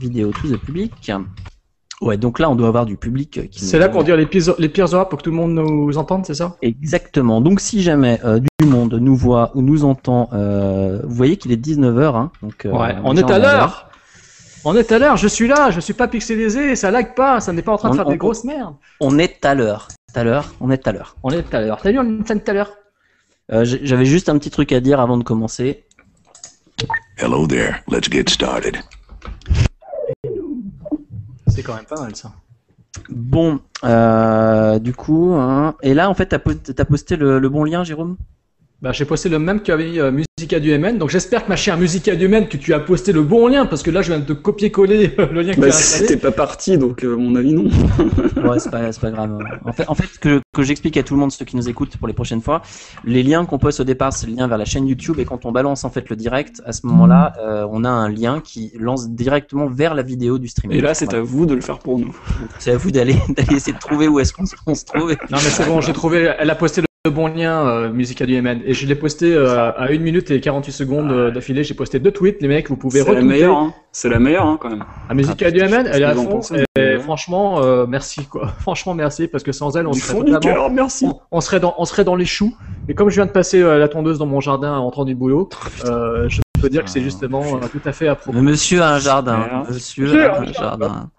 vidéo to the public. Ouais, donc là, on doit avoir du public qui C'est là qu'on dit les pires, les pires horaires pour que tout le monde nous entende, c'est ça? Exactement. Donc si jamais euh, du monde nous voit ou nous entend, euh, vous voyez qu'il est 19h. Hein, donc, euh, Ouais, on est à l'heure On est à l'heure, je suis là, je suis pas pixelisé, ça lag pas, ça n'est pas en train de faire on- des grosses merdes. On est à l'heure. À l'heure, on est à l'heure. On est à l'heure. T'as vu, on est à l'heure J'avais juste un petit truc à dire avant de commencer. Hello there. Let's get started. C'est quand même pas mal ça. Bon, euh, du coup, hein, et là, en fait, t'as po- t'as posté le bon lien, Jérôme? Bah, j'ai posté le même qu'avait euh, Musica du MN, donc j'espère que ma chère Musica du MN, que tu as posté le bon lien, parce que là je viens de te copier-coller le lien que Bah, tu as installé. c'était pas parti, donc euh, mon avis, non. Ouais, c'est pas, c'est pas grave. En fait, en fait que, que j'explique à tout le monde, ceux qui nous écoutent pour les prochaines fois, les liens qu'on poste au départ, c'est le lien vers la chaîne YouTube, et quand on balance en fait le direct, à ce moment-là, euh, on a un lien qui lance directement vers la vidéo du streaming. Et là, c'est Voilà. à vous de le faire pour nous. C'est à vous d'aller d'aller essayer de trouver où est-ce qu'on se- on se trouve. Non mais c'est bon, j'ai trouvé, elle a posté le bon lien, euh, Musica du MN, et je l'ai posté euh, à 1 minute et 48 secondes euh, d'affilée, j'ai posté deux tweets, les mecs, vous pouvez C'est la meilleure, hein. C'est la meilleure, hein, quand même. À Musica Ah, du MN, elle est à fond, et, mais- franchement, euh, merci quoi. Franchement, merci, parce que sans elle, on Du serait fond du cœur, merci. on, on serait dans, on serait dans les choux. Et comme je viens de passer euh, la tondeuse dans mon jardin en rentrant du boulot, euh, je peux dire que c'est justement euh, tout à fait à propos. Mais monsieur a un jardin. Monsieur a un un jardin.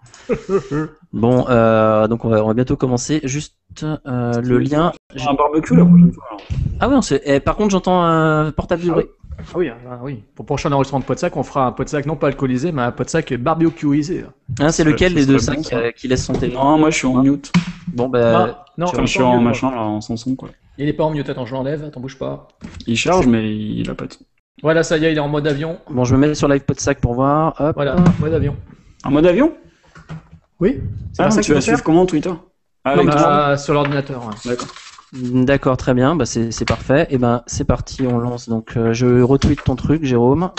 Bon, euh, donc on va, on va bientôt commencer. Juste euh, le lien. J'ai un barbecue la prochaine fois. alors. Ah oui, on sait. eh, par contre, j'entends un portable vibrer. Ah oui, ah oui. Pour le prochain enregistrement de Podsac, on fera un Podsac non pas alcoolisé, mais un Podsac barbecuisé. Hein, c'est Ce- lequel des deux bon, euh, qui laisse son téléphone Non, moi je suis en mute. Bon, ben. Ah, non, je suis en machin, là, en sans son, quoi. Il est pas en mute, attends, je l'enlève, attends, bouge pas. Il charge, mais il a pas de son. Voilà, ça y est, il est en mode avion. Bon, je me mets sur live podsac pour voir. Hop. Voilà, mode avion. En mode avion? Oui C'est Ah, ça tu vas suivre comment Twitter Ah, Non, euh, sur l'ordinateur. ouais. D'accord. D'accord, très bien. Bah, c'est parfait. Et ben, c'est parti. On lance. Donc, euh, je retweet ton truc, Jérôme.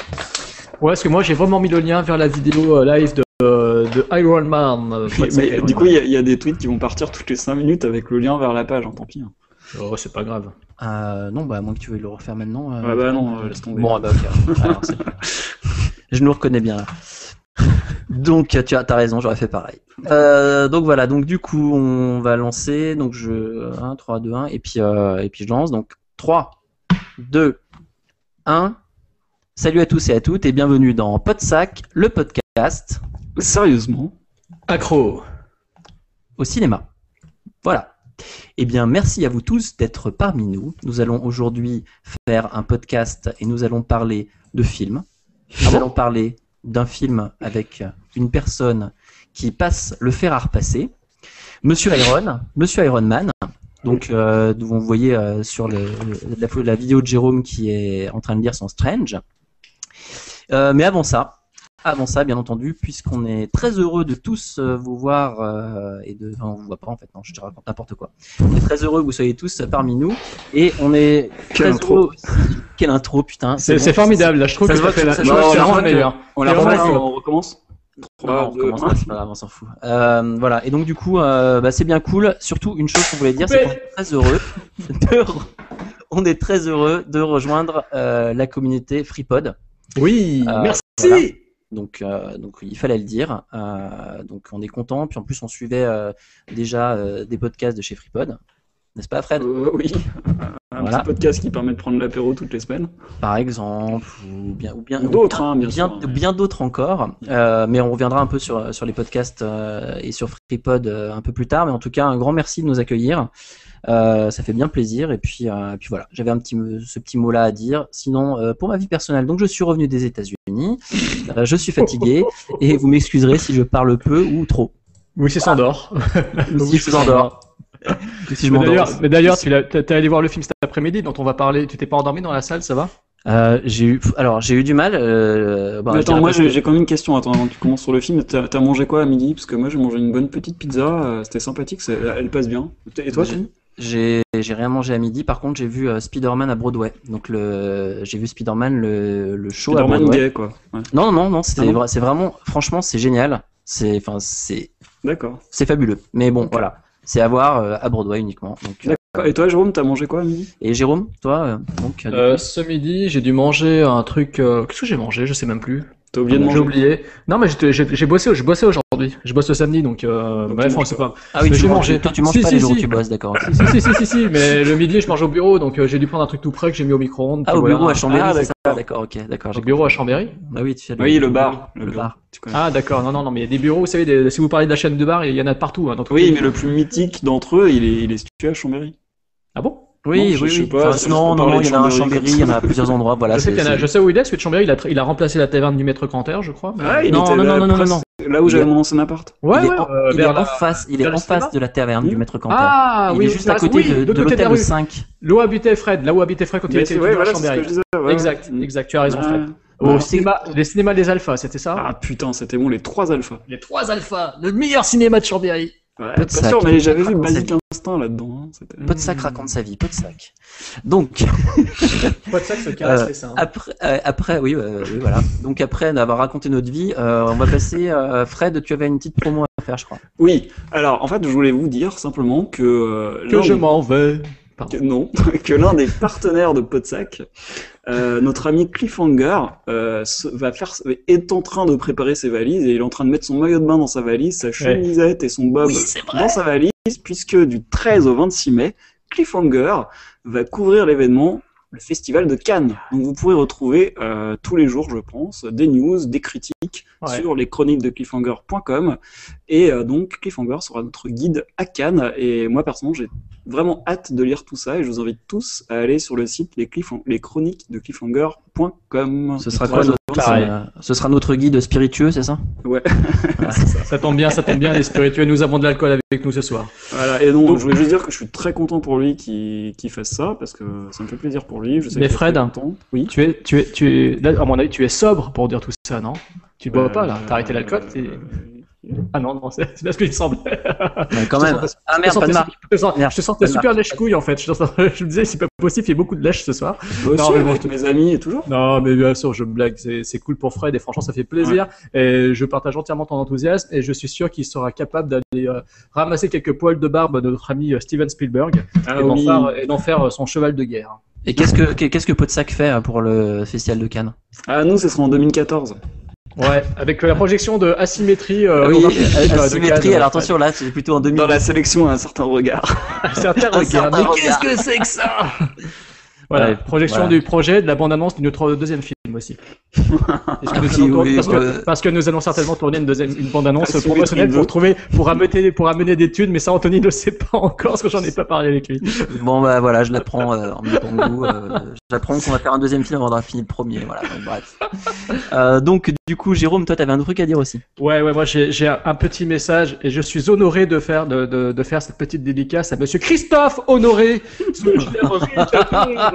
Ouais, parce que moi j'ai vraiment mis le lien vers la vidéo euh, live de, euh, de Iron Man. Mais Iron du Man. coup, il y, a- il y a des tweets qui vont partir toutes les 5 minutes avec le lien vers la page, hein, tant pis. hein. Oh, c'est pas grave. Euh, non, bah, à moins que tu veuilles le refaire maintenant. euh, Ouais, bah non, euh, laisse tomber. Bon, ah bah, ok. Alors, c'est- je nous reconnais bien là. Donc, tu as, as raison, j'aurais fait pareil. Euh, donc voilà, donc du coup, on va lancer. Donc, je. 1, 3, 2, 1. Et puis, euh, et puis je lance. Donc, 3, 2, 1. Salut à tous et à toutes et bienvenue dans Podsac, le podcast Sérieusement Accro. au cinéma. Voilà. Eh bien, merci à vous tous d'être parmi nous. Nous allons aujourd'hui faire un podcast et nous allons parler de films. Nous allons parler d'un film avec une personne qui passe le fer à repasser. Monsieur Iron, Monsieur Iron Man. Donc, euh, vous voyez euh, sur le, le- la, la vidéo de Jérôme qui est en train de lire son Strange. Euh, mais avant ça, avant ça, bien entendu, puisqu'on est très heureux de tous euh, vous voir euh, et de, enfin, on vous voit pas en fait, non, je te raconte n'importe quoi. On est très heureux que vous soyez tous parmi nous et on est Quelle très intro. heureux aussi. Quelle intro, putain. C'est bon. formidable, là je trouve Ça que se voit ça fait la ça- je ça- trouve que ça- c'est ça- vraiment ça- le meilleur. On la Et remet, on recommence Trois, on pas grave, on s'en fout. Euh, voilà, et donc du coup, euh, bah, c'est bien cool. Surtout, une chose qu'on voulait dire, c'est qu'on est très heureux de, re- on est très heureux de rejoindre euh, la communauté FreePod. Oui, Euh, merci. voilà. Donc, euh, donc il fallait le dire. Euh, donc on est content. Puis en plus, on suivait euh, déjà des podcasts de chez FreePod, n'est-ce pas, Fred? Oui. Un Voilà. petit podcast qui permet de prendre l'apéro toutes les semaines. Par exemple, ou bien, ou bien Ou d'autres, hein, bien bien, sûr. bien d'autres encore. Euh, mais on reviendra un peu sur, sur les podcasts euh, et sur FreePod euh, un peu plus tard. Mais en tout cas, un grand merci de nous accueillir. Euh, ça fait bien plaisir. Et puis, euh, puis voilà, j'avais un petit, me- ce petit mot-là à dire. Sinon, euh, pour ma vie personnelle, donc je suis revenu des États-Unis. Euh, je suis fatigué et vous m'excuserez si je parle peu ou trop. Oui, c'est s'endort. Ou si je vous endors. Ou si je Mais m'endors. d'ailleurs, tu t'es allé voir le film cet après-midi dont on va parler. Tu t'es pas endormi dans la salle, ça va? Euh, j'ai eu, alors j'ai eu du mal. Euh, bon, attends, moi j'ai quand même une question. Attends, avant que tu commences sur le film, t'as mangé quoi à midi? Parce que moi j'ai mangé une bonne petite pizza, euh, c'était sympathique, elle passe bien. Et toi, Tony J'ai j'ai rien mangé à midi. Par contre, j'ai vu euh, Spider-Man à Broadway. Donc le, j'ai vu Spider-Man le, le show à Spider-Man Broadway. gay, quoi. Ouais. Non, non, non, c'est Ah non vra- c'est vraiment, franchement, c'est génial. C'est, enfin, c'est, D'accord. c'est fabuleux. Mais bon, voilà, c'est à voir euh, à Broadway uniquement. Donc, euh, D'accord. Et toi, Jérôme, t'as mangé quoi à midi? Et Jérôme, toi, euh, donc, euh, Ce midi, j'ai dû manger un truc. euh, Qu'est-ce que j'ai mangé? Je sais même plus. T'as oublié de J'ai manger. oublié. Non, mais j'ai j'ai bossé, je bossais aujourd'hui. Je bosse le samedi, donc euh, Donc, bref, sait pas. Ah oui, Mais tu j'ai manges, toi tu manges Si, pas si, les jours si. où tu bosses, d'accord. Si, si, si, si, si, mais le midi, je mange au bureau, donc euh, j'ai dû prendre un truc tout prêt que j'ai mis au micro-ondes. Ah, au voilà. bureau à Chambéry, Ah, c'est ça D'accord, ok, d'accord. J'ai le bureau à Chambéry. Ah oui, tu fais Oui, le bar. Le bar. Ah, d'accord. Non, non, non, mais il y a des bureaux, vous savez, des- si vous parlez de la chaîne de bar, il y en a de partout. Hein, Oui, mais le plus mythique d'entre eux, il est, il est situé à Chambéry. Ah bon? Oui, Non, oui, je- sais pas, Enfin, non, non, non, il y en a un à Chambéry il y en a à plusieurs endroits. Voilà, je, sais c'est- qu'il y en a- c'est- je sais où il est, celui de Chambéry, il a, tr- il a remplacé la taverne du maître Canter, je crois. mais- Ah, il Non, était non, là, non, non, presque- non, Là où j'avais mon ancien appart. Ouais, il est ouais, en, euh, il est vers en la- face, il est en face de la taverne du maître Quentin. Ah, il oui, est juste à côté Oui, de, de l'hôtel la de rue. 5. Là où habitait Fred, là où habitait Fred quand il était à Chambéry. Exact, exact, tu as raison. Fred. Au cinéma, les cinémas des Alphas, c'était ça Ah putain, c'était bon, les trois alphas. Les trois Alphas, le meilleur cinéma de Chambéry. Ouais, pas sac. sûr, mais j'avais vu Raconte sa Basic vie. Instinct là-dedans. hein, c'était- Peu de sac raconte sa vie, peu de sac. Donc, Pas de ça que se caresse Euh, les seins. après, euh, après oui, euh, oui, voilà. Donc après d'avoir raconté notre vie, euh, on va passer. euh, Fred, tu avais une petite promo à faire, je crois. Oui, alors en fait, je voulais vous dire simplement que. euh, Que je m'en vais. Que- non, que l'un des partenaires de Podsac, euh, notre ami Cliffhanger, euh, se- va faire, est en train de préparer ses valises et il est en train de mettre son maillot de bain dans sa valise, sa chemisette et son bob dans sa valise, puisque du 13 au 26 mai, Cliffhanger va couvrir l'événement, le festival de Cannes. Donc vous pourrez retrouver euh, tous les jours, je pense, des news, des critiques Ouais. sur les chroniques de cliffhanger.com. Et euh, donc Cliffhanger sera notre guide à Cannes. Et moi personnellement, j'ai vraiment hâte de lire tout ça et je vous invite tous à aller sur le site les, les chroniques de cliffhanger.com. Ce sera Voilà, quoi euh, Ce sera notre guide spiritueux, c'est ça? Ça tombe bien, ça tombe bien, les spirituels, nous avons de l'alcool avec nous ce soir. Voilà, et donc, je voulais juste dire que je suis très content pour lui qu'il qu'il fasse ça, parce que ça me fait plaisir pour lui. Je sais Mais Fred. Oui. Tu es, tu es, tu es, là, à mon avis, tu es sobre pour dire tout ça, non? Tu ne bois pas là, t'as arrêté l'alcool Euh, Ah non, non, c'est c'est bien ce qu'il semble. Ouais, Quand même. Ah merde, pas de sentais- marque. Je te sens- Merde, je te sentais de super lèche-couille en fait. Je, me disais, c'est pas possible, il y a beaucoup de lèche ce soir. Moi Non, aussi, mais bon, je- mes amis et toujours. Non, mais bien sûr, je blague, c'est cool pour Fred et franchement, ça fait plaisir. Et je partage entièrement ton enthousiasme et je suis sûr qu'il sera capable d'aller euh, ramasser quelques poils de barbe de notre ami euh, Steven Spielberg Ah et d'en oui. faire, et d'en faire euh, son cheval de guerre. Et qu'est-ce que qu'est-ce que Podsac fait pour le festival de Cannes? Ah, nous, ce sera en 2014. Ouais, avec euh, la projection de asymétrie. euh, Oui, euh, de asymétrie. Cannes, Alors euh, attention, là, c'est plutôt en 2000. Dans la sélection, un certain regard. Un certain Mais regard. qu'est-ce que c'est que ça? Voilà, Ouais, projection voilà. du projet, de la bande-annonce de notre deuxième film aussi. Parce que, nous oui, allons oui, parce, que, parce que nous allons certainement tourner une, deuxième, une bande-annonce promotionnelle pour trouver, pour amener, pour amener des thunes, mais ça Anthony ne sait pas encore parce que j'en ai pas parlé avec lui. Bon bah voilà, je l'apprends euh, en même temps que vous. euh, J'apprends qu'on va faire un deuxième film avant d'avoir fini le premier. Voilà. Donc, bref. Euh, donc du coup, Jérôme, toi, t'avais un truc à dire aussi. Ouais, ouais, moi j'ai j'ai un, un petit message et je suis honoré de faire de, de, de faire cette petite dédicace à Monsieur Christophe Honoré, ce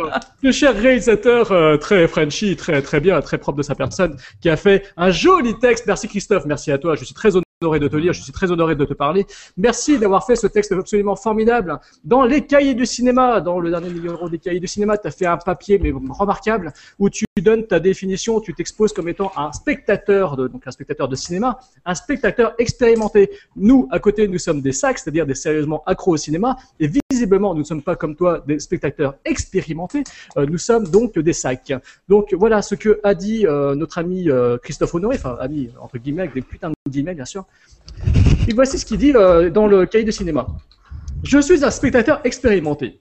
ce cher réalisateur euh, très Frenchy, très très bien, très propre de sa personne, qui a fait un joli texte. Merci Christophe, merci à toi. Je suis très honoré de te lire, je suis très honoré de te parler. Merci d'avoir fait ce texte absolument formidable dans les cahiers du cinéma, dans le dernier numéro des cahiers du cinéma. Tu as fait un papier mais remarquable où tu donnes ta définition, tu t'exposes comme étant un spectateur, de, donc un spectateur de cinéma, un spectateur expérimenté. Nous, à côté, nous sommes des sacs, c'est-à-dire des sérieusement accros au cinéma, et visiblement, nous ne sommes pas comme toi des spectateurs expérimentés, euh, nous sommes donc des sacs. Donc voilà ce que a dit euh, notre ami euh, Christophe Honoré, enfin ami entre guillemets, avec des putains de guillemets bien sûr. Et voici ce qu'il dit euh, dans le cahier de cinéma. Je suis un spectateur expérimenté.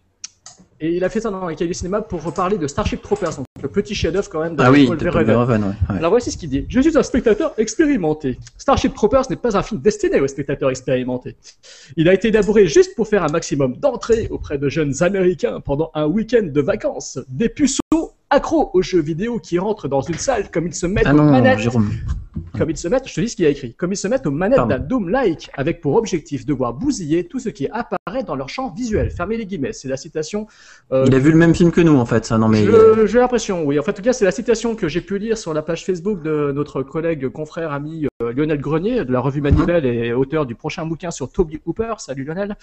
Et il a fait ça dans le cahier du cinéma pour reparler de Starship Troopers, donc le petit chef-d'œuvre quand même de Ah oui, Paul de Verhoeven. Paul Verhoeven, ouais, ouais. Alors voici ce qu'il dit. Je suis un spectateur expérimenté. Starship Troopers n'est pas un film destiné aux spectateurs expérimentés. Il a été élaboré juste pour faire un maximum d'entrées auprès de jeunes américains pendant un week-end de vacances. Des puceaux accros aux jeux vidéo qui rentrent dans une salle comme ils se mettent Ah aux non, manettes Jérôme. Comme ils se mettent, je te dis ce qu'il a écrit, comme ils se mettent aux manettes d'un Doom-like, avec pour objectif de voir bousiller tout ce qui apparaît dans leur champ visuel. Fermez les guillemets, c'est la citation. euh, Il a vu le même film que nous en fait. Ça, non mais. J'ai l'impression, oui. En tout cas, c'est la citation que j'ai pu lire sur la page Facebook de notre collègue, confrère, ami euh, Lionel Grenier, de la revue Manivelle et auteur du prochain bouquin sur Toby Hooper. Salut Lionel,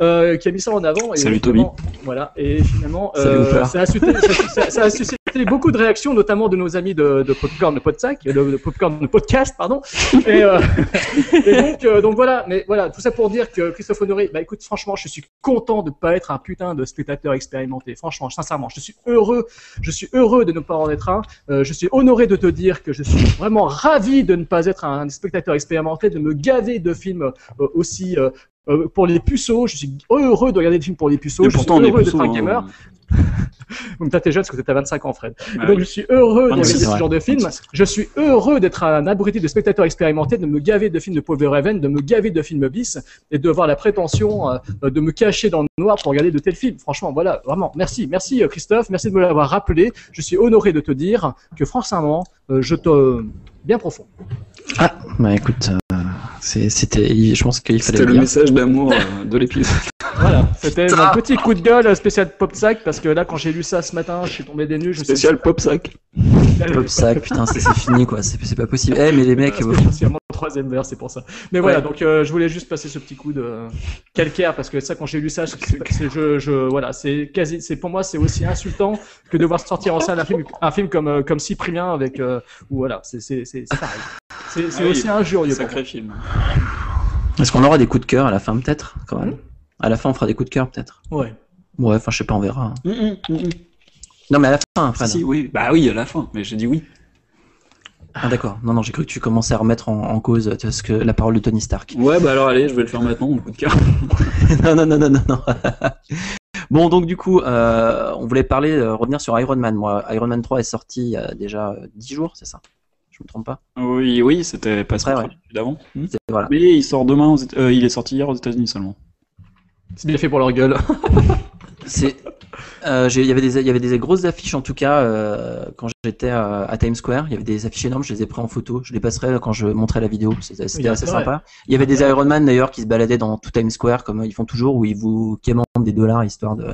euh, qui a mis ça en avant. Et Salut, finalement- Voilà. Et finalement, Salut, Hooper. ça, a suscité, ça, ça- ça a suscité beaucoup de réactions, notamment de nos amis de, Popcorn de Podcast, pardon. Et, euh, donc, euh, donc voilà, mais voilà, tout ça pour dire que Christophe Honoré, bah écoute, franchement, je suis content de pas être un putain de spectateur expérimenté. Franchement, sincèrement, je suis heureux, je suis heureux de ne pas en être un. Euh, je suis honoré de te dire que je suis vraiment ravi de ne pas être un spectateur expérimenté, de me gaver de films aussi. Euh, pour les puceaux, je suis heureux de regarder des films pour les puceaux. Et je pourtant, suis heureux d'être un gamer. hein. Me tâtez jeune parce que t'as 25 ans, Fred. Ah Donc oui. je suis heureux de 26, regarder ce genre de film. 26. Je suis heureux d'être un abruti de spectateur expérimenté, de me gaver de films de Paul Verhoeven, de me gaver de films bis et de avoir la prétention euh, de me cacher dans le noir pour regarder de tels films. Franchement, voilà, vraiment, merci, merci euh, Christophe, merci de me l'avoir rappelé. Je suis honoré de te dire que franchement, euh, je te bien profond. Ah, bah écoute, c'était, je pense qu'il fallait C'était le message d'amour euh, de l'épisode. Voilà, c'était mon petit coup de gueule spécial pop sac parce que là, quand j'ai lu ça ce matin, je suis tombé des nues. Je me suis- Spécial pop sac. Pop sac, putain, c'est fini quoi, c'est c'est pas possible. Eh, mais les mecs, Troisième vers, c'est pour ça. Mais voilà, Ouais. donc euh, je voulais juste passer ce petit coup de euh, calcaire parce que ça, quand j'ai lu ça, c'est- je, je, voilà, c'est quasi, c'est pour moi, c'est aussi insultant que de voir sortir en salle un film, un film comme euh, comme Cyprien avec, euh, ou voilà, c'est c'est c'est c'est pareil. C'est c'est Ah oui, aussi injurieux. Sacré film. est-ce qu'on aura des coups de cœur à la fin peut-être, quand même? À la fin, on fera des coups de cœur peut-être. Ouais. Ouais, enfin, je sais pas, on verra. Hum, hum. Non, mais à la fin, Fred. Si, oui. Bah oui, à la fin. Mais j'ai dit oui. Ah d'accord. Non, non, j'ai cru que tu commençais à remettre en, en cause euh, ce que la parole de Tony Stark. Ouais, bah alors allez, je vais le faire maintenant, mon coup de cœur. non, non, non, non, non, non. bon, donc du coup, euh, on voulait parler, euh, revenir sur Iron Man. Moi, Iron Man 3 est sorti il y a déjà euh, 10 jours, c'est ça? Je me trompe pas? Oui, oui, c'était pas Ouais, ouais. d'avant. Voilà. Mais il sort demain, aux euh, il est sorti hier aux États-Unis seulement. C'est bien fait pour leur gueule. C'est, euh, il y avait des, il y avait des grosses affiches en tout cas euh, quand j'étais à Times Square. Il y avait des affiches énormes. Je les ai pris en photo. Je les passerai quand je montrerai la vidéo. C'était assez sympa. Il y avait des Iron Man d'ailleurs qui se baladaient dans tout Times Square comme ils font toujours, où ils vous quémandent des dollars histoire de,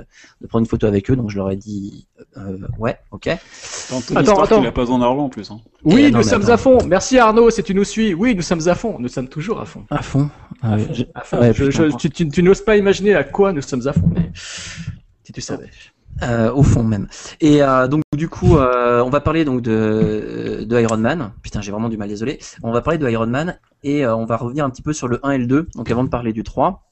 de prendre une photo avec eux. Donc je leur ai dit euh, ouais, ok. Attends, Attends, il a pas besoin d'argent en plus. Hein. Oui, Eh, non, nous sommes attends. à fond. Merci Arnaud, si tu nous suis. Oui, nous sommes à fond. Nous sommes toujours à fond. À fond. Ah, oui, j'ai- À fond. ouais, Je- putain, je- tu tu- tu n'oses pas imaginer à quoi nous sommes à fond. Mais si tu savais. Euh, au fond même. Et euh, donc du coup, euh, on va parler donc de, de Iron Man. Putain, j'ai vraiment du mal, désolé. On va parler de Iron Man et on va revenir un petit peu sur le 1 et le 2. Donc avant de parler du 3,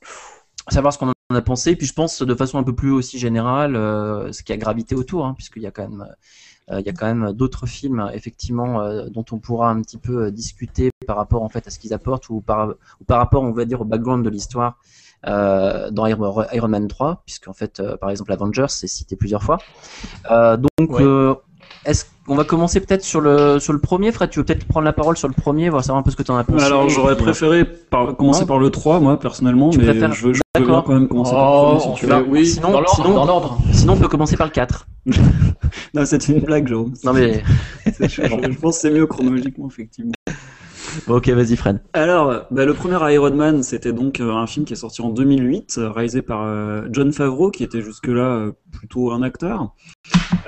savoir ce qu'on en a pensé. Puis je pense de façon un peu plus aussi générale, ce qui a gravité autour, hein, puisqu'il y a quand même il y a quand même d'autres films effectivement dont on pourra un petit peu discuter par rapport en fait à ce qu'ils apportent ou par, ou par rapport on va dire au background de l'histoire dans Iron Iron Man 3 puisque en fait euh, par exemple Avengers c'est cité plusieurs fois Euh, donc Ouais. euh, est-ce qu'on va commencer peut-être sur le sur le premier? Fred tu veux peut-être prendre la parole sur le premier voir savoir un peu ce que tu en as pensé? Alors j'aurais euh, préféré par- commencer par le 3, moi personnellement, Tu mais préfères- je veux, je veux bien quand même commencer par Oh, le premier on si tu fait- veux. oui, Sinon- dans l'ordre. sinon- dans l'ordre. sinon on peut commencer par le 4 Non, c'est une blague, Jérôme. non mais je, je pense que c'est mieux chronologiquement, effectivement. Bon, ok vas-y Fred. Alors, bah, le premier Iron Man, c'était donc euh, un film qui est sorti en 2008, euh, réalisé par euh, John Favreau, qui était jusque-là plutôt un acteur,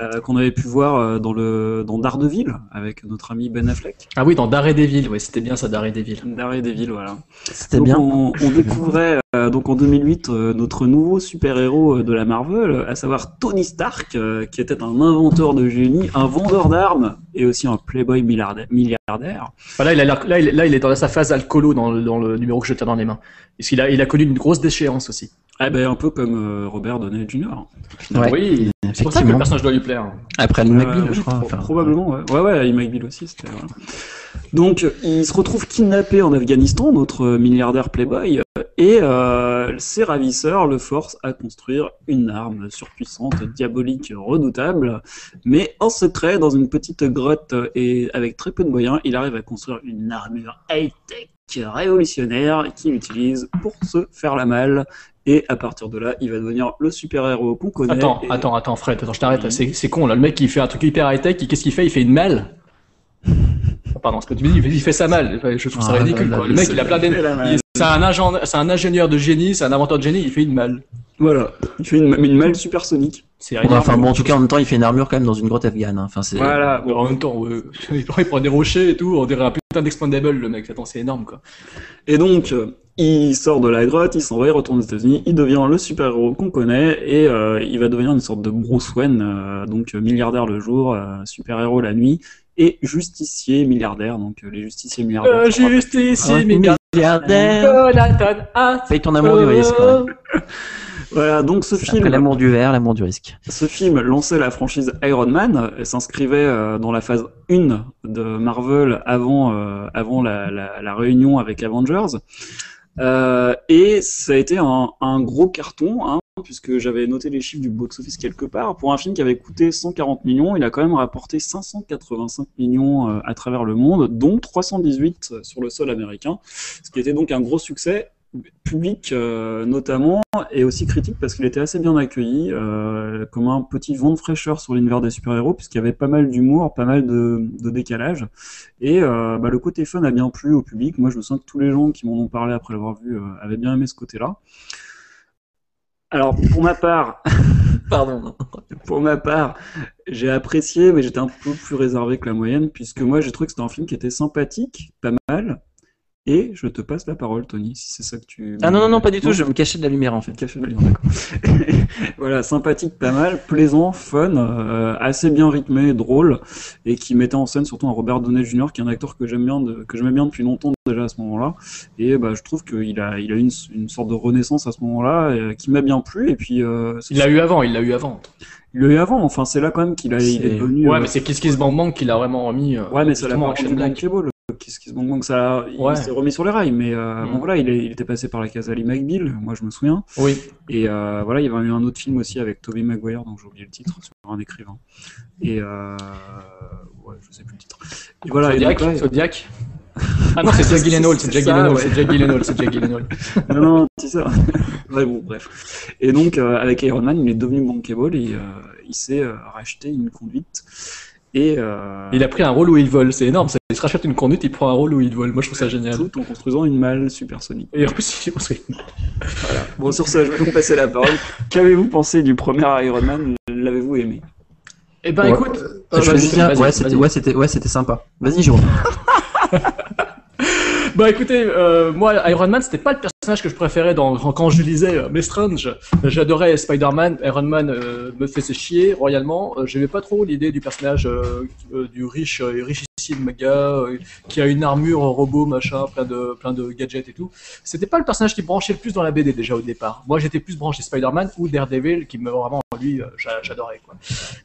euh, qu'on avait pu voir euh, dans, le, dans Daredevil, avec notre ami Ben Affleck. Ah oui, dans Daredevil. Oui, c'était bien ça, Daredevil. Daredevil, voilà. c'était bien On, on découvrait euh, donc en 2008 euh, notre nouveau super-héros de la Marvel, à savoir Tony Stark, euh, qui était un inventeur de génie, un vendeur d'armes et aussi un playboy milliardaire. là, il a l'air- là, il, là, il est dans sa phase alcoolo dans le, dans le numéro que je tiens dans les mains. Parce qu'il a, il a connu une grosse déchéance aussi. Ah ben un peu comme euh, Robert Downey Jr. Ouais, oui, c'est pour ça que le personnage doit lui plaire. après Ali Euh, McBeal je crois pro- enfin, probablement, ouais. Ouais, ouais, Ali McBeal aussi, c'était. voilà. Donc, il se retrouve kidnappé en Afghanistan, notre euh, milliardaire playboy, euh, et euh, ses ravisseurs le forcent à construire une arme surpuissante, diabolique, redoutable, mais en secret, dans une petite grotte et avec très peu de moyens, il arrive à construire une armure high-tech révolutionnaire qu'il utilise pour se faire la malle. Et à partir de là, il va devenir le super-héros qu'on connaît. Attends, et- attends, attends, Fred, attends, je t'arrête. C'est, con, là. Le mec, il fait un truc hyper high-tech. Qu'est-ce qu'il fait? Il fait une malle. Oh, Pardon, c'est pas tu me dis, il fait- sa malle. Je trouve ça Ah, ridicule, là, quoi. Le mec, il a plein malle. C'est un, ingénieur- c'est un ingénieur de génie, c'est un inventeur de génie, il fait une malle. Voilà, il fait une, une malle supersonique. C'est Ouais, ridicule. enfin bon en tout cas en même temps il fait une armure quand même dans une grotte afghane hein. enfin c'est Voilà, En même temps, ouais. il prend- il prend des rochers et tout, on dirait un putain d'expandable, le mec. Attends, c'est énorme, quoi. Et donc, euh, il sort de la grotte, il s'en va, il retourne aux États-Unis, il devient le super-héros qu'on connaît et euh, il va devenir une sorte de Bruce Wayne, euh, donc euh, milliardaire le jour, euh, super-héros la nuit et justicier milliardaire, donc euh, les justiciers milliardaires. Euh, Ouais, milliardaire. milliardaire. Paye ton amour du risque. ouais. Voilà, donc ce Après film, l'amour du verre, l'amour du risque. ce film lançait la franchise Iron Man, et s'inscrivait euh, dans la phase 1 de Marvel avant, euh, avant la, la, la réunion avec Avengers. Euh, et ça a été un, un gros carton, hein, puisque j'avais noté les chiffres du box-office quelque part. Pour un film qui avait coûté 140 millions, il a quand même rapporté 585 millions euh, à travers le monde, dont 318 sur le sol américain, ce qui était donc un gros succès public euh, notamment et aussi critique parce qu'il était assez bien accueilli euh, comme un petit vent de fraîcheur sur l'univers des super-héros puisqu'il y avait pas mal d'humour, pas mal de, de décalage et euh, bah, le côté fun a bien plu au public. Moi je me sens que tous les gens qui m'en ont parlé après l'avoir vu avaient bien aimé ce côté-là. Alors pour ma part, Pardon. pour ma part, j'ai apprécié, mais j'étais un peu plus réservé que la moyenne, puisque moi j'ai trouvé que c'était un film qui était sympathique, pas mal. Et je te passe la parole, Tony, si c'est ça que tu. Ah non, non, non, pas du tout, je me cachais de la lumière en fait. Café de Lyon, d'accord. voilà, sympathique, pas mal, plaisant, fun, euh, assez bien rythmé, drôle, et qui mettait en scène surtout un Robert Downey Jr., qui est un acteur que j'aime bien, de- que j'aimais bien depuis longtemps déjà à ce moment-là. Et bah, je trouve qu'il a, il a eu une, une sorte de renaissance à ce moment-là, euh, qui m'a bien plu. Et puis, euh, Il l'a eu avant, il l'a eu avant. il l'a eu avant. Enfin, c'est là quand même qu'il a, il est devenu. Ouais, euh, mais c'est Kiss Kiss Bang Bang qui l'a vraiment remis. euh, Ouais, mais ça l'a pas rendu bankable. Qu'est-ce qui se manque ça Il Ouais. s'est remis sur les rails, mais euh, Mm. bon voilà, il, est- il était passé par la case Ali McBeal, moi je me souviens. Oui. Et euh, voilà, il y avait eu un autre film aussi avec Tobey Maguire, dont j'ai oublié le titre, sur un écrivain. Et euh, ouais, je sais plus le titre. Et voilà, et Zodiac, donc là, Zodiac. Ah non, c'est Jack Gyllenhaal, c'est Jack Gyllenhaal, ouais. c'est Jack Gyllenhaal, c'est Jack Gyllenhaal. non, non, c'est ça. ouais, bon, bref. Et donc, euh, avec Iron Man, il est devenu bankable et euh, il s'est euh, racheté une conduite. Et euh, Il a pris un rôle où il vole, c'est énorme. ça. Il se rachète une conduite, il prend un rôle où il vole. Moi, je trouve ça génial. tout en construisant une malle supersonique. Et en plus, il construit. Bon, sur ce, je vais vous passer la parole. Qu'avez-vous pensé du premier Iron Man? L'avez-vous aimé? Eh ben, Ouais. écoute. je vas-y, me souviens, vas-y, ouais, vas-y. c'était, ouais, c'était, ouais, c'était sympa. Vas-y, Jérôme. Bah écoutez, euh, moi Iron Man c'était pas le personnage que je préférais dans quand je lisais euh, Strange. J'adorais Spider-Man, Iron Man euh, me faisait chier royalement. Euh, J'aimais pas trop l'idée du personnage euh, du riche euh, gars euh, qui a une armure robot machin, plein de plein de gadgets et tout. C'était pas le personnage qui branchait le plus dans la BD déjà au départ. Moi j'étais plus branché Spider-Man ou Daredevil qui me vraiment lui euh, j'a- j'adorais quoi.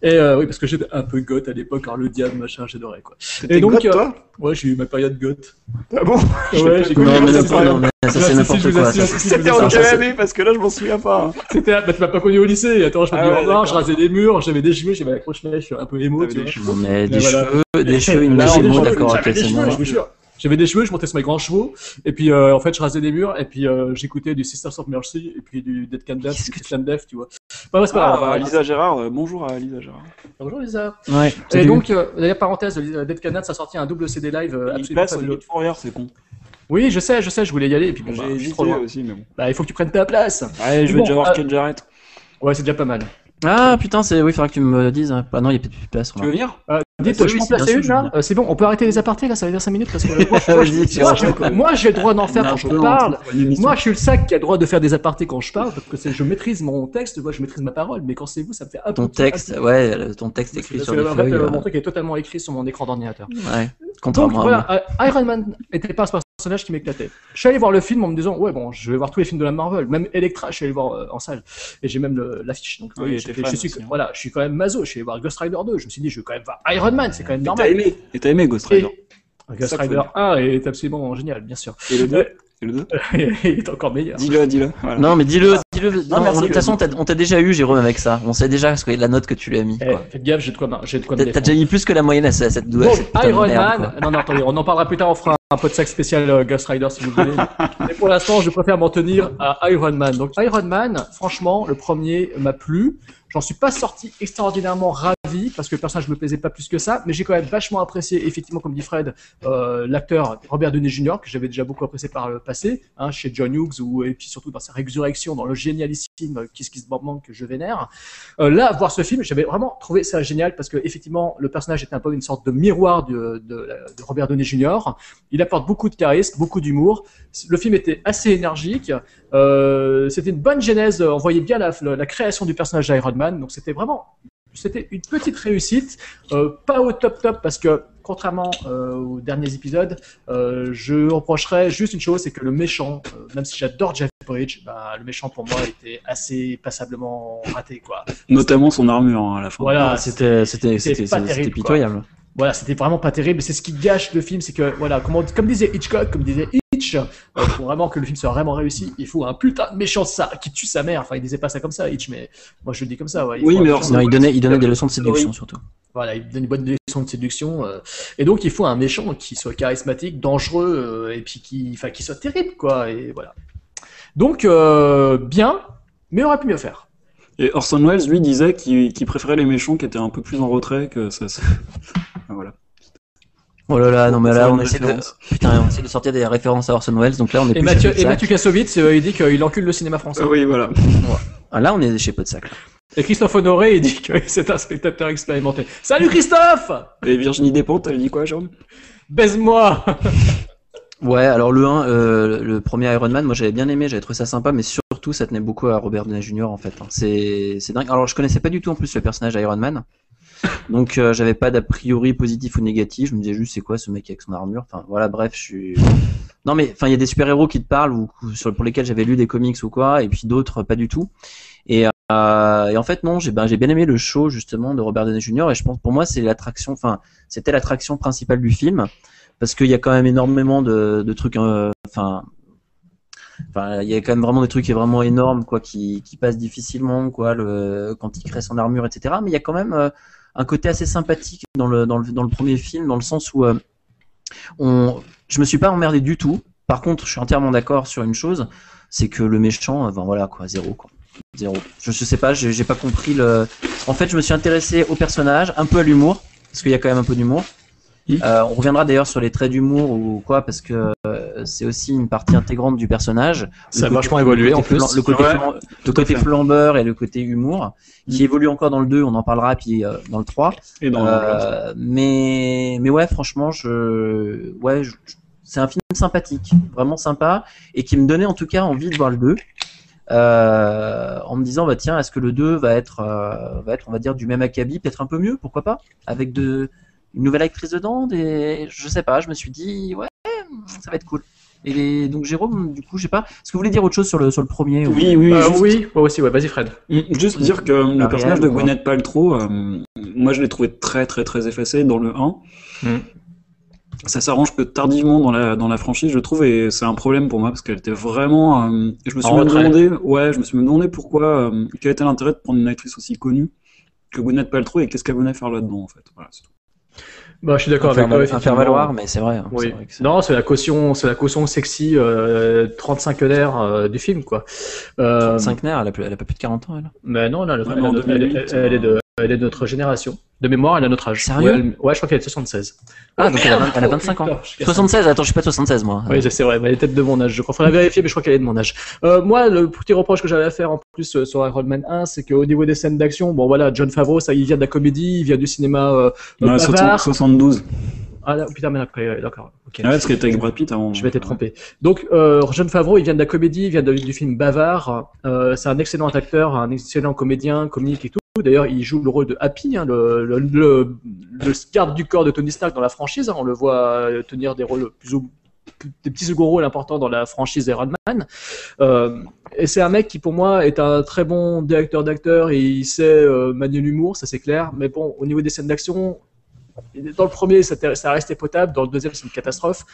Et euh, oui parce que j'étais un peu goth à l'époque, alors le diable machin j'adorais quoi. Goth, euh, toi? ouais j'ai eu ma période goth. Ah bon? Ouais, j'ai Non, mais, non, non, ça, c'est n'importe quoi. ça. C'était en quelle ça, année Parce que là, je m'en souviens pas. C'était, bah, tu m'as pas connu au lycée. Attends, je Ah ouais, je rasais des murs, j'avais des cheveux, j'avais la croche mèche, un peu émo, des vois. cheveux. Mais des voilà. cheveux, des cheveux, une d'accord, ok, j'avais des c'est cheveux, bon. je vous jure. J'avais des cheveux, je montais sur mes grands chevaux, et puis euh, en fait je rasais des murs, et puis euh, j'écoutais du Sisters of Mercy, et puis du Dead Can que du Slam Death, tu vois. Bah, ouais, c'est pas grave. Ah, va- Lisa Gérard, euh, bonjour à Lisa Gérard. Bonjour Lisa. Ouais. Et donc, euh, d'ailleurs, parenthèse, euh, Dead Can Dance a sorti un double CD live euh, Il absolument passe au fabuleux. Minute Fourier, c'est con. Oui, je sais, je sais, je voulais y aller, et puis bon, bah, J'ai je suis trop hésité loin. aussi, mais bon. Bah, il faut que tu prennes ta place. Allez, je vais Bon, déjà voir euh, Ken Jarrett. Ouais, c'est déjà pas mal. Ah putain, c'est oui, faudra que tu me le dises. hein. Ah non, il y a peut-être plus de place. Tu veux venir? Euh, dites, oui, je oui, placer une là veux Euh, C'est bon, on peut arrêter les apartés là, ça va dire 5 minutes parce que moi, Vas-y, moi, j'ai le droit d'en faire quand je parle. Moi, je suis le sac qui a le droit de faire des apartés quand je parle parce que je maîtrise mon texte, moi, je maîtrise ma parole, mais quand c'est vous, ça me fait un peu. Ton texte, ouais, le- ton texte écrit sur fait, feuilles. euh, euh, mon truc est totalement écrit sur mon écran d'ordinateur. Ouais. Donc Contrairement voilà, euh, Iron Man était pas un personnage qui m'éclatait. Je suis allé voir le film en me disant ouais bon, je vais voir tous les films de la Marvel, même Electra, je suis allé le voir euh, en salle et j'ai même le- l'affiche. Donc Oui, oui, je suis aussi, hein. voilà, je suis quand même maso. Je suis allé voir Ghost Rider 2. Je me suis dit je vais quand même voir Iron Man, c'est quand même Et t'as normal. aimé Et t'as aimé Ghost Rider Et Ghost Rider dire. 1 est absolument génial, bien sûr. Et le 2 Et le 2 il est encore meilleur. Dis-le, dis-le. Voilà. Non, mais dis-le, dis-le. Non, merci, de toute façon, on t'a déjà eu, Jérôme, avec ça. On sait déjà ce que la note que tu lui as mis. Eh, faites gaffe, j'ai de quoi, j'ai de quoi T'as déjà mis plus que la moyenne à cette douce. Donc, Iron Man, non, non, attendez, on en parlera plus tard, on fera un pot de sac spécial euh, Ghost Rider si vous voulez. Mais pour l'instant, je préfère m'en tenir à Iron Man. Donc, Iron Man, franchement, le premier m'a plu. J'en suis pas sorti extraordinairement ravi parce que le personnage me plaisait pas plus que ça, mais j'ai quand même vachement apprécié, effectivement, comme dit Fred, euh, l'acteur Robert Downey Jr. que j'avais déjà beaucoup apprécié par le passé, hein, chez John Hughes ou et puis surtout dans sa résurrection, dans le génialissime euh, Kiss Kiss Bang Bang que je vénère. Euh, là, voir ce film, j'avais vraiment trouvé ça génial parce que effectivement, le personnage était un peu une sorte de miroir de, de, de Robert Downey Jr. Il apporte beaucoup de charisme, beaucoup d'humour. Le film était assez énergique. C'était une bonne genèse. On voyait bien la, la création du personnage d'Iron Man. Donc c'était vraiment c'était une petite réussite, euh, pas au top top parce que contrairement euh, aux derniers épisodes, euh, je reprocherais juste une chose, c'est que le méchant, euh, même si j'adore Jeff Bridge, bah, le méchant pour moi était assez passablement raté quoi. Notamment son armure hein, à la fin. Voilà, c'était c'était c'était quoi. Voilà, c'était vraiment pas terrible. C'est ce qui gâche le film, c'est que voilà, comme, on- comme disait Hitchcock, comme disait Hitch, euh, pour vraiment que le film soit vraiment réussi, il faut un putain de méchant ça qui tue sa mère. Enfin, il disait pas ça comme ça, Hitch, mais moi je le dis comme ça. Ouais, Il Oui, mais alors, Non, il donnait il donnait des leçons de Oui. séduction surtout. Voilà, il donne une bonne leçon de séduction. euh, et donc, il faut un méchant qui soit charismatique, dangereux, euh, et puis qui, enfin, qui soit terrible, quoi. Et voilà. Donc, euh, bien, mais aurait pu mieux faire. Et Orson Welles, lui, disait qu'il qu'il préférait les méchants qui étaient un peu plus en retrait que ça. Voilà. Oh là là, non mais là on essaie de putain, on essaie de sortir des références à Orson Welles, donc là on est Et plus Mathieu, et. Mathieu Kassovitz, euh, il dit qu'il encule le cinéma français. Ah oui, voilà. Ah, là on est chez Podsac. là. Et Christophe Honoré, il dit que c'est un spectateur expérimenté. Salut Christophe Et Virginie Despentes, elle dit quoi, Jérôme Baise-moi Ouais, alors le 1, euh, le premier Iron Man, moi j'avais bien aimé, j'avais trouvé ça sympa, mais surtout ça tenait beaucoup à Robert Downey Jr. en fait. hein. C'est c'est dingue. Alors je connaissais pas du tout en plus le personnage Iron Man, donc euh, j'avais pas d'a priori positif ou négatif. Je me disais juste c'est quoi ce mec avec son armure? Enfin voilà, bref, je suis. Non mais enfin il y a des super héros qui te parlent ou ou sur pour lesquels j'avais lu des comics ou quoi, et puis d'autres pas du tout. Et, euh, et en fait non, j'ai ben j'ai bien aimé le show justement de Robert Downey Jr. Et je pense pour moi c'est l'attraction, enfin c'était l'attraction principale du film parce qu'il y a quand même énormément de, de trucs, euh, enfin, enfin, il y a quand même vraiment des trucs qui est vraiment énormes, quoi, qui, qui passent difficilement, quoi, le, quand il crée son armure, etc. Mais il y a quand même euh, un côté assez sympathique dans le, dans le, dans le premier film, dans le sens où euh, on, je me suis pas emmerdé du tout. Par contre, je suis entièrement d'accord sur une chose, c'est que le méchant, euh, ben voilà, quoi, zéro, quoi. Zéro. Je, je sais pas, j'ai pas compris le. En fait, je me suis intéressé au personnage, un peu à l'humour, parce qu'il y a quand même un peu d'humour. Euh, on reviendra d'ailleurs sur les traits d'humour ou quoi, parce que euh, c'est aussi une partie intégrante du personnage. Ça a Le vachement évolué, le en plus. flan- Le côté, Ouais, flan- le côté flambeur et le côté humour, qui évolue encore dans le 2, on en parlera, puis euh, dans le 3. Et dans Euh, mais, mais ouais, franchement, je, ouais, je- c'est un film sympathique, vraiment sympa, et qui me donnait en tout cas envie de voir le 2. euh, en me disant bah tiens est-ce que le 2 va être euh, va être on va dire du même acabit peut-être un peu mieux pourquoi pas avec de une nouvelle actrice dedans des je sais pas je me suis dit ouais ça va être cool et donc Jérôme du coup je sais pas est-ce que vous voulez dire autre chose sur le sur le premier ou- Oui, oui, Euh, juste, Oui, moi aussi, ouais, vas-y Fred. Mm, juste dire que le personnage de. Gwyneth Paltrow, euh, moi je l'ai trouvé très très très effacé dans le 1. Mm. Ça s'arrange que tardivement dans la, dans la franchise, je trouve, et c'est un problème pour moi parce qu'elle était vraiment. euh, je me suis En même retrait. demandé, ouais, je me suis même demandé pourquoi, euh, quel était l'intérêt de prendre une actrice aussi connue que Gwyneth Paltrow et qu'est-ce qu'elle venait faire là-dedans en fait. Voilà, c'est tout. Bah, je suis d'accord avec toi. faire valoir mais c'est vrai hein, Oui. c'est vrai que c'est- Non, c'est la caution, c'est la caution sexy euh, 35 heures euh, du film, quoi. Euh, 5 nerfs elle a, plus- elle a pas plus de 40 ans elle mais non, là, elle, elle- elle- 2008, elle- elle est de, elle est de notre génération. De mémoire, elle a notre âge. Sérieux ouais, elle- ouais, je crois qu'elle est de 76. ah donc elle a, merde, vingt- elle a oh, 25 ans putain, je casse 76 attends je suis pas de 76 moi Oui, c'est vrai, mais elle est peut-être de mon âge. Je crois faudrait vérifier, mais je crois qu'elle est de mon âge. Euh, moi, le petit reproche que j'avais à faire en plus euh, sur Iron Man 1, c'est qu'au niveau des scènes d'action, bon voilà, John Favreau, ça, il vient de la comédie, il vient du cinéma euh, bavard. 72. Ah là, putain, mais après, d'accord. ok. Ah ouais, parce était avec Brad Pitt avant. Je m'étais trompé. Donc, euh, John Favreau, il vient de la comédie, il vient de- du film Bavard. Euh, c'est un excellent acteur, un excellent comédien, comique et tout. D'ailleurs, il joue le rôle de Happy, hein, le, le, du corps de Tony Stark dans la franchise. hein. On le voit euh, tenir des rôles plus ou des petits second rôles importants dans la franchise Iron Man. Euh, et c'est un mec qui, pour moi, est un très bon directeur d'acteurs et il sait euh, manier l'humour, ça c'est clair. Mais bon, au niveau des scènes d'action, dans le premier, ça, ça restait potable. Dans le deuxième, c'est une catastrophe.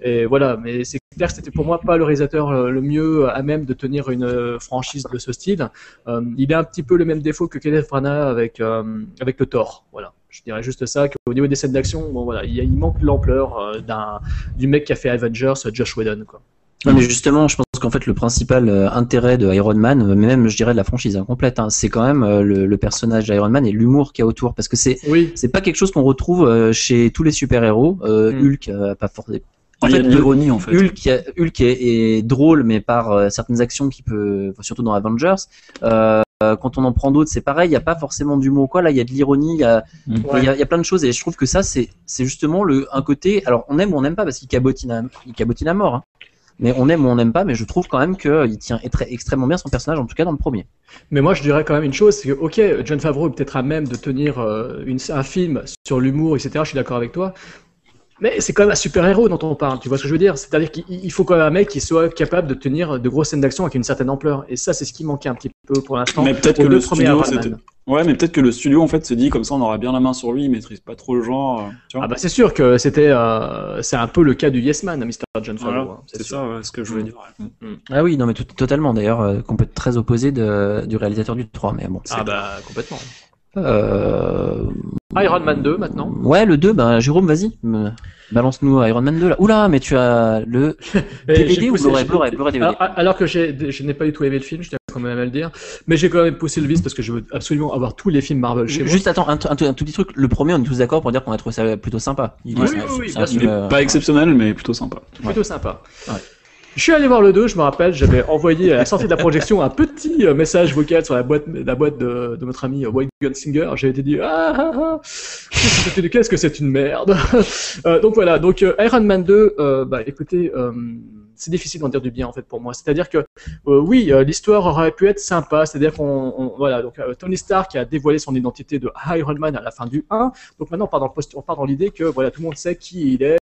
Et voilà, mais c'est clair que c'était pour moi pas le réalisateur euh, le mieux à même de tenir une euh, franchise de ce style. Euh, il a un petit peu le même défaut que Kenneth Branagh avec euh, le Thor. Voilà, je dirais juste ça. Qu'au niveau des scènes d'action, voilà, il, manque l'ampleur euh, du mec qui a fait Avengers, Josh Whedon quoi. Non, mais justement, je pense qu'en fait le principal euh, intérêt de Iron Man, euh, même je dirais de la franchise incomplète, hein, c'est quand même euh, le, le personnage d'Iron Man et l'humour qu'il y a autour, parce que c'est Oui. c'est pas quelque chose qu'on retrouve euh, chez tous les super-héros. Euh, Mm. Hulk, euh, pas forcément. En Il y a fait, l'ironie en fait. Hulk, Hulk est, est drôle, mais par euh, certaines actions qui peut, surtout dans Avengers. Euh, quand on en prend d'autres, c'est pareil. Il n'y a pas forcément d'humour quoi. Là, il y a de l'ironie. Il y a, Mm. il y a- il y a plein de choses. Et je trouve que ça, c'est, c'est justement le un côté. Alors, on aime ou on n'aime pas parce qu'il cabotine, à, il cabotine à mort. hein. Mais on aime ou on n'aime pas. Mais je trouve quand même qu'il tient très, extrêmement bien son personnage, en tout cas dans le premier. Mais moi, je dirais quand même une chose, c'est que, ok, John Favreau est peut-être à même de tenir euh, une, un film sur l'humour, etc. Je suis d'accord avec toi. Mais c'est quand même un super-héros dont on parle, tu vois ce que je veux dire? C'est-à-dire qu'il il faut quand même un mec qui soit capable de tenir de grosses scènes d'action avec une certaine ampleur. Et ça, c'est ce qui manquait un petit peu pour l'instant. Mais peut-être que le studio. Ouais, mais peut-être que le studio en fait s'est dit comme ça on aura bien la main sur lui, il maîtrise pas trop le genre. euh, tu vois Ah bah c'est sûr que c'était, euh, c'est un peu le cas du Yes Man, Mr. John Favreau. Voilà, hein, c'est ça ouais, ce que je voulais dire. ouais. Ah oui, non, mais tout- totalement. D'ailleurs, euh, qu'on peut être très opposé de, du réalisateur du 3. Mais bon. c'est- Ah bah complètement. Euh, Iron Man 2 maintenant. Ouais, le 2, ben, Jérôme, vas-y. me- Balance-nous Iron Man 2 là. Oula, mais tu as le DVD ou Blu-ray Blu-ray Blu-ray DVD. Alors, alors que j'ai- je n'ai pas du tout aimé le film, je tiens quand même à le dire, mais j'ai quand même poussé le vice parce que je veux absolument avoir tous les films Marvel chez moi. Juste attends, un, un- un tout petit truc. Le premier, on est tous d'accord pour dire qu'on a trouvé ça plutôt sympa. Il- Oui, c'est oui, un- oui, bien un sûr. film, euh, Pas exceptionnel, mais plutôt sympa. plutôt sympa. Ouais. Je suis allé voir le 2, je me rappelle, j'avais envoyé à la sortie de la projection un petit euh, message vocal sur la boîte, la boîte de, de notre ami White Gunsinger. J'ai été dit ah ah ah, qu'est-ce que c'est- une merde? Euh, donc voilà, donc Iron Man 2, euh, bah écoutez, euh, c'est difficile d'en dire du bien en fait pour moi. C'est-à-dire que euh, oui, euh, l'histoire aurait pu être sympa, c'est-à-dire qu'on on- voilà, donc euh, Tony Stark a dévoilé son identité de Iron Man à la fin du 1. Donc maintenant on part dans l'idée que voilà, tout le monde sait qui il est.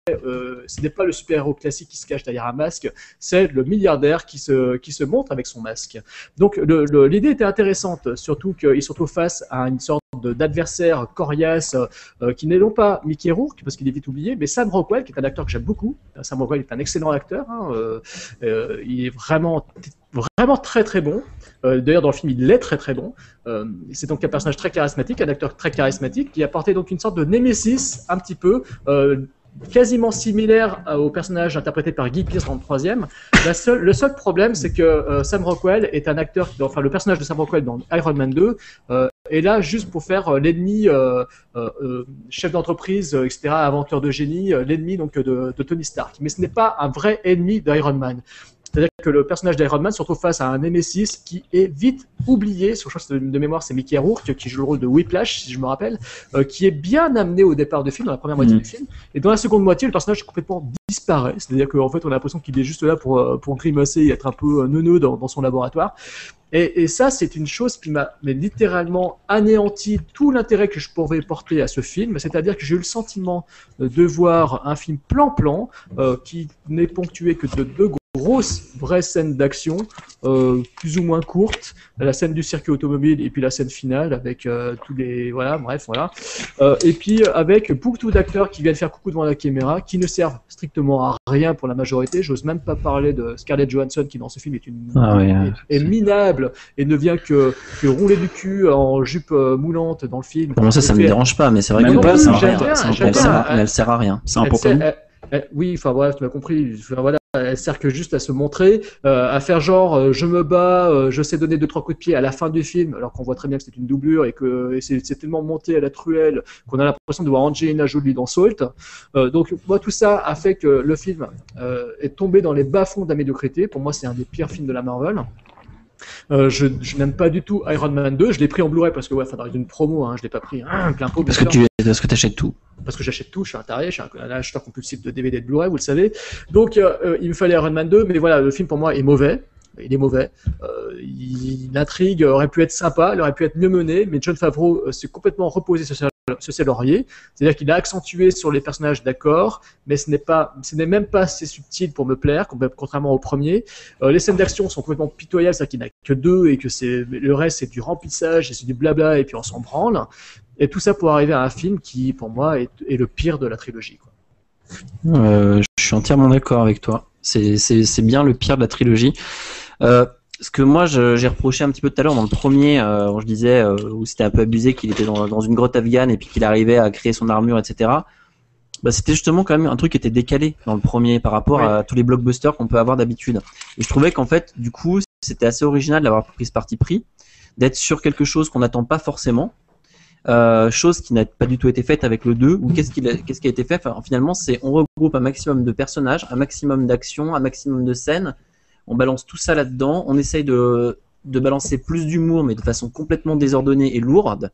Ce n'est pas le super-héros classique qui se cache derrière un masque, c'est le milliardaire qui se, qui se montre avec son masque. Donc l'idée était intéressante, surtout qu'ils se retrouvent face à une sorte de- d'adversaire coriace euh, qui n'est non pas Mickey Rourke, parce qu'il est vite oublié, mais Sam Rockwell, qui est un acteur que j'aime beaucoup. Sam Rockwell est un excellent acteur, hein, euh, euh, il est vraiment, vraiment très très bon. Euh, D'ailleurs, dans le film, il est très très bon. Euh, c'est donc un personnage très charismatique, un acteur très charismatique, qui apportait donc une sorte de némésis un petit peu. euh, quasiment similaire à- au personnage interprété par Guy Pearce dans le troisième. Le seul problème, c'est que euh, Sam Rockwell est un acteur, qui- enfin le personnage de Sam Rockwell dans Iron Man 2 euh, est là juste pour faire euh, l'ennemi, euh, euh, euh, chef d'entreprise, euh, etc., aventure de génie, euh, l'ennemi donc de, de Tony Stark. Mais ce n'est pas un vrai ennemi d'Iron Man. C'est-à-dire que le personnage d'Iron Man se retrouve face à un Nemesis qui est vite oublié. Crois que c'est de mémoire, c'est Mickey Rourke qui joue le rôle de Whiplash, si je me rappelle, euh, qui est bien amené au départ du film, dans la première moitié Mhm. du film. Et dans la seconde moitié, le personnage complètement disparaît. C'est-à-dire qu'en fait, on a l'impression qu'il est juste là pour, euh, pour grimacer et être un peu euh, neuneux dans, dans son laboratoire. Et, et ça, c'est une chose qui m'a littéralement anéanti tout l'intérêt que je pouvais porter à ce film. C'est-à-dire que j'ai eu le sentiment de voir un film plan-plan euh, qui n'est ponctué que de deux grosses vraies scènes d'action, euh, plus ou moins courtes, la scène du circuit automobile et puis la scène finale avec euh, tous les voilà, bref, voilà. Euh, et puis avec beaucoup d'acteurs qui viennent faire coucou devant la caméra, qui ne servent strictement à rien pour la majorité. J'ose même pas parler de Scarlett Johansson qui dans ce film est une Ah ouais. est, est minable et ne vient que, que rouler du cul en jupe moulante dans le film. Bon, ça, ça Et me dérange pas, mais c'est vrai Même que pas, elle ça sert à rien. Elle sert à- rien. C'est elle- elle- oui, enfin voilà, tu m'as compris. Enfin, voilà, elle sert que juste à se montrer, euh, à faire genre euh, je me bats, euh, je sais donner deux trois coups de pied à la fin du film, alors qu'on voit très bien que c'est une doublure et que c'est tellement monté à la truelle qu'on a l'impression de voir Angelina Jolie dans Salt. Donc moi tout ça a fait que le film est tombé dans les bas-fonds de la médiocrité. Pour moi, c'est un des pires films de la Marvel. Euh, je, je n'aime pas du tout Iron Man 2. Je l'ai pris en Blu-ray parce que ouais, enfin, dans une promo, hein, je l'ai pas pris hein, plein pot. Parce que tu, parce que t'achètes tout. Parce que j'achète tout, je suis un taré, je suis un, acheteur compulsif de DVD et de Blu-ray, vous le savez. Donc euh, euh, il me fallait Iron Man 2, mais voilà, le film pour moi est mauvais. Il est mauvais. Euh, L'intrigue aurait pu être sympa, elle aurait pu être mieux menée, mais John Favreau euh, s'est complètement reposé sur, ses lauriers. C'est-à-dire qu'il a accentué sur les personnages d'accord, mais ce n'est ce même pas assez subtil pour me plaire, contrairement au premier. Les scènes d'action sont complètement pitoyables, c'est-à-dire qu'il n'y en a que deux et que le reste c'est du remplissage c'est du blabla et puis on s'en branle. Et tout ça pour arriver à un film qui, pour moi, est, est le pire de la trilogie. Quoi. Euh, je suis entièrement d'accord avec toi. C'est bien le pire de la trilogie. Euh, ce que moi j'ai reproché un petit peu tout à l'heure dans le premier, euh, où je disais euh, où c'était un peu abusé qu'il était dans, dans une grotte afghane et puis qu'il arrivait à créer son armure, etc. Bah, c'était justement quand même un truc qui était décalé dans le premier par rapport Ouais. à tous les blockbusters qu'on peut avoir d'habitude. Et je trouvais qu'en fait, du coup, c'était assez original d'avoir pris ce parti pris, d'être sur quelque chose qu'on n'attend pas forcément, euh, chose qui n'a pas du tout été faite avec le 2. Ou qu'est-ce qui, a- qu'est-ce qui a été fait? Enfin, Finalement, c'est on regroupe un maximum de personnages, un maximum d'actions, un maximum de scènes. On balance tout ça là-dedans. On essaye de, de balancer plus d'humour, mais de façon complètement désordonnée et lourde.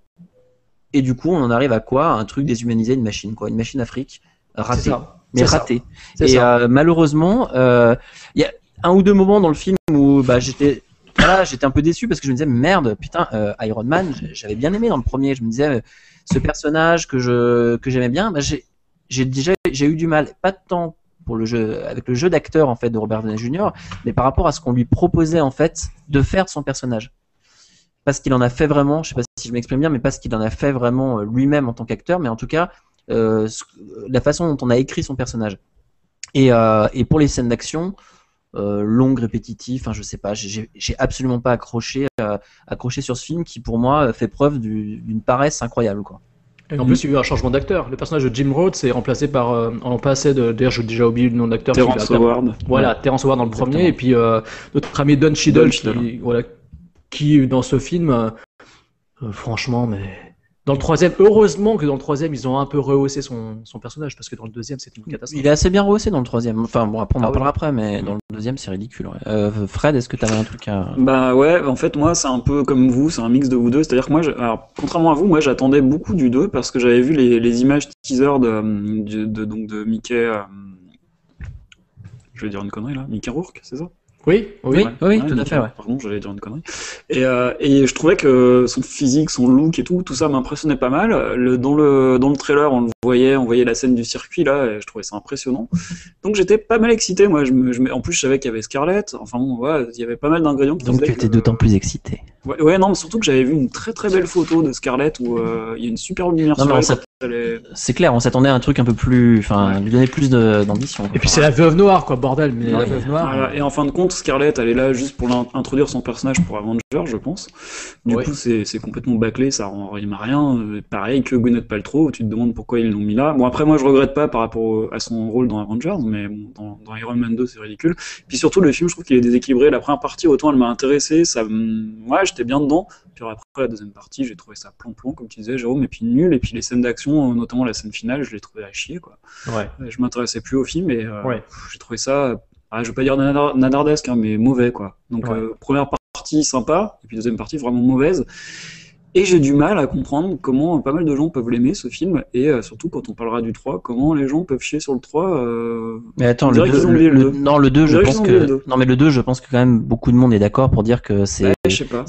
Et du coup, on en arrive à quoi? Un truc déshumanisé, une machine, quoi, une machine Afrique ratée mais C'est ça. raté. C'est Et euh, malheureusement, euh, il y a un ou deux moments dans le film où bah, j'étais voilà, j'étais un peu déçu parce que je me disais merde, putain, euh, Iron Man, j'avais bien aimé dans le premier. Je me disais euh, ce personnage que je que j'aimais bien, bah, j'ai déjà j'ai eu du mal, pas tant pour le jeu avec le jeu d'acteur en fait de Robert Downey Jr., mais par rapport à ce qu'on lui proposait en fait de faire de son personnage. Parce qu'il en a fait vraiment, je sais pas si je m'exprime bien, mais parce qu'il en a fait vraiment euh, lui-même en tant qu'acteur, mais en tout cas la façon dont on a écrit son personnage. Et, et pour les scènes d'action, euh, longues, répétitives, enfin je sais pas, j'ai- absolument pas accroché, euh, accroché sur ce film qui pour moi fait preuve du- d'une paresse incroyable quoi. Et en plus, il y a eu un changement d'acteur. Le personnage de Jim Rhodes est remplacé par, euh, en passé de, d'ailleurs, j'ai déjà oublié le nom d'acteur. qui Terrence Howard. Voilà, Terrence Howard dans le Exactement. premier, et puis euh, notre ami Don Cheadle, Don qui, Cheadle. voilà, qui dans ce film, euh, euh, franchement, mais dans le troisième, heureusement que dans le troisième, ils ont un peu rehaussé son, son personnage, parce que dans le deuxième, c'était une catastrophe. Il est assez bien rehaussé dans le troisième. Enfin bon, après on en Ah oui. parlera après, mais dans le deuxième c'est ridicule. ouais. Euh, Fred, est-ce que tu avais un truc à... Bah ouais, en fait moi c'est un peu comme vous, c'est un mix de vous deux. C'est-à-dire que moi, je- alors contrairement à vous, moi j'attendais beaucoup du 2 parce que j'avais vu les, les images teaser de, de, de- donc de Mickey. euh, je vais dire une connerie là, Mickey Rourke, c'est ça? Oui, oui. Oui, oui, tout à fait, ouais. Pardon, j'allais dire une connerie. Et, euh, et je trouvais que son physique, son look et tout, tout ça m'impressionnait pas mal. Le, dans le dans le trailer, on le voyait, on voyait la scène du circuit là, et je trouvais ça impressionnant. Donc j'étais pas mal excité. Moi, je me, je me- en plus je savais qu'il y avait Scarlett. Enfin bon, ouais, il y avait pas mal d'ingrédients qui Donc faisaient tu étais d'autant plus excité. Ouais, ouais, non, mais surtout que j'avais vu une très très belle photo de Scarlett où euh, il y a une super lumière Non, sur mais on elle. C'est clair, on s'attendait à un truc un peu plus, enfin, lui donner plus d'ambition. Et puis c'est la veuve noire, quoi, bordel, mais la Ouais. veuve noire. Voilà, Et en fin de compte, Scarlett, elle est là juste pour introduire son personnage pour Avengers, je pense. Du Ouais. coup, c'est complètement bâclé, ça rend rime à rien. Euh, Pareil que Gwyneth Paltrow, tu te demandes pourquoi ils l'ont mis là. Bon, après, moi, je regrette pas par rapport au- à son rôle dans Avengers, mais bon, dans, dans Iron Man 2, c'est ridicule. Puis surtout, le film, je trouve qu'il est déséquilibré. La première partie, autant elle m'a intéressé, ça, me- ouais, j'étais bien dedans. Puis après, la deuxième partie, j'ai trouvé ça plan-plan, comme tu disais, Jérôme, et puis nul. Et puis les scènes d'action, notamment la scène finale, je l'ai trouvé à chier, quoi. Ouais. Euh, Je m'intéressais plus au film et euh, Ouais. j'ai trouvé ça, ah, je vais pas dire nadardesque, hein, mais mauvais quoi. Donc Ouais. euh, première partie sympa, et puis deuxième partie vraiment mauvaise. Et j'ai du mal à comprendre comment pas mal de gens peuvent l'aimer ce film, et euh, surtout quand on parlera du 3, comment les gens peuvent chier sur le 3. euh, Mais attends, le dirait 2, qu'ils ont oublié le non, le 2, On je pense que, le non, mais le 2, je pense que quand même beaucoup de monde est d'accord pour dire que c'est, ouais,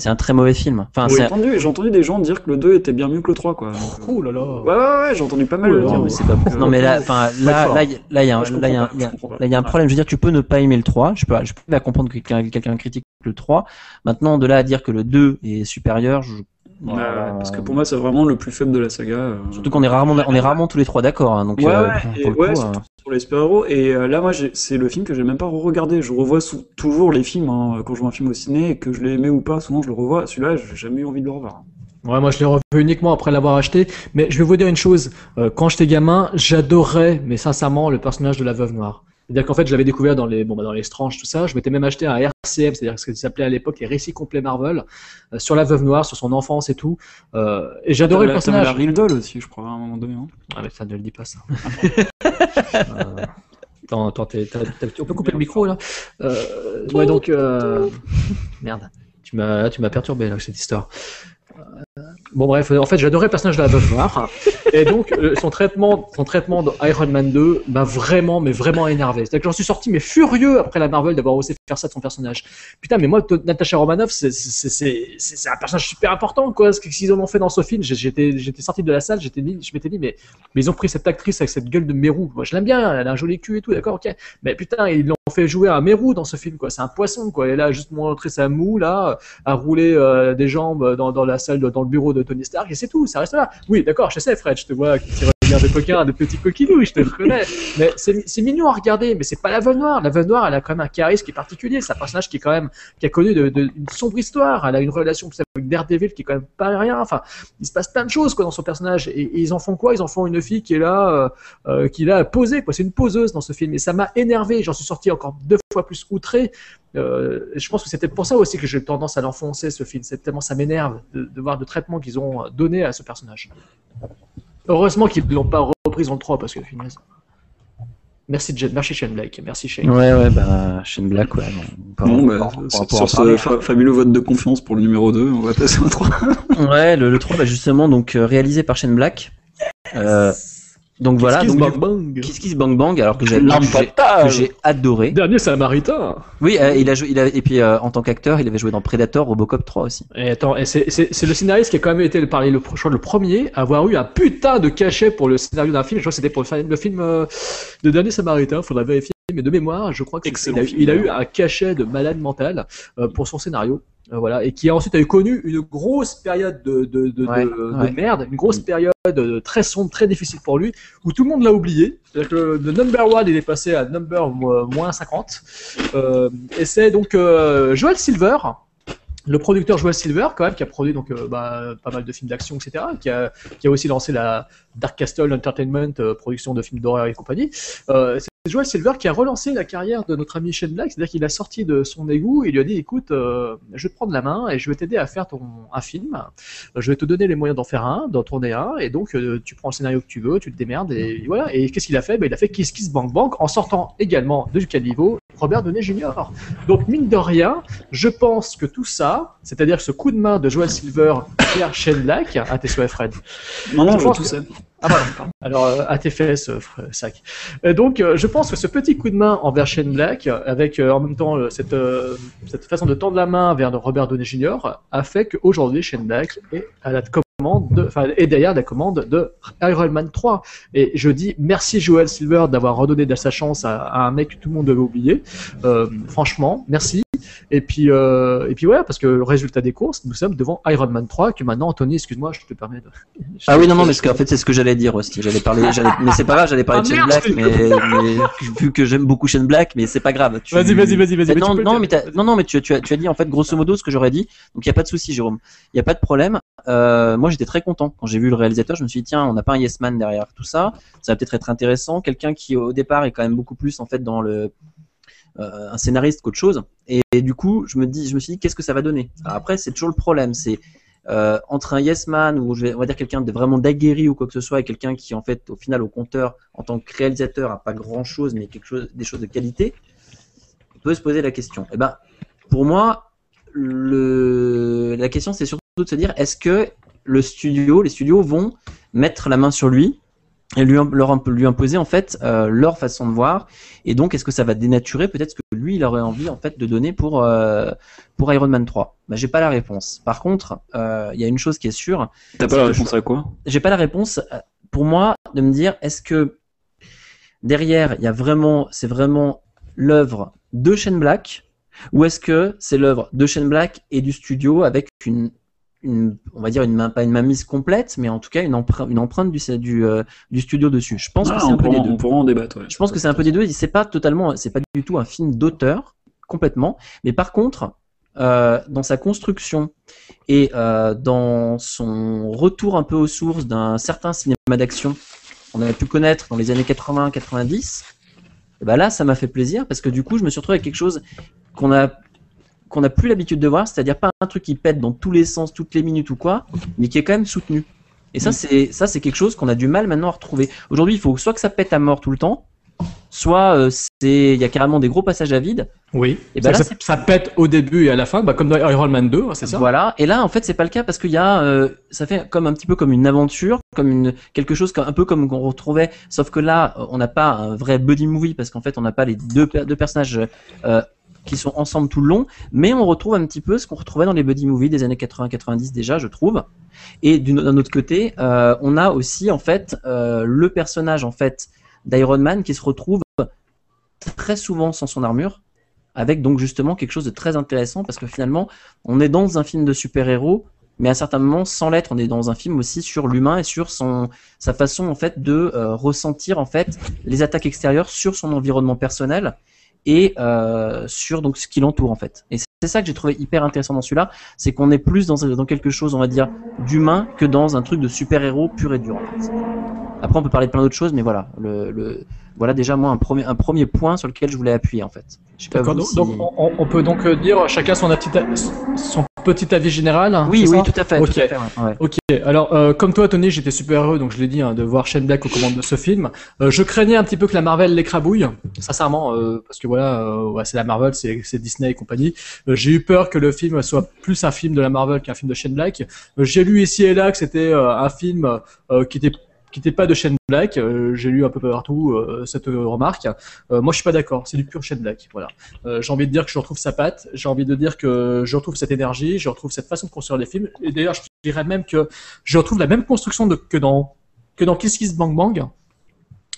un très mauvais film. Enfin, J'ai entendu, des gens dire que le 2 était bien mieux que le 3 quoi. Donc, Oh là là. Ouais, ouais, ouais, j'ai entendu pas mal Oh le dire. mais pas Non, mais là, enfin, là, là, il y a- là, il y a un, là, il y a un- là, y a problème. Je veux dire, tu peux ne pas aimer le 3. Je peux, je peux bien comprendre que quelqu'un, quelqu'un critique le 3. Maintenant, de là à dire que le 2 est supérieur, je, Ouais, ouais, parce que pour moi, c'est vraiment le plus faible de la saga. euh. surtout qu'on est rarement, on est rarement tous les trois d'accord, hein, donc, Ouais, euh, ouais, pour et le coup, ouais, euh, sur les super-héros. Et euh, là, moi, c'est le film que j'ai même pas re-regardé. Je revois toujours les films hein, quand je vois un film au ciné, et que je l'ai aimé ou pas. Souvent, je le revois. Celui-là, j'ai jamais eu envie de le revoir. Ouais, moi je l'ai revu uniquement après l'avoir acheté. Mais je vais vous dire une chose. euh, quand j'étais gamin, j'adorais, mais sincèrement, le personnage de la veuve noire. C'est-à-dire qu'en fait, je l'avais découvert dans les, bon, bah, dans les Strange, tout ça. Je m'étais même acheté un RCM, c'est-à-dire ce que s'appelait à l'époque les récits complets Marvel, euh, sur la veuve noire, sur son enfance et tout. Euh, et j'adorais le personnage. la Real Doll aussi, je crois, à un moment donné. hein. Ah, mais ça ne le dis pas, ça. Euh, Attends, attends, t'as- t'as- on peut couper le micro, là euh, Ouais, donc... euh, Merde. Tu m'as tu m'as perturbé, là, avec cette histoire. Bon bref, en fait j'adorais le personnage de la veuve noire et donc euh, son traitement, son traitement dans Iron Man 2 m'a vraiment, mais vraiment énervé. C'est-à-dire que j'en suis sorti mais furieux après la Marvel d'avoir osé faire ça de son personnage. Putain, mais moi Natasha Romanoff, c'est un personnage super important quoi. Ce qu'ils en ont fait dans ce film, j'étais sorti de la salle, j'étais je m'étais dit mais mais ils ont pris cette actrice avec cette gueule de Mérou. Moi je l'aime bien, elle a un joli cul et tout, d'accord, ok. Mais putain, ils l'ont fait jouer à Mérou dans ce film quoi. C'est un poisson quoi. Elle a juste montré sa moue là à rouler euh, des jambes dans, dans la salle, de- dans le bureau de Tony Stark, et c'est tout, ça reste là. Oui, d'accord, je sais, Fred, je te vois qui regard de coquin, de petits coquinous, je te reconnais. Mais c'est mignon à regarder, mais c'est pas la veuve noire. La veuve noire, elle a quand même un charisme qui est particulier. C'est un personnage qui est quand même, qui a connu de, une sombre histoire. Elle a une relation avec Daredevil qui est quand même pas rien. Enfin, il se passe plein de choses quoi dans son personnage. Et, ils en font quoi? Ils en font une fille qui est là, euh, euh, qui est là posée. C'est une poseuse dans ce film. Et ça m'a énervé. J'en suis sorti encore deux fois plus outré. Euh, je pense que c'était pour ça aussi que j'ai tendance à l'enfoncer ce film. C'est tellement ça m'énerve de voir le traitement qu'ils ont donné à ce personnage. Heureusement qu'ils ne l'ont pas reprise en le 3 parce que finesse. Merci, Jen, merci Shane Blake, merci Shane. Ouais, ouais, bah, Shane Black, ouais. on- on- Bon, on- bah, on- sur ce fa- fabuleux vote de confiance pour le numéro 2, on va passer au 3. Ouais, le, le 3, bah, justement, donc, euh, réalisé par Shane Black. Euh, donc voilà, Kiss donc, Bang Bang. Kiss Kiss Bang Bang, alors que j'ai j'ai- fatale. que j'ai adoré. Dernier Samaritain. Oui, euh, il a joué, il a, et puis euh, en tant qu'acteur, il avait joué dans Predator, Robocop 3 aussi. Et attends, et c'est- c'est c'est le scénariste qui a quand même été parmi le, je crois, le premier à avoir eu un putain de cachet pour le scénario d'un film. Je crois que c'était pour le, fi- le film euh, de Dernier Samaritain, faudrait vérifier. Mais de mémoire, je crois que c'est- Excellent il a, film, il a eu un cachet de malade mental euh, pour son scénario. Euh, voilà, et qui a ensuite a eu connu une grosse période de, de, de, Ouais, de- de ouais. merde, une grosse période euh, très sombre, très difficile pour lui, où tout le monde l'a oublié. C'est-à-dire que le, number one, il est passé à number mo- moins 50. Euh, et c'est donc euh, Joel Silver, le producteur Joel Silver, quand même, qui a produit donc euh, bah, pas mal de films d'action, etc., qui a, qui a aussi lancé la Dark Castle Entertainment, euh, production de films d'horreur et compagnie. Euh, c'est Joel Silver qui a relancé la carrière de notre ami Shane Black, c'est-à-dire qu'il a sorti de son égout et il lui a dit écoute, euh, je vais te prendre la main et je vais t'aider à faire ton un film. Euh, Je vais te donner les moyens d'en faire un, d'en tourner un, et donc euh, tu prends le scénario que tu veux, tu te démerdes et voilà. Et qu'est-ce qu'il a fait? Ben, il a fait Kiss Kiss Bang Bang en sortant également de caniveau Robert Downey Jr. Donc mine de rien, je pense que tout ça, c'est-à-dire ce coup de main de Joel Silver vers Shane Black, à tes souhaits Fred. Non, non, Je je pense tout que- ça. Ah pardon, pardon. Alors euh, à tes fesses, euh, sac. Euh, donc je pense que ce petit coup de main envers Shane Black, avec en même temps cette, cette façon de tendre la main vers Robert Downey Jr., a fait qu'aujourd'hui Shane Black est à la commande, de- enfin est derrière la commande de Iron Man 3. Et je dis merci Joel Silver d'avoir redonné de sa chance à, à un mec que tout le monde avait oublié. Euh, franchement, merci. Et puis, euh, et puis voilà, parce que le résultat des courses, nous sommes devant Iron Man 3, que maintenant, Anthony, excuse-moi, je te permets de. Ah oui, non, non, mais qu'en fait, c'est ce que j'allais dire aussi. J'allais parler, j'allais- mais c'est pas grave, j'allais parler Ah, de Shane Black, mais, mais vu que j'aime beaucoup Shane Black, mais c'est pas grave. Tu- Vas-y, vas-y, vas-y, vas-y. Non, non, mais non, non, mais tu, tu as, tu as dit en fait grosso modo ce que j'aurais dit. Donc il y a pas de souci, Jérôme. Il y a pas de problème. Euh, moi, j'étais très content quand j'ai vu le réalisateur. Je me suis dit tiens, on n'a pas un yes man derrière tout ça. Ça va peut-être être intéressant. Quelqu'un qui au départ est quand même beaucoup plus en fait dans le euh, un scénariste qu'autre chose. Et, et du coup, je me dis, je me suis dit qu'est-ce que ça va donner? Après, c'est toujours le problème. C'est euh, entre un yes man ou je vais, on va dire quelqu'un de vraiment d'aguerri ou quoi que ce soit et quelqu'un qui en fait au final au compteur en tant que réalisateur a pas grand chose mais quelque chose des choses de qualité on peut se poser la question. Eh ben, pour moi, la question c'est surtout de se dire est-ce que le studio, les studios vont mettre la main sur lui? Et lui, leur lui imposer en fait euh, leur façon de voir. Et donc est-ce que ça va dénaturer peut-être ce que lui il aurait envie en fait de donner pour euh, pour Iron Man 3 ben, j'ai pas la réponse. Par contre euh, il y a une chose qui est sûre. T'as pas la réponse à quoi? J'ai pas la réponse pour moi de me dire est-ce que derrière il y a vraiment c'est vraiment l'œuvre de Shane Black ou est-ce que c'est l'œuvre de Shane Black et du studio avec une, une on va dire une main pas une mainmise complète mais en tout cas une empreinte une empreinte du du, euh, du studio dessus je pense Ah, que c'est un peu des deux on pourra en débattre. ouais. je pense que c'est un peu des deux. C'est pas totalement, c'est pas du tout un film d'auteur complètement, mais par contre, euh, dans sa construction et euh, dans son retour un peu aux sources d'un certain cinéma d'action qu'on avait pu connaître dans les années 80-90, et ben là, ça m'a fait plaisir parce que du coup, je me suis retrouvé avec quelque chose qu'on a qu'on n'a plus l'habitude de voir, c'est-à-dire pas un truc qui pète dans tous les sens, toutes les minutes ou quoi, mais qui est quand même soutenu. Et ça, c'est ça, c'est quelque chose qu'on a du mal maintenant à retrouver. Aujourd'hui, il faut soit que ça pète à mort tout le temps, soit euh, c'est il y a carrément des gros passages à vide. Oui. Et ben ça, là, ça- ça pète au début et à la fin, bah, comme dans Iron Man 2, hein, c'est ça Voilà. Et là, en fait, c'est pas le cas parce qu'il y a, euh, ça fait comme un petit peu comme une aventure, comme une quelque chose un peu comme qu'on retrouvait, sauf que là, on n'a pas un vrai buddy movie parce qu'en fait, on n'a pas les deux, deux personnages euh, qui sont ensemble tout le long, mais on retrouve un petit peu ce qu'on retrouvait dans les buddy movies des années 80-90 déjà, je trouve. Et d'un autre côté, euh, on a aussi en fait euh, le personnage en fait d'Iron Man qui se retrouve très souvent sans son armure, avec donc justement quelque chose de très intéressant parce que finalement, on est dans un film de super-héros, mais à certains moments, sans l'être, on est dans un film aussi sur l'humain et sur son sa façon en fait de euh, ressentir en fait les attaques extérieures sur son environnement personnel et euh, sur donc ce qui l'entoure en fait. Et c'est ça que j'ai trouvé hyper intéressant dans celui-là, c'est qu'on est plus dans, dans quelque chose, on va dire, d'humain que dans un truc de super-héros pur et dur. En fait. Après, on peut parler de plein d'autres choses, mais voilà, le, le- voilà déjà moi un premier, un premier point sur lequel je voulais appuyer en fait. Pas Donc, si- donc, on, on peut donc euh, dire chacun son, son petit avis général. hein, oui, oui, tout à fait. Ok. tout à fait, ouais, ouais. Ok, alors euh, comme toi Tony, j'étais super heureux, donc je l'ai dit, hein, de voir Shane Black aux commandes de ce film. Euh, je craignais un petit peu que la Marvel l'écrabouille, sincèrement, euh, parce que voilà, euh, ouais, c'est la Marvel, c'est c'est Disney et compagnie. Euh, J'ai eu peur que le film soit plus un film de la Marvel qu'un film de Shane Black. Euh, J'ai lu ici et là que c'était euh, un film euh, qui était qui n'était pas de Shane Black. Euh, J'ai lu un peu partout euh, cette remarque. Euh, moi, je suis pas d'accord. C'est du pur Shane Black. Voilà. J'ai envie de dire que je retrouve sa patte, j'ai envie de dire que je retrouve cette énergie, je retrouve cette façon de construire les films. Et d'ailleurs, je dirais même que je retrouve la même construction de, que dans que dans Kiss Kiss Bang Bang.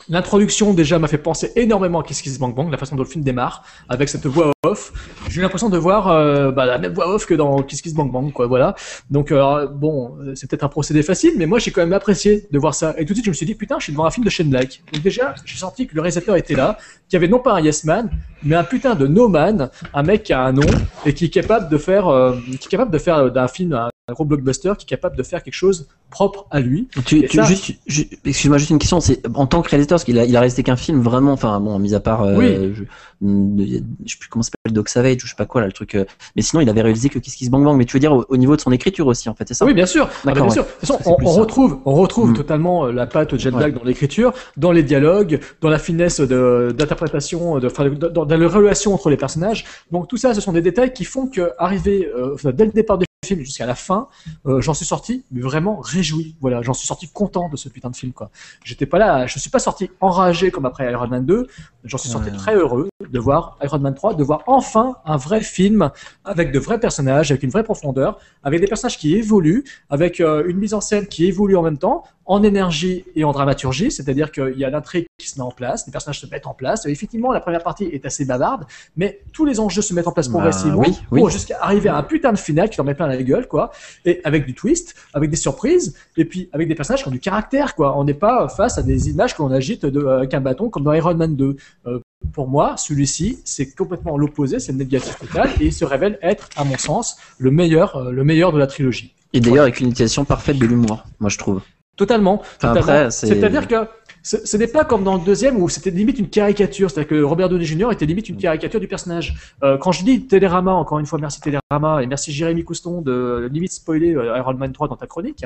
L'introduction déjà m'a fait penser énormément à Kiss Kiss Bang Bang, la façon dont le film démarre, avec cette voix off. J'ai eu l'impression de voir euh, bah, la même voix off que dans Kiss Kiss Bang Bang, quoi. Voilà. Donc euh, bon, euh, c'est peut-être un procédé facile, mais moi j'ai quand même apprécié de voir ça. Et tout de suite, je me suis dit putain, je suis devant un film de Shane Black. Donc déjà, j'ai senti que le réalisateur était là, qu'il y avait non pas un yes man, mais un putain de no man, un mec qui a un nom et qui est capable de faire, euh, qui est capable de faire euh, d'un film un, un gros blockbuster, qui est capable de faire quelque chose propre à lui. Tu, Et tu- ça- juste, ju- excuse-moi, juste une question. C'est en tant que réalisateur, parce qu'il a, il a resté qu'un film vraiment, enfin bon, mis à part, euh, Oui. je, je sais plus comment ça s'appelle, Dog Savage ou je sais pas quoi là, le truc. euh, mais sinon, il avait réalisé que Kiss Kiss Bang Bang. Mais tu veux dire au, au niveau de son écriture aussi, en fait, c'est ça Oui, bien sûr. Ah, D'accord, bien ouais. sûr. De toute façon, on, retrouve, on retrouve Mm. totalement euh, la patte de Jet Ouais. Black dans l'écriture, dans les dialogues, dans la finesse de- d'interprétation, de, enfin, dans, dans la relation entre les personnages. Donc tout ça, ce sont des détails qui font que, arrivé euh, dès le départ du film jusqu'à la fin, euh, j'en suis sorti mais vraiment réjoui. Voilà, j'en suis sorti content de ce putain de film. Quoi. J'étais pas là, je suis pas sorti enragé comme après Iron Man 2. J'en suis sorti Ouais. très heureux de voir Iron Man 3, de voir enfin un vrai film avec de vrais personnages, avec une vraie profondeur, avec des personnages qui évoluent, avec euh, une mise en scène qui évolue en même temps, en énergie et en dramaturgie, c'est-à-dire qu'il y a l'intrigue qui se met en place, les personnages se mettent en place. Et effectivement, la première partie est assez bavarde, mais tous les enjeux se mettent en place Bah, progressivement oui, oui. pour jusqu'à arriver à un putain de final qui t'en met plein la gueule, quoi. Et avec du twist, avec des surprises, et puis avec des personnages qui ont du caractère, quoi. On n'est pas face à des images qu'on agite de, avec un bâton comme dans Iron Man 2. Euh, pour moi, celui-ci, c'est complètement l'opposé, c'est le négatif total, et il se révèle être, à mon sens, le meilleur, euh, le meilleur de la trilogie. Et d'ailleurs, avec une utilisation parfaite de l'humour, moi je trouve. Totalement. Totalement. C'est-à-dire que ce n'est pas comme dans le deuxième où c'était limite une caricature, c'est-à-dire que Robert Downey Jr. était limite une caricature du personnage. Euh, quand je dis Télérama, encore une fois merci Télérama et merci Jérémy Couston de limite spoiler euh, Iron Man 3 dans ta chronique.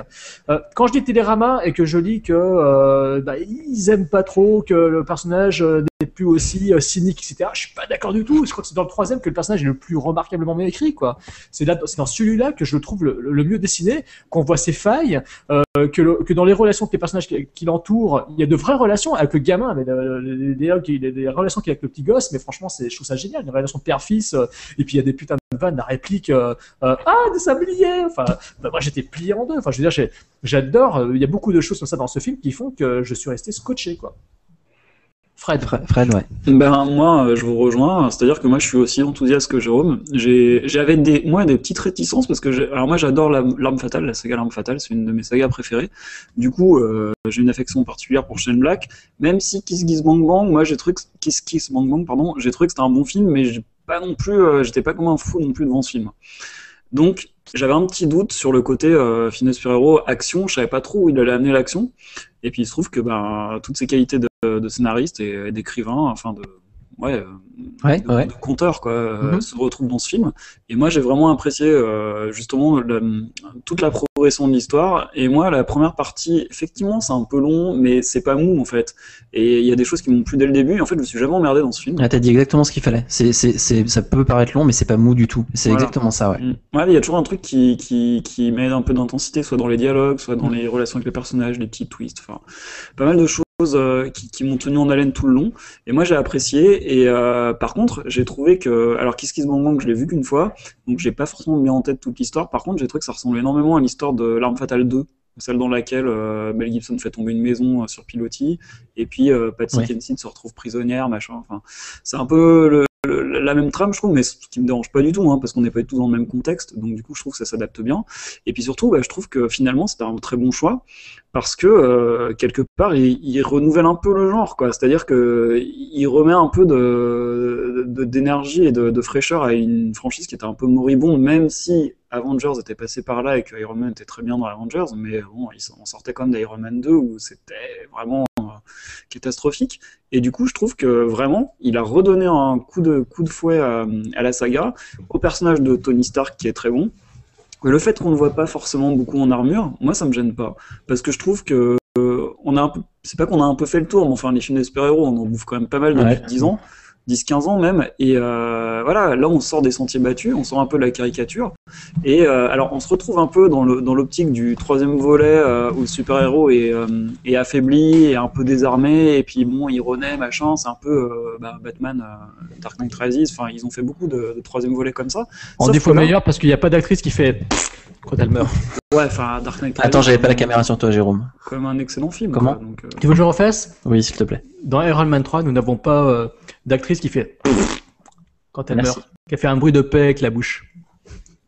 Euh, quand je dis Télérama et que je lis que euh, bah, ils aiment pas trop que le personnage euh, plus aussi euh, cynique, etc. Je suis pas d'accord du tout. Je crois que c'est dans le troisième que le personnage est le plus remarquablement bien écrit. C'est dans celui-là que je le trouve le, mieux dessiné, qu'on voit ses failles, euh, que, que dans les relations avec les personnages qui, l'entourent, il y a de vraies relations avec le gamin, mais euh, les- les relations qu'il y a avec le petit gosse, mais franchement, je trouve ça génial, une relation père-fils, euh, et puis il y a des putains de vannes, la réplique, euh, euh, ah, des sabliers, enfin, bah, moi j'étais plié en deux, enfin, je veux dire, j'adore, euh, il y a beaucoup de choses comme ça dans ce film qui font que je suis resté scotché. Fred. Fred, ouais. Ben moi, euh, je vous rejoins. C'est-à-dire que moi, je suis aussi enthousiaste que Jérôme. J'avais des, moi, des petites réticences parce que, alors moi, j'adore la- l'arme fatale, la saga l'arme fatale, c'est une de mes sagas préférées. Du coup, euh, j'ai une affection particulière pour Shane Black. Même si Kiss Kiss Bang Bang, moi, j'ai trouvé que Kiss Kiss Bang Bang, pardon, j'ai trouvé c'était un bon film, mais pas non plus, euh, j'étais pas comme un fou non plus devant ce film. Donc, j'avais un petit doute sur le côté euh, de super-héros, action. Je savais pas trop où il allait amener l'action. Et puis il se trouve que ben, toutes ces qualités de, de scénariste et d'écrivain, enfin de ouais, euh, Ouais, de, ouais. de quoi, euh, Mhm. se retrouvent dans ce film. Et moi j'ai vraiment apprécié euh, justement le- toute la progression de l'histoire. Et moi la première partie, effectivement c'est un peu long, mais c'est pas mou en fait. Et il y a des choses qui m'ont plu dès le début. Et en fait je me suis jamais emmerdé dans ce film. Ah, t'as dit exactement ce qu'il fallait. C'est, ça peut paraître long, mais c'est pas mou du tout. C'est Voilà. exactement ça, ouais. Mm. Ouais, il y a toujours un truc qui, qui, qui met un peu d'intensité, soit dans les dialogues, soit dans les relations avec les personnages, les petits twists, enfin, pas mal de choses euh, qui, qui m'ont tenu en haleine tout le long. Et moi, j'ai apprécié. Et euh, par contre, j'ai trouvé que, alors Kiss Kiss Bang Bang, je l'ai vu qu'une fois, donc j'ai pas forcément bien en tête toute l'histoire. Par contre, j'ai trouvé que ça ressemblait énormément à l'histoire de L'Arme Fatale 2. Celle dans laquelle euh, Mel Gibson fait tomber une maison euh, sur pilotis, et puis euh, Patsy Ouais. Kensit se retrouve prisonnière, machin. Enfin, c'est un peu le, la même trame, je trouve, mais ce qui me dérange pas du tout, hein, parce qu'on n'est pas du tout dans le même contexte, donc du coup, je trouve que ça s'adapte bien. Et puis surtout, bah, je trouve que finalement, c'était un très bon choix, parce que euh, quelque part, il, renouvelle un peu le genre, quoi. C'est-à-dire que il remet un peu d'énergie et de, fraîcheur à une franchise qui était un peu moribonde, même si Avengers était passé par là et que Iron Man était très bien dans Avengers, mais bon, on sortait quand même d'Iron Man 2 où c'était vraiment catastrophique. Et du coup, je trouve que vraiment, il a redonné un coup de, coup de fouet à, à la saga, au personnage de Tony Stark qui est très bon. Le fait qu'on ne voit pas forcément beaucoup en armure, moi, ça me gêne pas. Parce que je trouve que euh, on a un peu, c'est pas qu'on a un peu fait le tour, mais enfin, les films des super-héros, on en bouffe quand même pas mal depuis Ouais. 10 ans. 10-15 ans même, et euh, voilà, là on sort des sentiers battus, on sort un peu de la caricature, et euh, alors on se retrouve un peu dans le dans l'optique du troisième volet euh, où le super-héros est, est affaibli, et un peu désarmé, et puis bon, il renaît, machin, c'est un peu bah, Batman, Dark Knight Rises, enfin ils ont fait beaucoup de, de troisième volets comme ça. En défaut là- meilleur parce qu'il n'y a pas d'actrice qui fait quand elle meurt. Ouais, enfin Dark Knight Rises. Attends, j'avais pas la caméra sur toi, Jérôme. Quand même un excellent film. Comment quoi, donc, euh, Tu veux que je le refasse? Oui, s'il te plaît. Dans Iron Man 3, nous n'avons pas euh, d'actrice qui fait quand elle Merci. meurt, qui a fait un bruit de paix avec la bouche.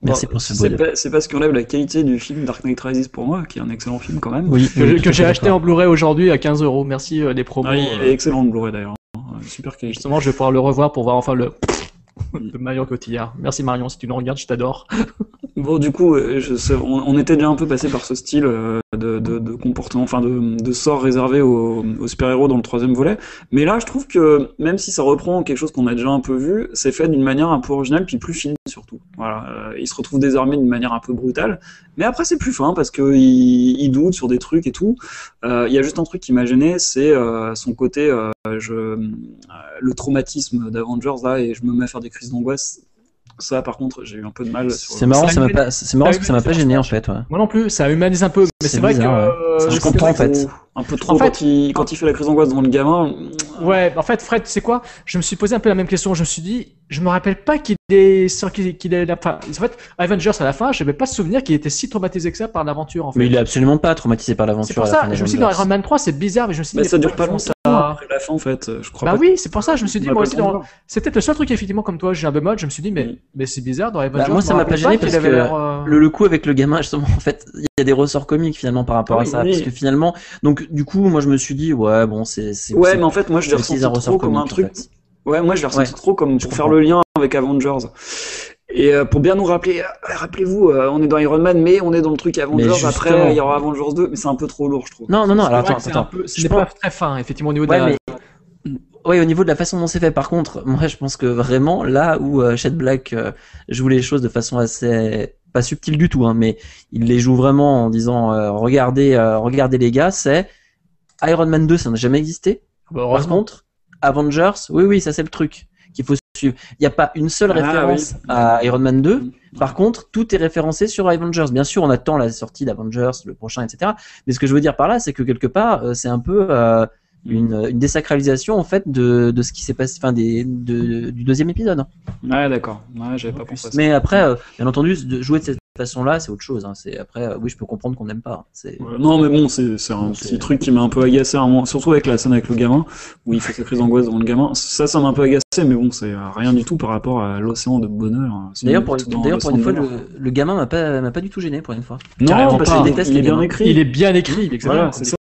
Merci bon, pour ce c'est pas, c'est pas ce qui enlève la qualité du film Dark Knight Rises pour moi, qui est un excellent film quand même. Oui, Que, j'ai acheté en Blu-ray aujourd'hui à 15 euros. Merci euh, des promos. Ah, il euh, est excellent le Blu-ray d'ailleurs. Super qualité. Justement, je vais pouvoir le revoir pour voir enfin le de Marion Cotillard. Merci Marion, si tu nous regardes, je t'adore. Bon, du coup, euh, on, était déjà un peu passé par ce style euh, de, comportement, enfin de, sort réservé aux, super-héros dans le troisième volet. Mais là, je trouve que même si ça reprend quelque chose qu'on a déjà un peu vu, c'est fait d'une manière un peu originale, puis plus fine surtout. Euh, il se retrouve désarmé d'une manière un peu brutale. Mais après, c'est plus fin parce que il, il doute sur des trucs et tout. Euh, Il y a juste un truc qui m'a gêné, c'est euh, son côté, euh, je, euh, le traumatisme d'Avengers là, et je me mets à faire des crises d'angoisse. Ça, par contre, j'ai eu un peu de mal. sur- C'est marrant, Ça m'a pas, c'est marrant parce que ça m'a pas gêné en fait. Ouais. Moi non plus, ça humanise un peu, mais C'est vrai bizarre, que Ça, je c'est comprends, en fait. Un peu trop En fait- quand, il, quand il fait la crise d'angoisse devant le gamin. Ouais, en fait, Fred, c'est quoi? Je me suis posé un peu la même question. Je me suis dit, je me rappelle pas qu'il est, qu'il qu'il est, la- enfin, en fait, Avengers à la fin, j'avais pas souvenir qu'il était si traumatisé que ça par l'aventure. En fait. Mais il est absolument pas traumatisé par c'est l'aventure. pour à la fin ça. Je me suis dit dans. Iron Man 3, c'est bizarre, mais je me suis dit, Mais mais ça dure pas longtemps ça après la fin en fait. Je crois Bah pas. oui, c'est pour ça. Je me suis dit, moi aussi, le dans... c'est peut-être le seul truc effectivement comme toi, j'ai un peu mode. Je me suis dit, mais, Mm. mais c'est bizarre dans Avengers. moi, je ça m'a pas gêné qu'il parce avait que l'air, euh, Le, le coup avec le gamin, justement, en fait, il y a des ressorts comiques finalement par rapport Ah à ça. Parce que finalement, donc du coup, moi je me suis dit, ouais, bon, c'est. c'est- Ouais, c'est- mais en fait, moi je l'ai c'est ressenti trop comme un en truc. fait. Ouais, moi je l'ai ressenti Ouais. trop comme pour faire le lien avec Avengers. Et euh, pour bien nous rappeler, euh, rappelez-vous, euh, on est dans Iron Man, mais on est dans le truc Avengers. Après, il y aura Avengers 2, mais c'est un peu trop lourd, je trouve. Non, non, non, c'est alors attends, c'est attends. peu- Ce Je n'est pense- pas très fin, effectivement, au niveau de Ouais, la. mais ouais, au niveau de la façon dont c'est fait, par contre, moi je pense que vraiment là où euh, Shed Black euh, joue les choses de façon assez pas subtile du tout, hein, mais il les joue vraiment en disant euh, regardez, euh, regardez les gars, c'est Iron Man 2, ça n'a jamais existé. Bah, Par contre, Avengers, oui, oui, ça c'est le truc qu'il faut suivre. Il n'y a pas une seule Ah, référence oui. à Iron Man 2. Mm. Par contre, tout est référencé sur Avengers. Bien sûr, on attend la sortie d'Avengers, le prochain, etc. Mais ce que je veux dire par là, c'est que quelque part, euh, c'est un peu euh, une, une désacralisation en fait de, de ce qui s'est passé, enfin des, de- du deuxième épisode. Ouais, d'accord. Ouais, j'avais pas pensé. Mais après, euh, bien entendu, de jouer de cette façon-là, c'est autre chose. hein. C'est après, euh, oui, je peux comprendre qu'on n'aime pas. hein. C'est Ouais, non, mais bon, c'est c'est un petit truc qui m'a un peu agacé, un moment, surtout avec la scène avec le gamin, où il fait sa crise d'angoisse devant le gamin. Ça, ça m'a un peu agacé, mais bon, c'est rien du tout par rapport à l'océan de bonheur. hein. C'est D'ailleurs, pour, tout dans d'ailleurs, pour une fois, le, le gamin m'a pas, m'a pas du tout gêné pour une fois. Non, Carrément parce pas. qu'il Je est, déteste il est bien écrit. Il est bien écrit. Voilà, c'est ça.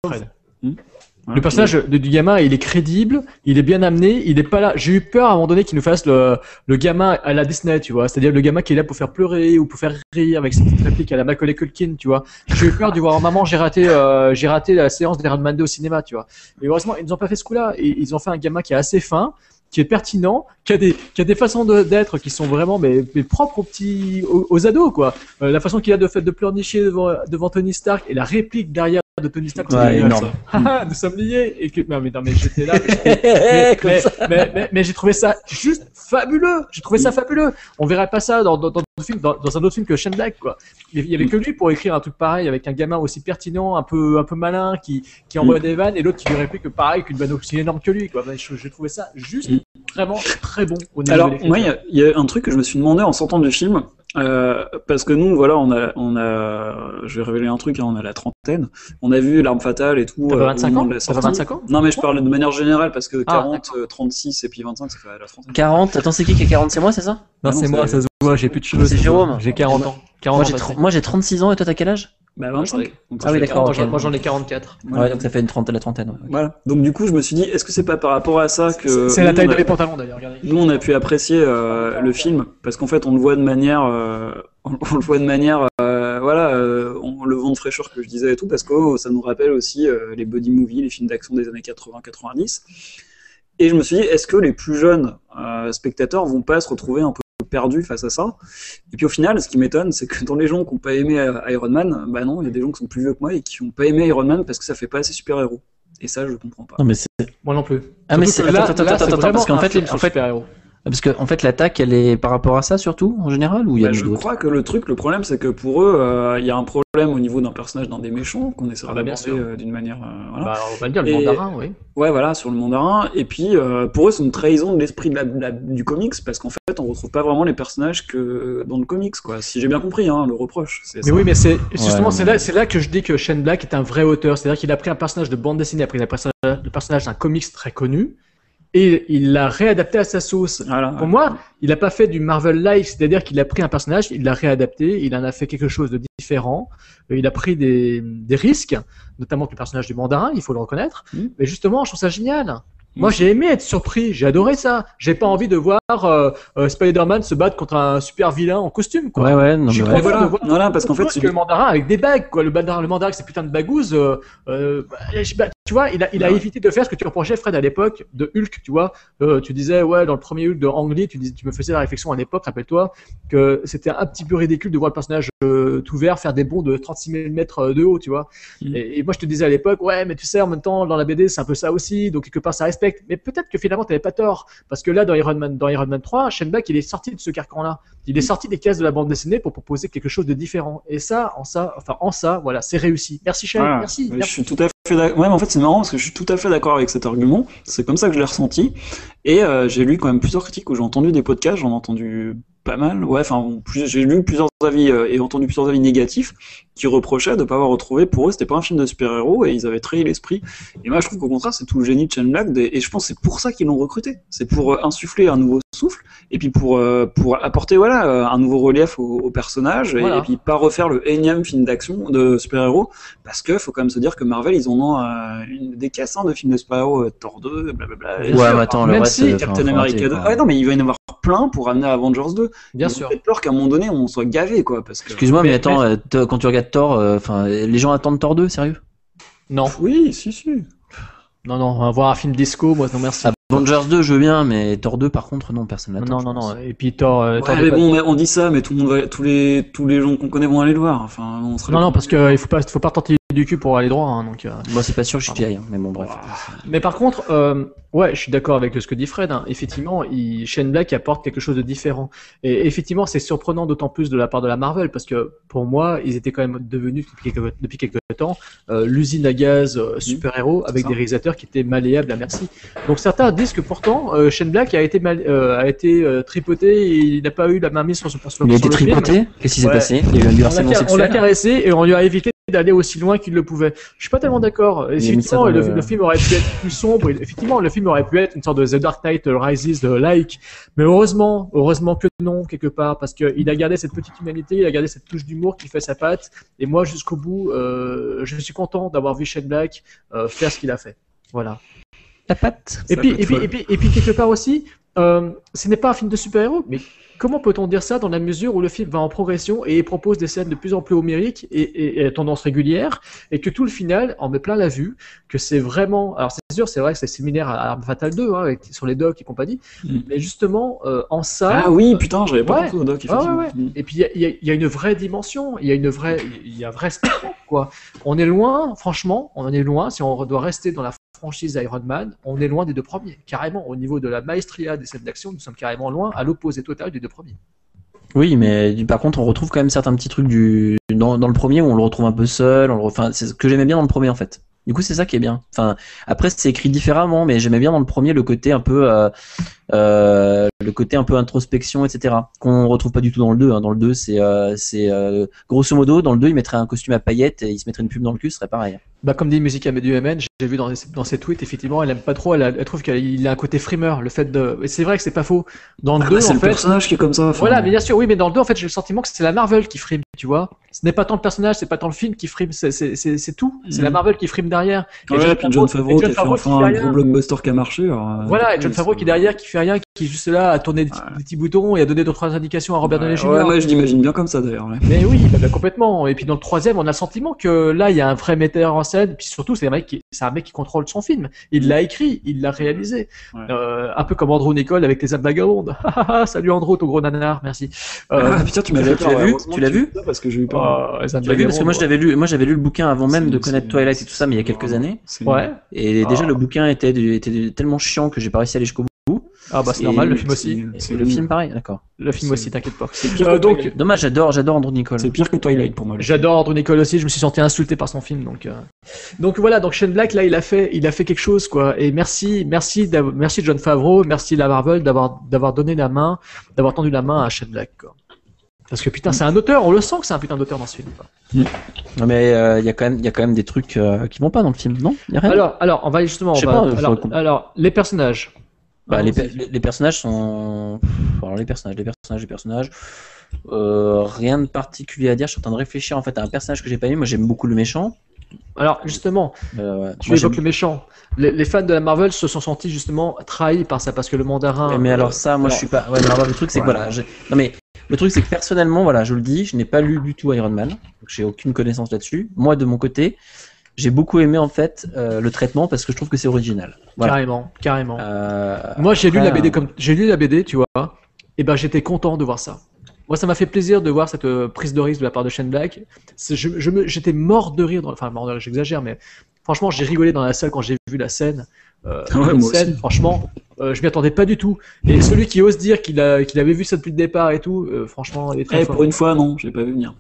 Le personnage de- du gamin, il est crédible, il est bien amené, il est pas là. J'ai eu peur à un moment donné qu'il nous fasse le, le gamin à la Disney, tu vois. C'est-à-dire le gamin qui est là pour faire pleurer ou pour faire rire avec ses petites répliques à la Macaulay Culkin, tu vois. J'ai eu peur de voir maman, j'ai raté, euh, j'ai raté la séance d'Iron Man 2 au cinéma, tu vois. Et heureusement, ils nous ont pas fait ce coup-là. Ils ont fait un gamin qui est assez fin, qui est pertinent, qui a des, qui a des façons de- d'être qui sont vraiment mais, mais propres aux petits, aux, aux ados, quoi. Euh, la façon qu'il a de fait de pleurnicher devant, devant Tony Stark et la réplique derrière de Tony Stark. Ouais, énorme. Haha, nous sommes liés. Et que, non, mais, non, mais j'étais là. mais, mais, j'ai trouvé ça juste fabuleux. J'ai trouvé ça fabuleux. On verrait pas ça dans, dans, un autre film que Shane Black, quoi. Il y avait que lui pour écrire un truc pareil avec un gamin aussi pertinent, un peu, un peu malin, qui, qui envoie des vannes et l'autre qui lui réplique pareil qu'une vanne aussi énorme que lui, quoi. J'ai trouvé ça juste Mm. Vraiment très bon au niveau Alors, moi, il y y, a un truc que je me suis demandé en sortant du film. Euh, parce que nous, voilà, on a, on a, je vais révéler un truc, hein, on a la trentaine. On a vu l'arme fatale et tout. T'as euh, pas au 25 moment ans de la T'as pas sortie. 25 ans Non, mais je parle de manière générale parce que Ah, 40, euh, 36 et puis 25, ça fait la trentaine. 40, attends, c'est qui qui a 40 C'est moi, c'est ça? Non, Ah non, c'est moi, c'est- ça se voit, j'ai plus de cheveux. c'est Jérôme. J'ai 40 ans. 40 moi ans j'ai, passés. tr- moi j'ai 36 ans et toi t'as quel âge? Bah, 25. Donc, Ah oui, ça fait d'accord, Moi, j'en- Moi j'en ai 44. Ouais, donc ça fait une trentaine, la trentaine. ouais. Voilà. Donc du coup, je me suis dit, est-ce que c'est pas par rapport à ça que C'est la nous, taille on de a- mes pantalons d'ailleurs, regardez. nous on a pu apprécier euh, le film parce qu'en fait on le voit de manière, euh, on, on le voit de manière, euh, voilà, euh, on le vent de fraîcheur que je disais et tout parce que oh, ça nous rappelle aussi euh, les buddy movies, les films d'action des années 80-90. Et je me suis dit, est-ce que les plus jeunes euh, spectateurs vont pas se retrouver un peu perdus face à ça Et puis au final, ce qui m'étonne, c'est que dans les gens qui n'ont pas aimé euh, Iron Man, bah non, il y a des gens qui sont plus vieux que moi et qui n'ont pas aimé Iron Man parce que ça fait pas assez super-héros. Et ça, je comprends pas. Non mais c'est Moi non plus. Ah, mais c'est- attends, attends, attends, attends, parce qu'en fait, en fait- super-héros. Parce que en fait l'attaque elle est par rapport à ça surtout en général ou il y a Bah, je crois que le truc, le problème, c'est que pour eux, euh, il y a un problème au niveau d'un personnage, d'un des méchants, qu'on essaie Ah bah, d'aborder sûr. euh, d'une manière. euh, voilà. Bah, on va le dire, le Et- mandarin, oui. Ouais, voilà, sur le mandarin. Et puis, euh, pour eux, c'est une trahison de l'esprit de la, de la- du comics, parce qu'en fait, on retrouve pas vraiment les personnages que dans le comics, quoi. Si j'ai bien compris, hein, le reproche. Mais ça. oui, mais c'est justement Ouais. c'est là, c'est là que je dis que Shane Black est un vrai auteur. C'est-à-dire qu'il a pris un personnage de bande dessinée, a pris un personnage- le personnage d'un comics très connu, et il l'a réadapté à sa sauce. Voilà, Pour ouais. moi, il n'a pas fait du Marvel-like, c'est-à-dire qu'il a pris un personnage, il l'a réadapté, il en a fait quelque chose de différent, euh, il a pris des, des risques, notamment avec le personnage du mandarin, il faut le reconnaître. Mm. Mais justement, je trouve ça génial. Moi, Mm. j'ai aimé être surpris, j'ai adoré ça. J'ai pas envie de voir euh, euh, Spider-Man se battre contre un super vilain en costume, quoi. Ouais ouais non mais ouais. Mais voilà, voilà, parce qu'en fait, que le mandarin avec des bagues, quoi. Le mandarin, le mandarin avec ses putains de bagouses, euh, euh, bah, je- bah, tu vois, il a, il a Ouais. évité de faire ce que tu reprochais, Fred, à l'époque de Hulk, tu vois. Euh, tu disais, ouais, dans le premier Hulk de Ang Lee, tu, dis- tu me faisais la réflexion à l'époque, rappelle-toi, que c'était un petit peu ridicule de voir le personnage euh, tout vert faire des bonds de 36 mm de haut, tu vois. Mm. Et, et moi, je te disais à l'époque, ouais, mais tu sais, en même temps, dans la BD, c'est un peu ça aussi, donc quelque part, ça respecte. Mais peut-être que finalement, t'avais pas tort. Parce que là, dans Iron Man, dans Iron Man 3, Shane Black, il est sorti de ce carcan-là. Il est sorti des cases de la bande dessinée pour proposer quelque chose de différent. Et ça, en ça, enfin, en ça, voilà, c'est réussi. Merci Shane, Voilà. merci. Oui, merci. Je suis tout à. Ouais, en fait, c'est marrant parce que je suis tout à fait d'accord avec cet argument. C'est comme ça que je l'ai ressenti. Et euh, j'ai lu quand même plusieurs critiques où j'ai entendu des podcasts, j'en ai entendu pas mal. Ouais, enfin, j'ai lu plusieurs avis euh, et entendu plusieurs avis négatifs qui reprochaient de ne pas avoir retrouvé. Pour eux, c'était pas un film de super-héros et ils avaient trahi l'esprit. Et moi, je trouve qu'au contraire, c'est tout le génie de Shane Black. Et je pense que c'est pour ça qu'ils l'ont recruté. C'est pour euh, insuffler un nouveau souffle et puis pour euh, pour apporter voilà euh, un nouveau relief au, au personnage et- Voilà. et, puis pas refaire le énième film d'action de super-héros parce que faut quand même se dire que Marvel ils en ont euh, une, des caisses hein, de films de super-héros euh, Thor 2 blablabla Ouais, mais attends, le Même reste, si Captain America arrêter, 2 quoi. ah ouais, non mais il va y en avoir plein pour amener Avengers 2 Bien J'ai sûr. peut-être peur qu'à un moment donné on soit gavé quoi parce que Excuse-moi mais, Mais- attends euh, quand tu regardes Thor euh, enfin les gens attendent Thor 2 sérieux? Non, oui si si non, non, on va voir un film disco, moi, non, merci. Avengers 2 je veux bien mais Thor 2 par contre non personne l'attend. non, non, pense. non. Et puis Thor, euh, Ouais, Thor mais bon mais on dit ça mais tout le monde va, tous les tous les gens qu'on connaît vont aller le voir enfin on sera Non, non, parce qu'il faut pas, faut pas tenter du cul pour aller droit, hein, donc. euh. Moi c'est pas sûr que j'y aille hein, mais bon bref. Mais par contre, euh, ouais, je suis d'accord avec ce que dit Fred. hein. Effectivement, il, Shane Black apporte quelque chose de différent. Et effectivement, c'est surprenant d'autant plus de la part de la Marvel parce que pour moi, ils étaient quand même devenus depuis quelques, depuis quelques temps euh, l'usine à gaz euh, super-héros c'est avec des réalisateurs qui étaient malléables à merci. Donc certains disent que pourtant, euh, Shane Black a été mal, euh, a été tripoté et il n'a pas eu la main mise sur, son- sur, Il a été tripoté? Qu'est-ce qui s'est Ouais. passé? Il y a eu un On l'a, caressé et on lui a évité d'aller aussi loin qu'il le pouvait. Je suis pas tellement d'accord. Effectivement, le, le- le film aurait pu être plus sombre. Effectivement, le film aurait pu être une sorte de The Dark Knight Rises de like. Mais heureusement, heureusement que non, quelque part, parce qu'il a gardé cette petite humanité, il a gardé cette touche d'humour qui fait sa patte. Et moi, jusqu'au bout, euh, je suis content d'avoir vu Shane Black euh, faire ce qu'il a fait. Voilà. La patte Et puis, et, puis, et, puis, et puis, quelque part aussi, euh, ce n'est pas un film de super-héros, mais comment peut-on dire ça dans la mesure où le film va en progression et propose des scènes de plus en plus homériques et, et, et à tendance régulière, et que tout le final en met plein la vue, que c'est vraiment... Alors c'est sûr, c'est vrai que c'est similaire à Arme Fatale 2, hein, avec- sur les docks et compagnie, Mm. mais justement, euh, en ça... ah oui putain j'avais pas Ouais. doc Ouais, ouais, ouais. Et puis il y y, y a une vraie dimension, il y a une vraie, il y a un vrai spectacle quoi. On est loin, franchement, on en est loin. Si on doit rester dans la franchise Iron Man, on est loin des deux premiers. Carrément, au niveau de la maestria des scènes d'action, nous sommes carrément loin, à l'opposé total des deux premiers. Oui, mais par contre, on retrouve quand même certains petits trucs du dans, dans le premier où on le retrouve un peu seul. On le... Enfin, c'est ce que j'aimais bien dans le premier en fait. Du coup, c'est ça qui est bien. Enfin, après, c'est écrit différemment, mais j'aimais bien dans le premier le côté un peu, euh, euh, le côté un peu introspection, etc. Qu'on retrouve pas du tout dans le 2. hein. Dans le 2, c'est, euh, c'est euh, grosso modo, dans le 2, il mettrait un costume à paillettes et il se mettrait une pub dans le cul, ce serait pareil. Bah, comme dit Musica MN, j'ai vu dans, dans ses tweets, effectivement, elle aime pas trop, elle, a- elle trouve qu'il a un côté frimeur, le fait de. Et c'est vrai que c'est pas faux. Dans le Ah 2, bah, c'est en le fait. personnage qui est comme ça. enfin, Voilà, mais bien sûr, oui, mais dans le 2, en fait, j'ai le sentiment que c'est la Marvel qui frime, tu vois. Ce n'est pas tant le personnage, c'est pas tant le film qui frime, c'est- c'est c'est- c'est tout. C'est la Marvel qui frime derrière. Et Ouais, puis John et Favreau qui a fait Favreau enfin qui un fait rien. gros blockbuster qui a marché. alors, euh, Voilà, et John ouais, Favreau qui est derrière, qui fait rien, qui est juste là à tourner des, petits- Ouais. des petits boutons et à donner deux trois indications à Robert Downey Ouais, Jr. ouais, moi je l'imagine bien comme ça d'ailleurs. ouais. Mais oui, bah, bah, complètement. Et puis dans le troisième, on a le sentiment que là, il y a un vrai metteur en scène. Et puis surtout, c'est un mec qui, c'est un mec qui contrôle son film. Il l'a écrit, il l'a réalisé. Ouais. Euh, un peu comme Andrew Nicole avec les âmes vagabondes. Salut Andrew, ton gros nanar, merci. Euh, Ah putain, tu m'avais tu l'as vu? Tu l'as vu? Parce que j'ai eu peur. les âmes Tu l'as vu? Parce que moi, je l'avais lu, moi, j'avais lu le bouquin avant même de connaître Twilight et tout ça, mais il y a quelques années. Ouais. Et déjà, Ah. le bouquin était, tellement chiant que j'ai pas réussi à aller jusqu'au bout. Ah bah c'est normal, le film aussi. c'est- le film, pareil, d'accord. Le film aussi, t'inquiète pas. pire Euh, donc. Dommage, j'adore, j'adore Andrew Nicole. C'est pire que Twilight pour moi. J'adore Andrew Nicole aussi, je me suis senti insulté par son film, donc euh. donc voilà, donc Shane Black là il a fait, il a fait quelque chose quoi, et merci, merci, merci John Favreau, merci la Marvel d'avoir d'avoir donné la main, d'avoir tendu la main à Shane Black quoi. Parce que putain c'est un auteur, on le sent que c'est un putain d'auteur dans ce film. quoi. Non, mais euh, il y a quand même, il y a quand même des trucs euh, qui vont pas dans le film, non? Il y a rien? Alors alors on va justement, on va- pas, alors, les personnages. Bah, les, per- les- les personnages sont. Alors, les personnages, les personnages, les personnages. Euh, rien de particulier à dire. Je suis en train de réfléchir en fait à un personnage que j'ai pas aimé. Moi, j'aime beaucoup le méchant. Alors justement, Euh, tu moi, évoques le méchant. Les, les fans de la Marvel se sont sentis justement trahis par ça parce que le mandarin. Mais euh, alors ça, moi, alors- je suis pas. Ouais, mais alors, le truc, c'est que voilà. Non, mais le truc, c'est que personnellement, voilà, je le dis, je n'ai pas lu du tout Iron Man. Donc, j'ai aucune connaissance là-dessus. Moi, de mon côté, j'ai beaucoup aimé en fait euh, le traitement parce que je trouve que c'est original. Voilà. Carrément, carrément. Euh, Moi, j'ai lu la BD euh, comme j'ai lu la BD, tu vois. Et ben, j'étais content de voir ça. Moi, ça m'a fait plaisir de voir cette euh, prise de risque de la part de Shane Black. Je, je j'étais mort de rire. Dans, enfin, mort de rire, j'exagère, mais franchement, j'ai rigolé dans la salle quand j'ai vu la scène. Euh, Ouais, moi scène, aussi. franchement, euh, je m'y attendais pas du tout. Et celui qui ose dire qu'il avait vu ça depuis le départ et tout, euh, franchement, il est très Eh, fort. pour une fois, non, j'ai pas vu venir.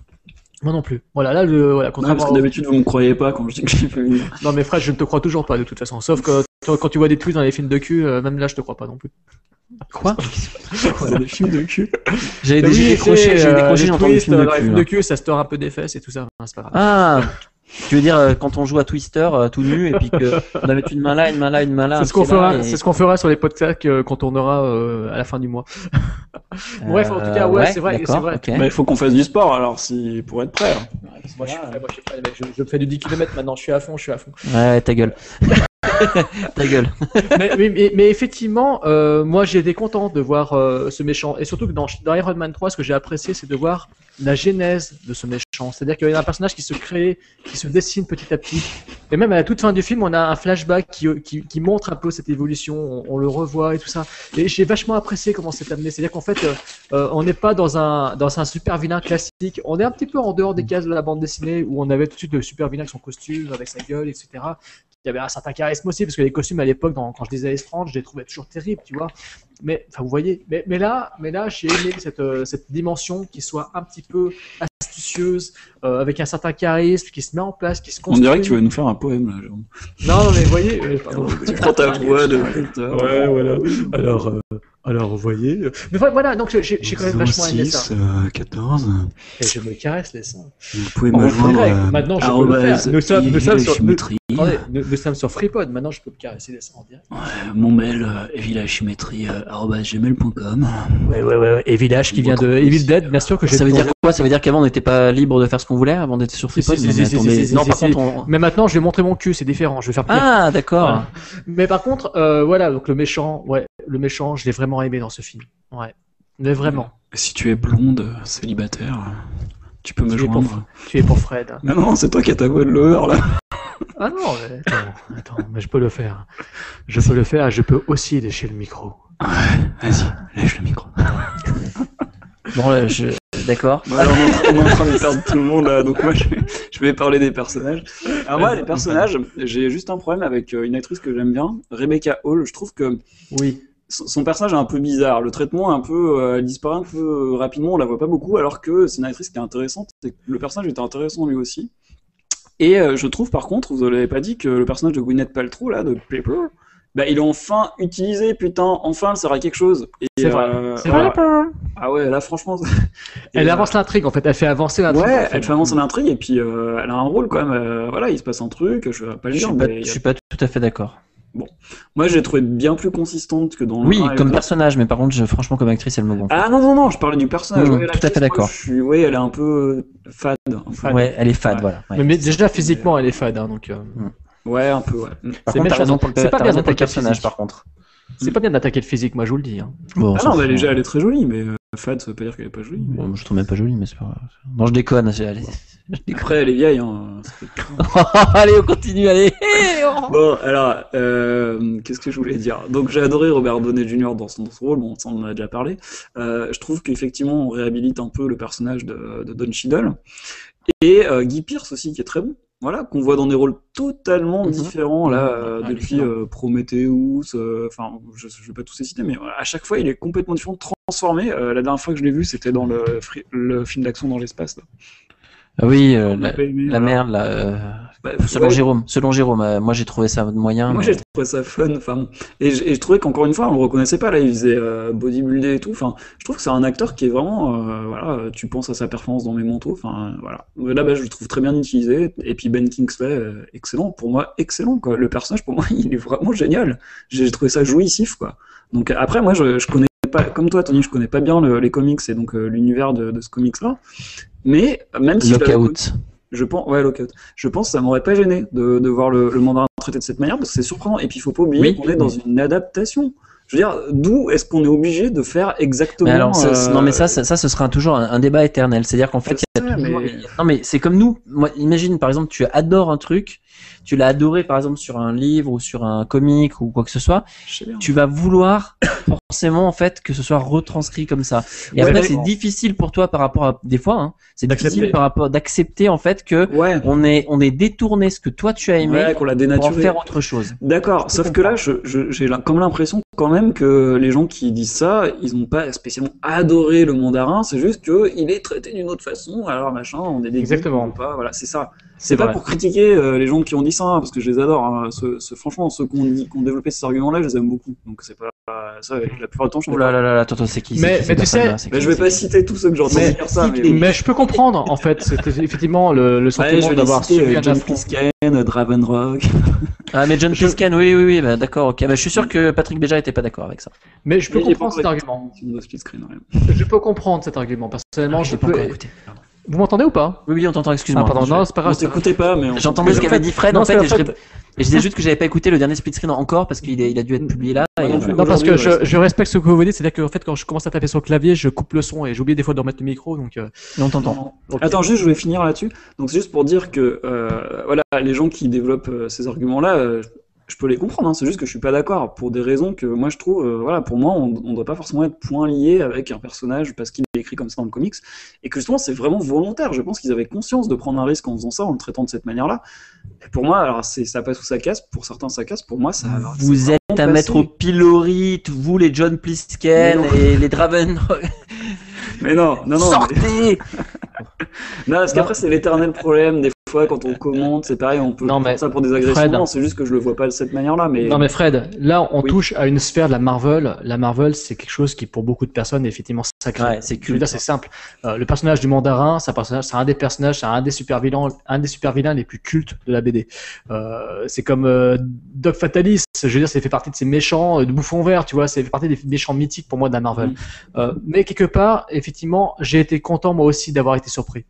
Moi non plus. Voilà, là, le, voilà, Non, contrairement. parce que d'habitude, vous me croyez pas quand je dis que j'ai pas vu. Non, mais frère, je ne te crois toujours pas de toute façon. Sauf que quand, quand tu vois des tweets dans les films de cul, euh, même là, je te crois pas non plus. Quoi C'est des films de cul. J'ai Oui, j'ai décroché, j'ai euh, décroché, les j'ai entendu le twists, film de dans les cul. films là. de cul, ça se tord un peu des fesses et tout ça. Non, c'est pas grave. Ah, tu veux dire euh, quand on joue à Twister euh, tout nu et puis que on va mettre une main là, une main là, une main là. c'est un ce qu'on fera, et- c'est ce qu'on fera sur les podcasts euh, qu'on tournera euh, à la fin du mois. Bref, en tout cas, Euh, ouais, c'est vrai, c'est vrai. Bah, il faut qu'on fasse du sport alors, si... pour être prêt. hein. Moi, je, suis prêt, moi, je, suis prêt, je fais du 10 km maintenant, je suis à fond, je suis à fond. Ouais, ta gueule. ta gueule. mais, effectivement, euh, moi j'ai été content de voir euh, ce méchant. Et surtout que dans, Iron Man 3, ce que j'ai apprécié, c'est de voir la genèse de ce méchant. C'est-à-dire qu'il y a un personnage qui se crée, qui se dessine petit à petit. Et même à la toute fin du film, on a un flashback qui, montre un peu cette évolution. On, le revoit et tout ça. Et j'ai vachement apprécié comment c'est amené. C'est-à-dire qu'en fait, euh, on n'est pas dans un, dans un super vilain classique. On est un petit peu en dehors des cases de la bande dessinée où on avait tout de suite le super vilain avec son costume, avec sa gueule, etc il y avait un certain charisme aussi, parce que les costumes à l'époque, dans- quand je lisais Strange, je les trouvais toujours terribles, tu vois. Mais, enfin, vous voyez, mais, mais là, mais là, j'ai aimé cette, euh, cette dimension qui soit un petit peu astucieuse, euh, avec un certain charisme, qui se met en place, qui se On construit. dirait que tu vas nous faire un poème là, Jérôme. Non, mais vous voyez, euh, pardon. Tu prends ta voix de. Ouais, voilà. Alors, euh, alors, vous voyez. Mais voilà, donc j'ai quand même vachement aimé ça. 14. Et je me caresse les seins. Vous pouvez me joindre. euh, maintenant, je peux le faire. Nous sommes- nous sommes sur-. Attendez, nous, nous sommes sur FreePod, maintenant je peux me caresser les seins en direct. Ouais, mon mail, euh, euh, gmail.com. Ouais, ouais, ouais. Et Village qui vient de Evil Dead, bien sûr que j'ai Ça veut dire quoi? Ça veut dire qu'avant on n'était pas libre de faire ce qu'on voulait avant d'être sur FreePod? Non, mais par contre, maintenant, je vais montrer mon cul, c'est différent. Je vais faire. Ah, d'accord. Mais par contre, euh, voilà, donc le méchant, ouais, le méchant, je l'ai vraiment aimé dans ce film. Ouais, mais vraiment. Si tu es blonde, célibataire, tu peux me Tu es pour- joindre. Tu es pour Fred. Non, non, c'est toi qui as ta voix de lover là. Ah non, mais attends, attends, mais je peux le faire. Je peux le faire. Je peux aussi lécher le micro. Vas-y, lèche le micro. Bon, là, je... d'accord. Bon, alors, on, est en train- on est en train de perdre tout le monde là, donc moi je vais, je vais parler des personnages. Alors moi, les personnages, j'ai juste un problème avec euh, une actrice que j'aime bien, Rebecca Hall. Je trouve que Oui. Son son personnage est un peu bizarre. Le traitement est un peu, euh, elle disparaît un peu euh, rapidement, on la voit pas beaucoup, alors que c'est une actrice qui est intéressante. et Le personnage était intéressant lui aussi. Et euh, je trouve par contre, vous l'avez pas dit, que le personnage de Gwyneth Paltrow, là, de Paper, bah, il est enfin utilisé, putain, enfin, elle sert à quelque chose. C'est vrai. euh, C'est voilà. vrai. Ah ouais, là, franchement. Elle euh, avance l'intrigue en fait, elle fait avancer l'intrigue. Ouais, en fait. elle fait avancer l'intrigue et puis euh, elle a un rôle quand même. euh, voilà, il se passe un truc, je vais pas le Je dire, suis pas, mais il y je suis pas tout à fait d'accord. Moi j'ai trouvé bien plus consistante que dans le Oui, 1 et le comme 2. personnage, mais par contre, je- franchement, comme actrice, elle me gonfle. Ah non, non, non, je parlais du personnage. Mmh, Ouais, tout à fait d'accord. je suis- Oui, elle est un peu euh, fade. Enfin, ouais, elle est fade, Ouais. voilà. ouais. Mais, mais déjà physiquement elle est fade, hein, donc euh, Ouais, un peu, ouais. Mm. C'est pas bien d'attaquer le personnage, physique. par contre. c'est pas bien d'attaquer le physique, moi je vous le dis. Hein. Bon, Ah non, mais elle est, elle est très jolie, mais euh, fade, ça veut pas dire qu'elle est pas jolie. mais- Bon, je trouve même pas jolie, mais c'est pas grave. Non, je déconne. allez. Je. Après, elle est vieille, hein. allez, on continue, allez. oh. Bon, alors, euh, qu'est-ce que je voulais dire? Donc, j'ai adoré Robert Downey Jr. dans son, dans son rôle, bon, ça on en a déjà parlé. Euh, je trouve qu'effectivement, on réhabilite un peu le personnage de, de Don Cheadle. Et euh, Guy Pearce aussi, qui est très bon. Voilà, qu'on voit dans des rôles totalement Mhm. différents, là, Ah, depuis euh, Prometheus, euh, enfin, je, je vais pas tous les citer, mais à chaque fois, il est complètement différent, transformé. Euh, la dernière fois que je l'ai vu, c'était dans le film d'action dans l'espace. Ah oui, euh, la, aimé, merde, là. euh, Bah, selon ouais, Jérôme, selon Jérôme, euh, moi j'ai trouvé ça moyen. Moi mais- j'ai trouvé ça fun, enfin et, je- et je trouvais qu'encore une fois on le reconnaissait pas là, il faisait bodybuilder et tout. Enfin, je trouve que c'est un acteur qui est vraiment, voilà, tu penses à sa performance dans mes manteaux. Enfin voilà, là bah, je le trouve très bien utilisé. Et puis Ben Kingsley, excellent pour moi, excellent quoi. Le personnage pour moi il est vraiment génial. J'ai trouvé ça jouissif quoi. Donc après moi je, je connais pas, comme toi Tony, je connais pas bien le- les comics et donc euh, l'univers de, de ce comics là. Mais même si je Lockout. je pense, ouais, lockout. Je pense que ça m'aurait pas gêné de, de voir le, le mandarin traité de cette manière parce que c'est surprenant. Et puis il faut pas oublier Oui. qu'on est dans une adaptation. Je veux dire, d'où est-ce qu'on est obligé de faire exactement Mais alors, ça, euh, non, mais ça, ça, ça, ce sera toujours un, un débat éternel. C'est-à-dire qu'en fait, Je il y a sais, toujours- mais- non, mais c'est comme nous. Moi, imagine, par exemple, tu adores un truc, tu l'as adoré, par exemple, sur un livre ou sur un comic ou quoi que ce soit. Tu vas vouloir forcément, en fait, que ce soit retranscrit comme ça. Et Ouais, après, c'est difficile pour toi par rapport à, des fois, hein, c'est difficile par rapport, d'accepter, en fait, que Ouais, on est, on est détourné ce que toi tu as aimé ouais qu'on l'a pour en dénaturé. faire autre chose. D'accord, sauf que là, je- je- j'ai comme l'impression quand même que les gens qui disent ça, ils n'ont pas spécialement adoré le mandarin, c'est juste qu'il est traité d'une autre façon, alors machin, on est des Exactement. pas, voilà, c'est ça. C'est pas pour critiquer euh, les gens qui ont dit ça, hein, parce que je les adore. hein. Franchement, ceux qui ont, dit- qui ont développé ces arguments-là, je les aime beaucoup. Donc c'est pas ça. La plupart du temps, je Oh là là là attends, c'est qui Mais- tu sais- Mais je vais pas citer tous ceux que j'ai entendu Mais- dire ça, mais, Mais je peux comprendre en fait, c'était effectivement le, le Ouais, sentiment je vais d'avoir subi euh, un John. Plisken, euh, Dravenrock. Ah mais John Plisken, oui oui oui, bah, d'accord, ok. Bah, je suis sûr que Patrick Béja était pas d'accord avec ça. Mais je peux comprendre cet argument. ouais. Je peux comprendre cet argument. Personnellement, Ah, je peux. Vous m'entendez ou pas? Oui oui, on t'entend. Ah Excuse-moi. pardon, Je- non, c'est pas On grave. t'écoutait pas, mais on J'entendais ce qu'avait fait- dit Fred non, en fait, et je, fait- rép- et je disais juste que j'avais pas écouté le dernier split screen encore parce qu'il est- il a dû être publié là. Ouais, et, non euh. Non, parce que je, respecte ce que vous dites, c'est-à-dire qu'en fait, quand je commence à taper sur le clavier, je coupe le son et j'oublie des fois de remettre le micro, donc. euh, et on t'entend. Attends, juste, je vais finir là-dessus. Donc, c'est juste pour dire que, euh, voilà, les gens qui développent euh, ces arguments-là, euh, je peux les comprendre. hein. C'est juste que je suis pas d'accord pour des raisons que moi je trouve, euh, voilà, pour moi, on, on doit pas forcément être point lié avec un personnage parce qu'il est écrit comme ça dans le comics et que justement c'est vraiment volontaire. Je pense qu'ils avaient conscience de prendre un risque en faisant ça, en le traitant de cette manière-là. Et pour moi, alors c'est ça passe ou ça casse. Pour certains, ça casse. Pour moi, ça. Vous êtes à mettre au pilori, vous les John Plisken et les Draven. Mais non, non, non. mais- Sortez Non, parce qu'après, c'est l'éternel problème. Des fois, quand on commente, c'est pareil, on peut Non, mais ça pour des agressions. C'est juste que je le vois pas de cette manière-là. Mais... Non mais Fred, là on Oui. touche à une sphère de la Marvel. La Marvel c'est quelque chose qui pour beaucoup de personnes est effectivement sacré. Ouais, c'est dire c'est simple. Euh, le personnage du mandarin, c'est un des personnages, c'est un des super vilains, un des super vilains les plus cultes de la BD. Euh, c'est comme euh, Doc Fatalis. Je veux dire, c'est fait partie de ces méchants de bouffon vert, tu vois. C'est fait partie des méchants mythiques pour moi de la Marvel. Mm. Mais quelque part, effectivement, j'ai été content moi aussi d'avoir été surpris.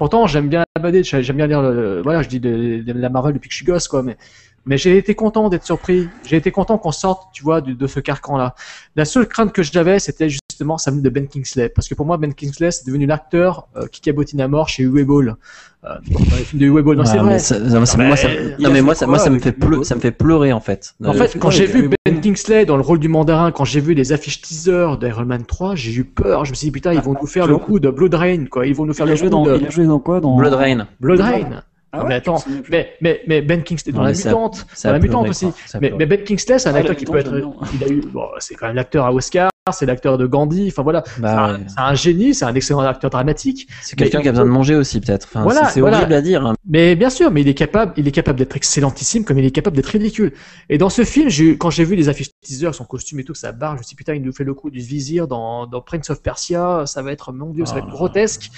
Pourtant, j'aime bien la BD, j'aime bien lire, le, voilà, je dis de, la Marvel depuis que je suis gosse, quoi. Mais mais j'ai été content d'être surpris. J'ai été content qu'on sorte, tu vois, de, de ce carcan-là. La seule crainte que j'avais, c'était justement, ça venait de Ben Kingsley. Parce que pour moi, Ben Kingsley, c'est devenu l'acteur euh, qui cabotine à mort chez Uwe Ball. Euh, de Uwe Ball. Non, c'est Ah, vrai. mais ça- moi, non a mais moi, ça, moi, ça me fait pleu- ça me fait pleurer en fait. En Euh, fait, quand ouais, j'ai vu Ben Kingsley dans le rôle du mandarin, quand j'ai vu les affiches teaser d'Iron Man 3, j'ai eu peur. Je me suis dit, putain, ils vont nous faire le coup de Blood Rain, quoi. Ils vont nous faire le coup dans, de il a joué dans quoi dans... Blood Rain. Blood Rain. Ah Non, ouais, mais attends, mais, mais, mais Ben Kingsley, dans Non, la mutante, ça dans la mutante aussi. Mais, Ben Kingsley, c'est un Ah, acteur qui peut être. Il a eu, bon, c'est quand même l'acteur à Oscar. C'est l'acteur de Gandhi. Enfin voilà, Bah, c'est un- ouais. c'est un génie, c'est un excellent acteur dramatique. C'est quelqu'un qui a besoin de manger aussi, peut-être. Enfin, Voilà, c'est voilà. horrible à dire. hein. Mais bien sûr, mais il est capable, il est capable d'être excellentissime comme il est capable d'être ridicule. Et dans ce film, quand j'ai vu les affiches teaser, son costume et tout, sa barre, je me suis dit, putain, il nous fait le coup du vizir dans, dans Prince of Persia, ça va être, mon dieu, ça va Oh être grotesque.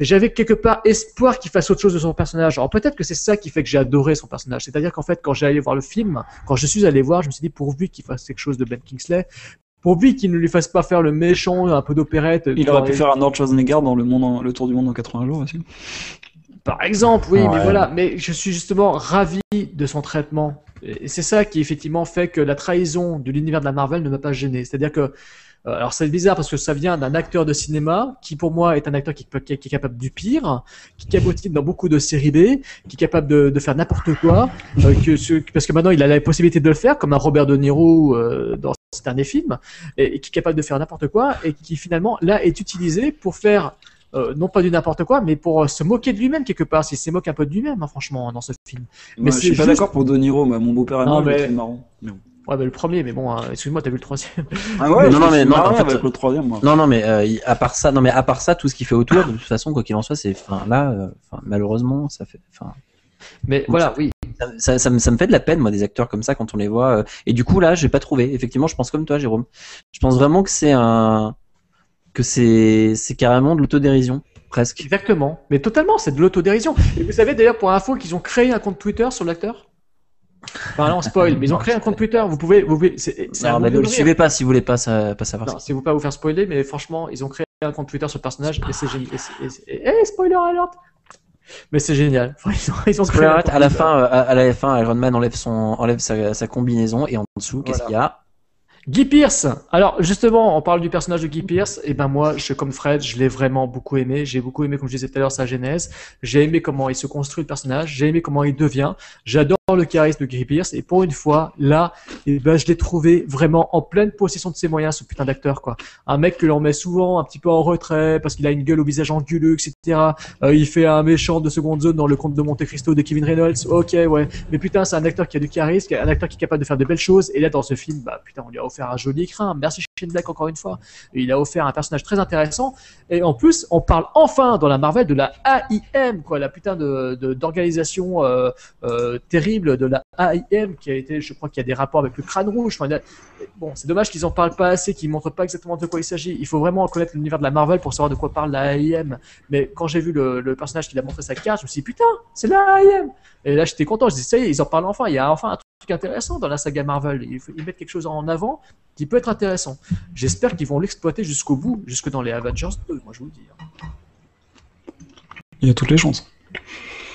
J'avais quelque part espoir qu'il fasse autre chose de son personnage. Alors peut-être que c'est ça qui fait que j'ai adoré son personnage. C'est-à-dire qu'en fait, quand j'ai allé voir le film, quand je suis allé voir, je me suis dit pourvu qu'il fasse quelque chose de Ben Kingsley, pourvu qu'il ne lui fasse pas faire le méchant, un peu d'opérette. Il aurait pu faire un Arnold Schwarzenegger dans le, monde en- le tour du monde en 80 jours aussi. Par exemple, oui, mais voilà. Mais je suis justement ravi de son traitement. Et c'est ça qui effectivement fait que la trahison de l'univers de la Marvel ne m'a pas gêné. C'est-à-dire que, euh, alors c'est bizarre parce que ça vient d'un acteur de cinéma qui pour moi est un acteur qui, qui- qui est capable du pire, qui cabotine dans beaucoup de séries B, qui est capable de, de faire n'importe quoi, euh, que parce que maintenant il a la possibilité de le faire, comme un Robert De Niro euh, dans ses derniers films, et, et qui est capable de faire n'importe quoi, et qui finalement là est utilisé pour faire euh, non pas du n'importe quoi, mais pour euh, se moquer de lui-même quelque part. S'il se moque un peu de lui-même, hein, franchement, dans ce film. Mais Mais je c'est suis pas juste- d'accord pour De Niro, mais mon beau-père je le mais- trouve marrant. Ouais, mais le premier, mais bon, hein, excuse-moi, t'as vu le troisième. Ah ouais, Non, je non, me mais non, en fait, avec le troisième, moi. Non, non, mais euh, à part ça, non, mais à part ça, tout ce qu'il fait autour, de toute façon, quoi qu'il en soit, c'est, enfin, là, euh, enfin, malheureusement, ça fait, enfin, Mais voilà, oui. ça, ça, ça me, ça me fait de la peine, moi, des acteurs comme ça quand on les voit. euh, et du coup, là, j'ai pas trouvé. Effectivement, je pense comme toi, Jérôme. Je pense vraiment que c'est un, que c'est, c'est carrément de l'autodérision, presque. Exactement. Mais totalement, c'est de l'autodérision. Et vous savez d'ailleurs, pour info, qu'ils ont créé un compte Twitter sur l'acteur? Enfin, on spoil, mais ils ont créé un compte Twitter. Vous pouvez. Vous pouvez un Non, mais ne le suivez pas si vous voulez pas, sa- pas savoir. Non, ce si vous pas vous faire spoiler, mais franchement, ils ont créé un compte Twitter sur le personnage et c'est génial. Eh, spoiler alert Mais c'est génial. Ils ont, ils ont Arrête, compte à la fin, euh, à, à la fin, Iron Man enlève son, enlève sa, sa combinaison et en dessous, qu'est-ce Voilà. qu'il y a? Guy Pierce. Alors justement, on parle du personnage de Guy Pierce. Et ben moi, je comme Fred, je l'ai vraiment beaucoup aimé. J'ai beaucoup aimé, comme je disais tout à l'heure, sa genèse. J'ai aimé comment il se construit le personnage. J'ai aimé comment il devient. J'adore le charisme de Guy Pierce. Et pour une fois, là, eh ben, je l'ai trouvé vraiment en pleine possession de ses moyens, ce putain d'acteur, quoi. Un mec que l'on met souvent un petit peu en retrait parce qu'il a une gueule au visage anguleux, etc. Euh, il fait un méchant de seconde zone dans le conte de Monte Cristo de Kevin Reynolds. Ok, ouais. Mais putain, c'est un acteur qui a du charisme, un acteur qui est capable de faire de belles choses. Et là, dans ce film, bah putain, on lui a offert un joli écrin. Merci Shane Black encore une fois. Et il a offert un personnage très intéressant. Et en plus, on parle enfin dans la Marvel de la AIM, quoi, la putain d'organisation euh, euh, terrible de la AIM qui a été, je crois qu'il y a des rapports avec le crâne rouge. Bon, c'est dommage qu'ils en parlent pas assez, qu'ils montrent pas exactement de quoi il s'agit. Il faut vraiment connaître l'univers de la Marvel pour savoir de quoi parle la AIM. Mais quand j'ai vu le, le personnage qui a montré sa carte, je me suis dit putain, c'est la AIM. Et là, j'étais content. Je dis ça y est, ils en parlent enfin. Il y a enfin un truc intéressant dans la saga Marvel. Ils, ils mettent quelque chose en avant qui peut être intéressant. J'espère qu'ils vont l'exploiter jusqu'au bout, jusque dans les Avengers 2. Moi, je vous le dis. hein. Il y a toutes les chances.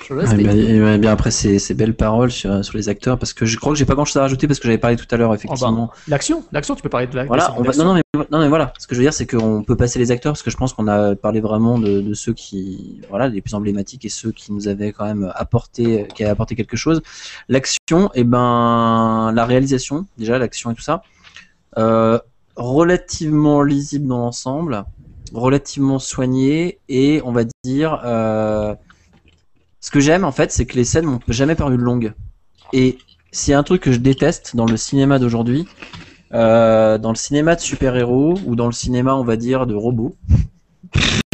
Je le bah, bien après ces, ces belles paroles sur, sur les acteurs, parce que je crois que j'ai pas grand chose à rajouter parce que j'avais parlé tout à l'heure effectivement. L'action, l'action, tu peux parler de la. Voilà, de on va, l'action. non, non, mais, non, mais voilà, ce que je veux dire, c'est qu'on peut passer les acteurs, parce que je pense qu'on a parlé vraiment de, de ceux qui, voilà, les plus emblématiques et ceux qui nous avaient quand même apporté, qui avaient apporté quelque chose. L'action, et ben, la réalisation, déjà, l'action et tout ça, euh, relativement lisible dans l'ensemble, relativement soigné, et on va dire, euh, ce que j'aime, en fait, c'est que les scènes m'ont jamais paru longues. Et s'il y a un truc que je déteste dans le cinéma d'aujourd'hui, euh, dans le cinéma de super-héros ou dans le cinéma, on va dire, de robots.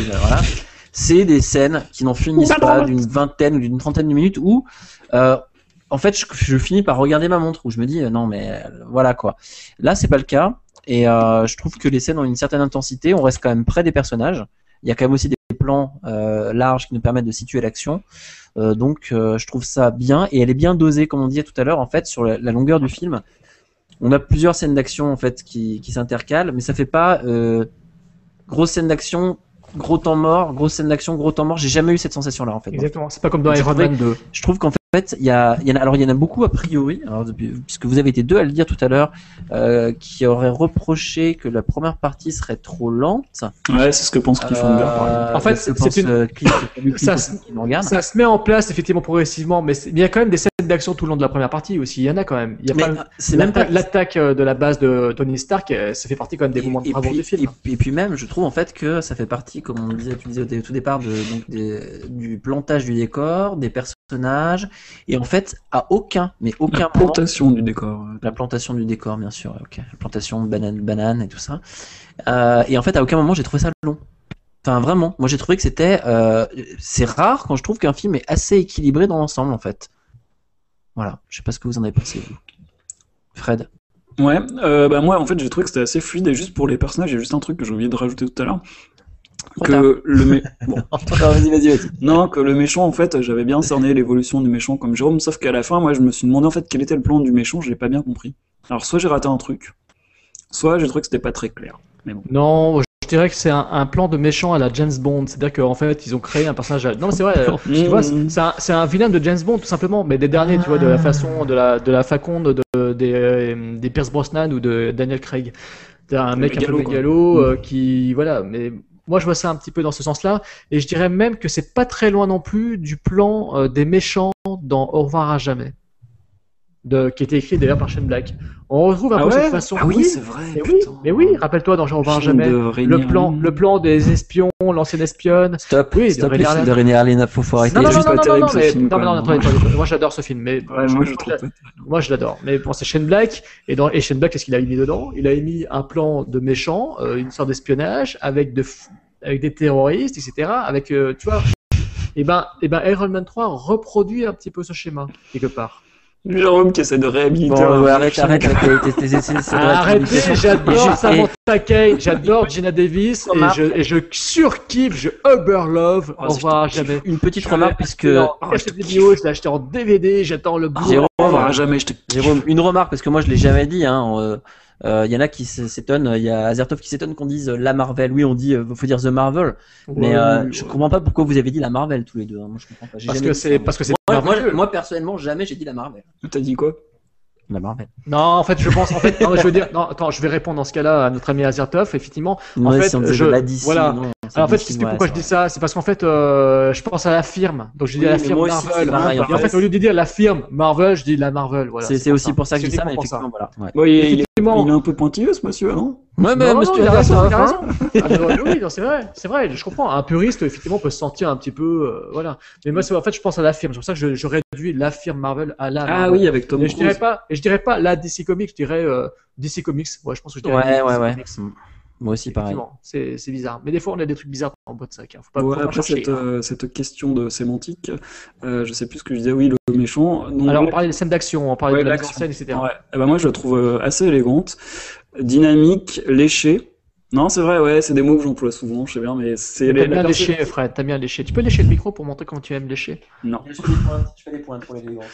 Euh, voilà. C'est des scènes qui n'en finissent pas d'une vingtaine ou d'une trentaine de minutes où, euh, en fait, je, je finis par regarder ma montre où je me dis euh, non mais euh, voilà quoi. Là, c'est pas le cas et euh, je trouve que les scènes ont une certaine intensité. On reste quand même près des personnages. Il y a quand même aussi des plans larges qui nous permettent de situer l'action. Euh, donc, euh, je trouve ça bien et elle est bien dosée, comme on disait tout à l'heure, en fait, sur la, la longueur du film on a plusieurs scènes d'action en fait qui, qui s'intercalent, mais ça fait pas euh, grosse scène d'action, gros temps mort, grosse scène d'action, gros temps mort. J'ai jamais eu cette sensation là en fait. Exactement. C'est pas comme dans Iron Man 2. Je trouve qu'en fait, il y a, il y en a, alors il y en a beaucoup a priori, alors, puisque vous avez été deux à le dire tout à l'heure, euh, qui auraient reproché que la première partie serait trop lente. Ouais, c'est ce que pense Cliffhanger. Euh, En fait, c'est une- euh, Ça. Ça se met en place effectivement progressivement, mais il y a quand même des scènes d'action tout le long de la première partie aussi. Il y en a quand même. Il y a Mais, pas euh, c'est même pas l'attaque de la base de Tony Stark. Ça fait partie quand même des Et- moments de puis, du film. Et, et puis même, je trouve en fait que ça fait partie, comme on disait, tu disais au tout départ, de, donc des- du plantage du décor, des personnages, et en fait, à aucun, mais aucun La moment, plantation du décor. la plantation du décor, bien sûr, ok, la plantation de banane, banane et tout ça. Euh, et en fait, à aucun moment j'ai trouvé ça long. Enfin, vraiment, moi j'ai trouvé que c'était, euh, c'est rare quand je trouve qu'un film est assez équilibré dans l'ensemble, en fait. Voilà, je sais pas ce que vous en avez pensé, vous. Fred. Ouais, euh, bah moi en fait j'ai trouvé que c'était assez fluide et juste pour les personnages, il y a juste un truc que j'ai oublié de rajouter tout à l'heure. Que le mé- bon. vas-y, vas-y, vas-y. Non, que le méchant en fait, j'avais bien cerné l'évolution du méchant comme Jérôme, sauf qu'à la fin, moi je me suis demandé en fait quel était le plan du méchant, j'ai pas bien compris. Alors soit j'ai raté un truc, soit j'ai trouvé que c'était pas très clair. Non, je dirais que c'est un, un plan de méchant à la James Bond. C'est-à-dire qu'en fait, ils ont créé un personnage. à- Non, mais c'est vrai. euh, tu vois, c'est c'est un, un vilain de James Bond tout simplement, mais des derniers, tu vois, de la façon, de la, de la faconde de, des, euh, des Pierce Brosnan ou de Daniel Craig. C'est un mec un peu mégalo euh, qui, voilà, mais moi je vois ça un petit peu dans ce sens-là, et je dirais même que c'est pas très loin non plus du plan euh, des méchants dans Au revoir à jamais, de, qui était écrit d'ailleurs par Shane Black. On retrouve un Ah peu ouais? cette façon. Ah oui, c'est vrai. mais oui, putain. mais oui, rappelle-toi dans Au revoir à jamais. Le plan, le plan des espions, l'ancienne espionne. Stop, Oui, de stop René les films Harlin. de René Harlin, faut, faut arrêter. Non, non, non, pas non, non, terrible, non, ce mais, film, non, attendez, moi j'adore ce film, mais Ouais, moi je trouve pas. moi je l'adore. Mais bon, c'est Shane Black, et dans et Shane Black, qu'est-ce qu'il a mis dedans? Il a mis un plan de méchant, euh, une sorte d'espionnage avec de avec des terroristes, etc. Avec, euh, tu vois, et ben, et ben, Iron Man 3 reproduit un petit peu ce schéma quelque part. Jérôme qui essaie de réhabiliter. Bon, ouais, arrête, arrête, tes- tes- Arrêtez, j'adore Samantha Kay, j'adore Gina Davis, et je, et je surkiffe, je uber love, Oh, au revoir jamais. Une petite remarque, puisque cassette vidéo, je l'ai acheté en DVD, j'attends le bout. Jérôme, On verra jamais, je te Jérôme, une remarque, parce que moi je l'ai jamais dit. Hein, euh, euh, il y en a qui s'étonnent, il y a Azertov qui s'étonne qu'on dise euh, la Marvel. Oui, on dit, euh, faut dire The Marvel, mais Ouais, euh, ouais, je comprends pas pourquoi vous avez dit la Marvel tous les deux. hein. Moi je comprends pas. Parce jamais que dit c'est ça, parce que c'est moi, moi, personnellement jamais j'ai dit la Marvel. T'as dit quoi? La Marvel. Non, en fait, je pense, en fait, non, je veux dire, non, attends, je vais répondre dans ce cas-là à notre ami Azertov, effectivement. Ouais, fait, si on disait je- de la DC, voilà. non, Alors, en fait, c'est ouais, pourquoi je dis ça, c'est parce qu'en fait, euh, je pense à la firme. Donc, je dis Oui, la firme Marvel. pareil, en Et en fait. fait, au lieu de dire la firme Marvel, je dis la Marvel. Voilà. C'est aussi pour ça que je dis ça, mais effectivement, voilà. Ouais. Bon, il, est- il est, Effectivement. il est un peu pointilleux ce monsieur, non? Ouais, mais Non, non, monsieur, il a raison, il a raison. Ah, mais oui, c'est vrai, c'est vrai, je comprends. Un puriste, effectivement, peut se sentir un petit peu, euh, voilà. Mais moi, en fait, je pense à la firme. C'est pour ça que je, je réduis la firme Marvel à la. Ah Marvel. oui, avec Tom Mais je dirais Cruise. pas, et je dirais pas la DC Comics, je dirais euh, DC Comics. Ouais, je pense que je dirais Ouais, DC ouais, ouais. Comics. Moi aussi, pareil. C'est c'est bizarre. Mais des fois, on a des trucs bizarres dans le boîte de sac. Hein. Faut pas, Ouais, faut pas après cette, euh, cette question de sémantique, euh, je sais plus ce que je disais, oui, le méchant. Donc, Alors, on parlait des scènes d'action, on parlait Ouais, de la mise en scène, etc. ouais. Eh ben, moi je la trouve assez élégante, dynamique, léchée. Non, c'est vrai, ouais, c'est des mots que j'emploie souvent, je sais bien, mais c'est les- la bien lécher, Fred, t'aimes bien lécher. Tu peux lécher le micro pour montrer comment tu aimes lécher Non. Je fais des points pour l'élégance.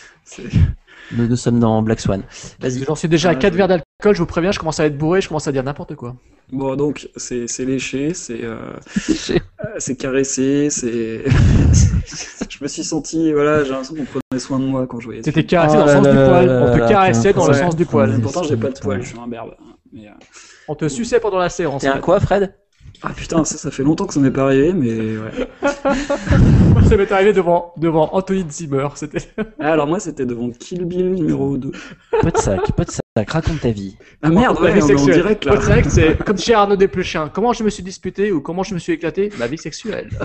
Nous, nous sommes dans Black Swan. Vas-y. J'en suis déjà à Ouais, 4 ouais. verres d'alcool, je vous préviens, je commence à être bourré, je commence à dire n'importe quoi. Bon, donc, c'est c'est léché, c'est euh, euh, c'est caressé, c'est. je me suis senti, voilà, j'ai l'impression qu'on prenait soin de moi quand je voyais. C'était caressé Oh dans le sens là du là poil, là on te caressait dans le sens du poil. Pourtant, j'ai pas de poils, je suis un berbe. Mais, euh, On te suçait pendant la séance. T'es un quoi, Fred? Ah putain, ça, ça fait longtemps que ça m'est pas arrivé, mais ouais. Moi, ça m'est arrivé devant, devant Anthony Zimmer. C'était. Ah, alors moi, c'était devant Kill Bill numéro 2. Pas de sac, pas de sac. Raconte ta vie. Ah merde, La ouais, vie on est en sexuelle. direct là. Direct, c'est comme chez Arnaud Desplechin. Comment je me suis disputé ou comment je me suis éclaté Ma vie sexuelle.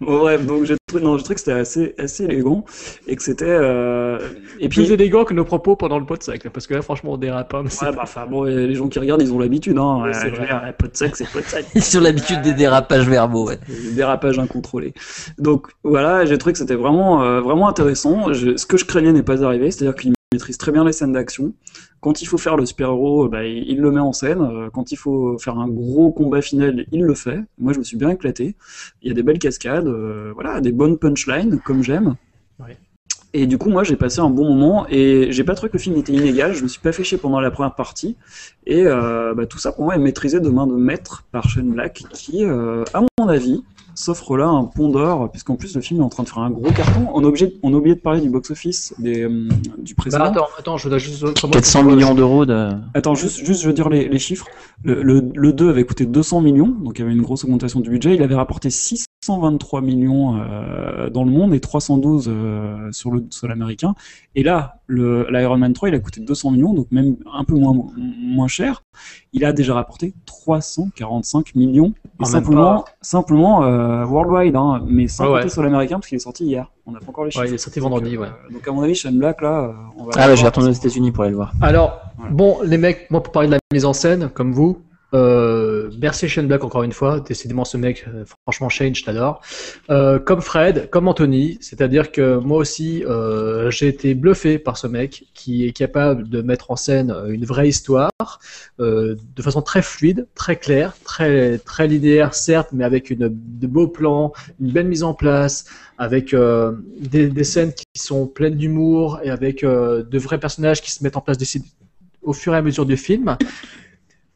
Bon, bref, donc j'ai trouvé, non, j'ai trouvé que c'était assez, assez élégant et que c'était. Euh... Et Plus puis. élégant que nos propos pendant le pot de sac. là, Parce que là, franchement, on dérape. hein, c'est- Ouais, bah, enfin, bon, les gens qui regardent, ils ont l'habitude, hein. Oui, Euh, c'est je vrai. dire, Pas de sexe, c'est pas de sexe. Sur l'habitude des dérapages verbaux, ouais. Des dérapages incontrôlés. Donc voilà, j'ai trouvé que c'était vraiment, euh, vraiment intéressant. Je- ce que je craignais n'est pas arrivé, c'est-à-dire qu'il maîtrise très bien les scènes d'action. Quand il faut faire le super-héros, bah, il, il le met en scène. Euh, Quand il faut faire un gros combat final, il le fait. Moi, je me suis bien éclaté. Il y a des belles cascades, euh, voilà, des bonnes punchlines, comme j'aime. Ouais. Et du coup, moi, j'ai passé un bon moment et j'ai pas trouvé que le film était inégal. Je me suis pas fait chier pendant la première partie. Et euh, bah, tout ça, pour moi, est maîtrisé de main de maître par Shane Black, qui, euh, à mon avis, s'offre là un pont d'or, puisqu'en plus le film est en train de faire un gros carton. On a, obligé, on a oublié de parler du box-office des, euh, du précédent. Bah, attends, attends, je dois juste. comment- 400 millions d'euros de. Attends, juste, juste, je veux dire les, les chiffres. Le, le, le 2 avait coûté 200 millions, donc il y avait une grosse augmentation du budget. Il avait rapporté 223 millions euh, dans le monde et 312 euh, sur le sol américain. Et là, le l'Iron Man 3, il a coûté 200 millions, donc même un peu moins moins cher. Il a déjà rapporté 345 millions. Et simplement, simplement euh, worldwide, hein, mais sans Ouais, ouais. sol américain parce qu'il est sorti hier. On n'a pas encore les chiffres. Ouais, il est sorti vendredi, donc, ouais. donc à mon avis, Shane Black là, on va. Ah, bah, je vais l'avoir. retourner aux États-Unis pour aller le voir. Alors, Voilà. bon, les mecs, moi pour parler de la mise en scène, comme vous, euh, merci Shane Black encore une fois. Décidément, ce mec, euh, franchement, Shane, je t'adore. Euh, comme Fred, comme Anthony, c'est-à-dire que moi aussi, euh, j'ai été bluffé par ce mec qui est capable de mettre en scène euh, une vraie histoire euh, de façon très fluide, très claire, très très linéaire, certes, mais avec une de beaux plans, une belle mise en place, avec des, des scènes qui sont pleines d'humour et avec de vrais personnages qui se mettent en place au fur et à mesure du film.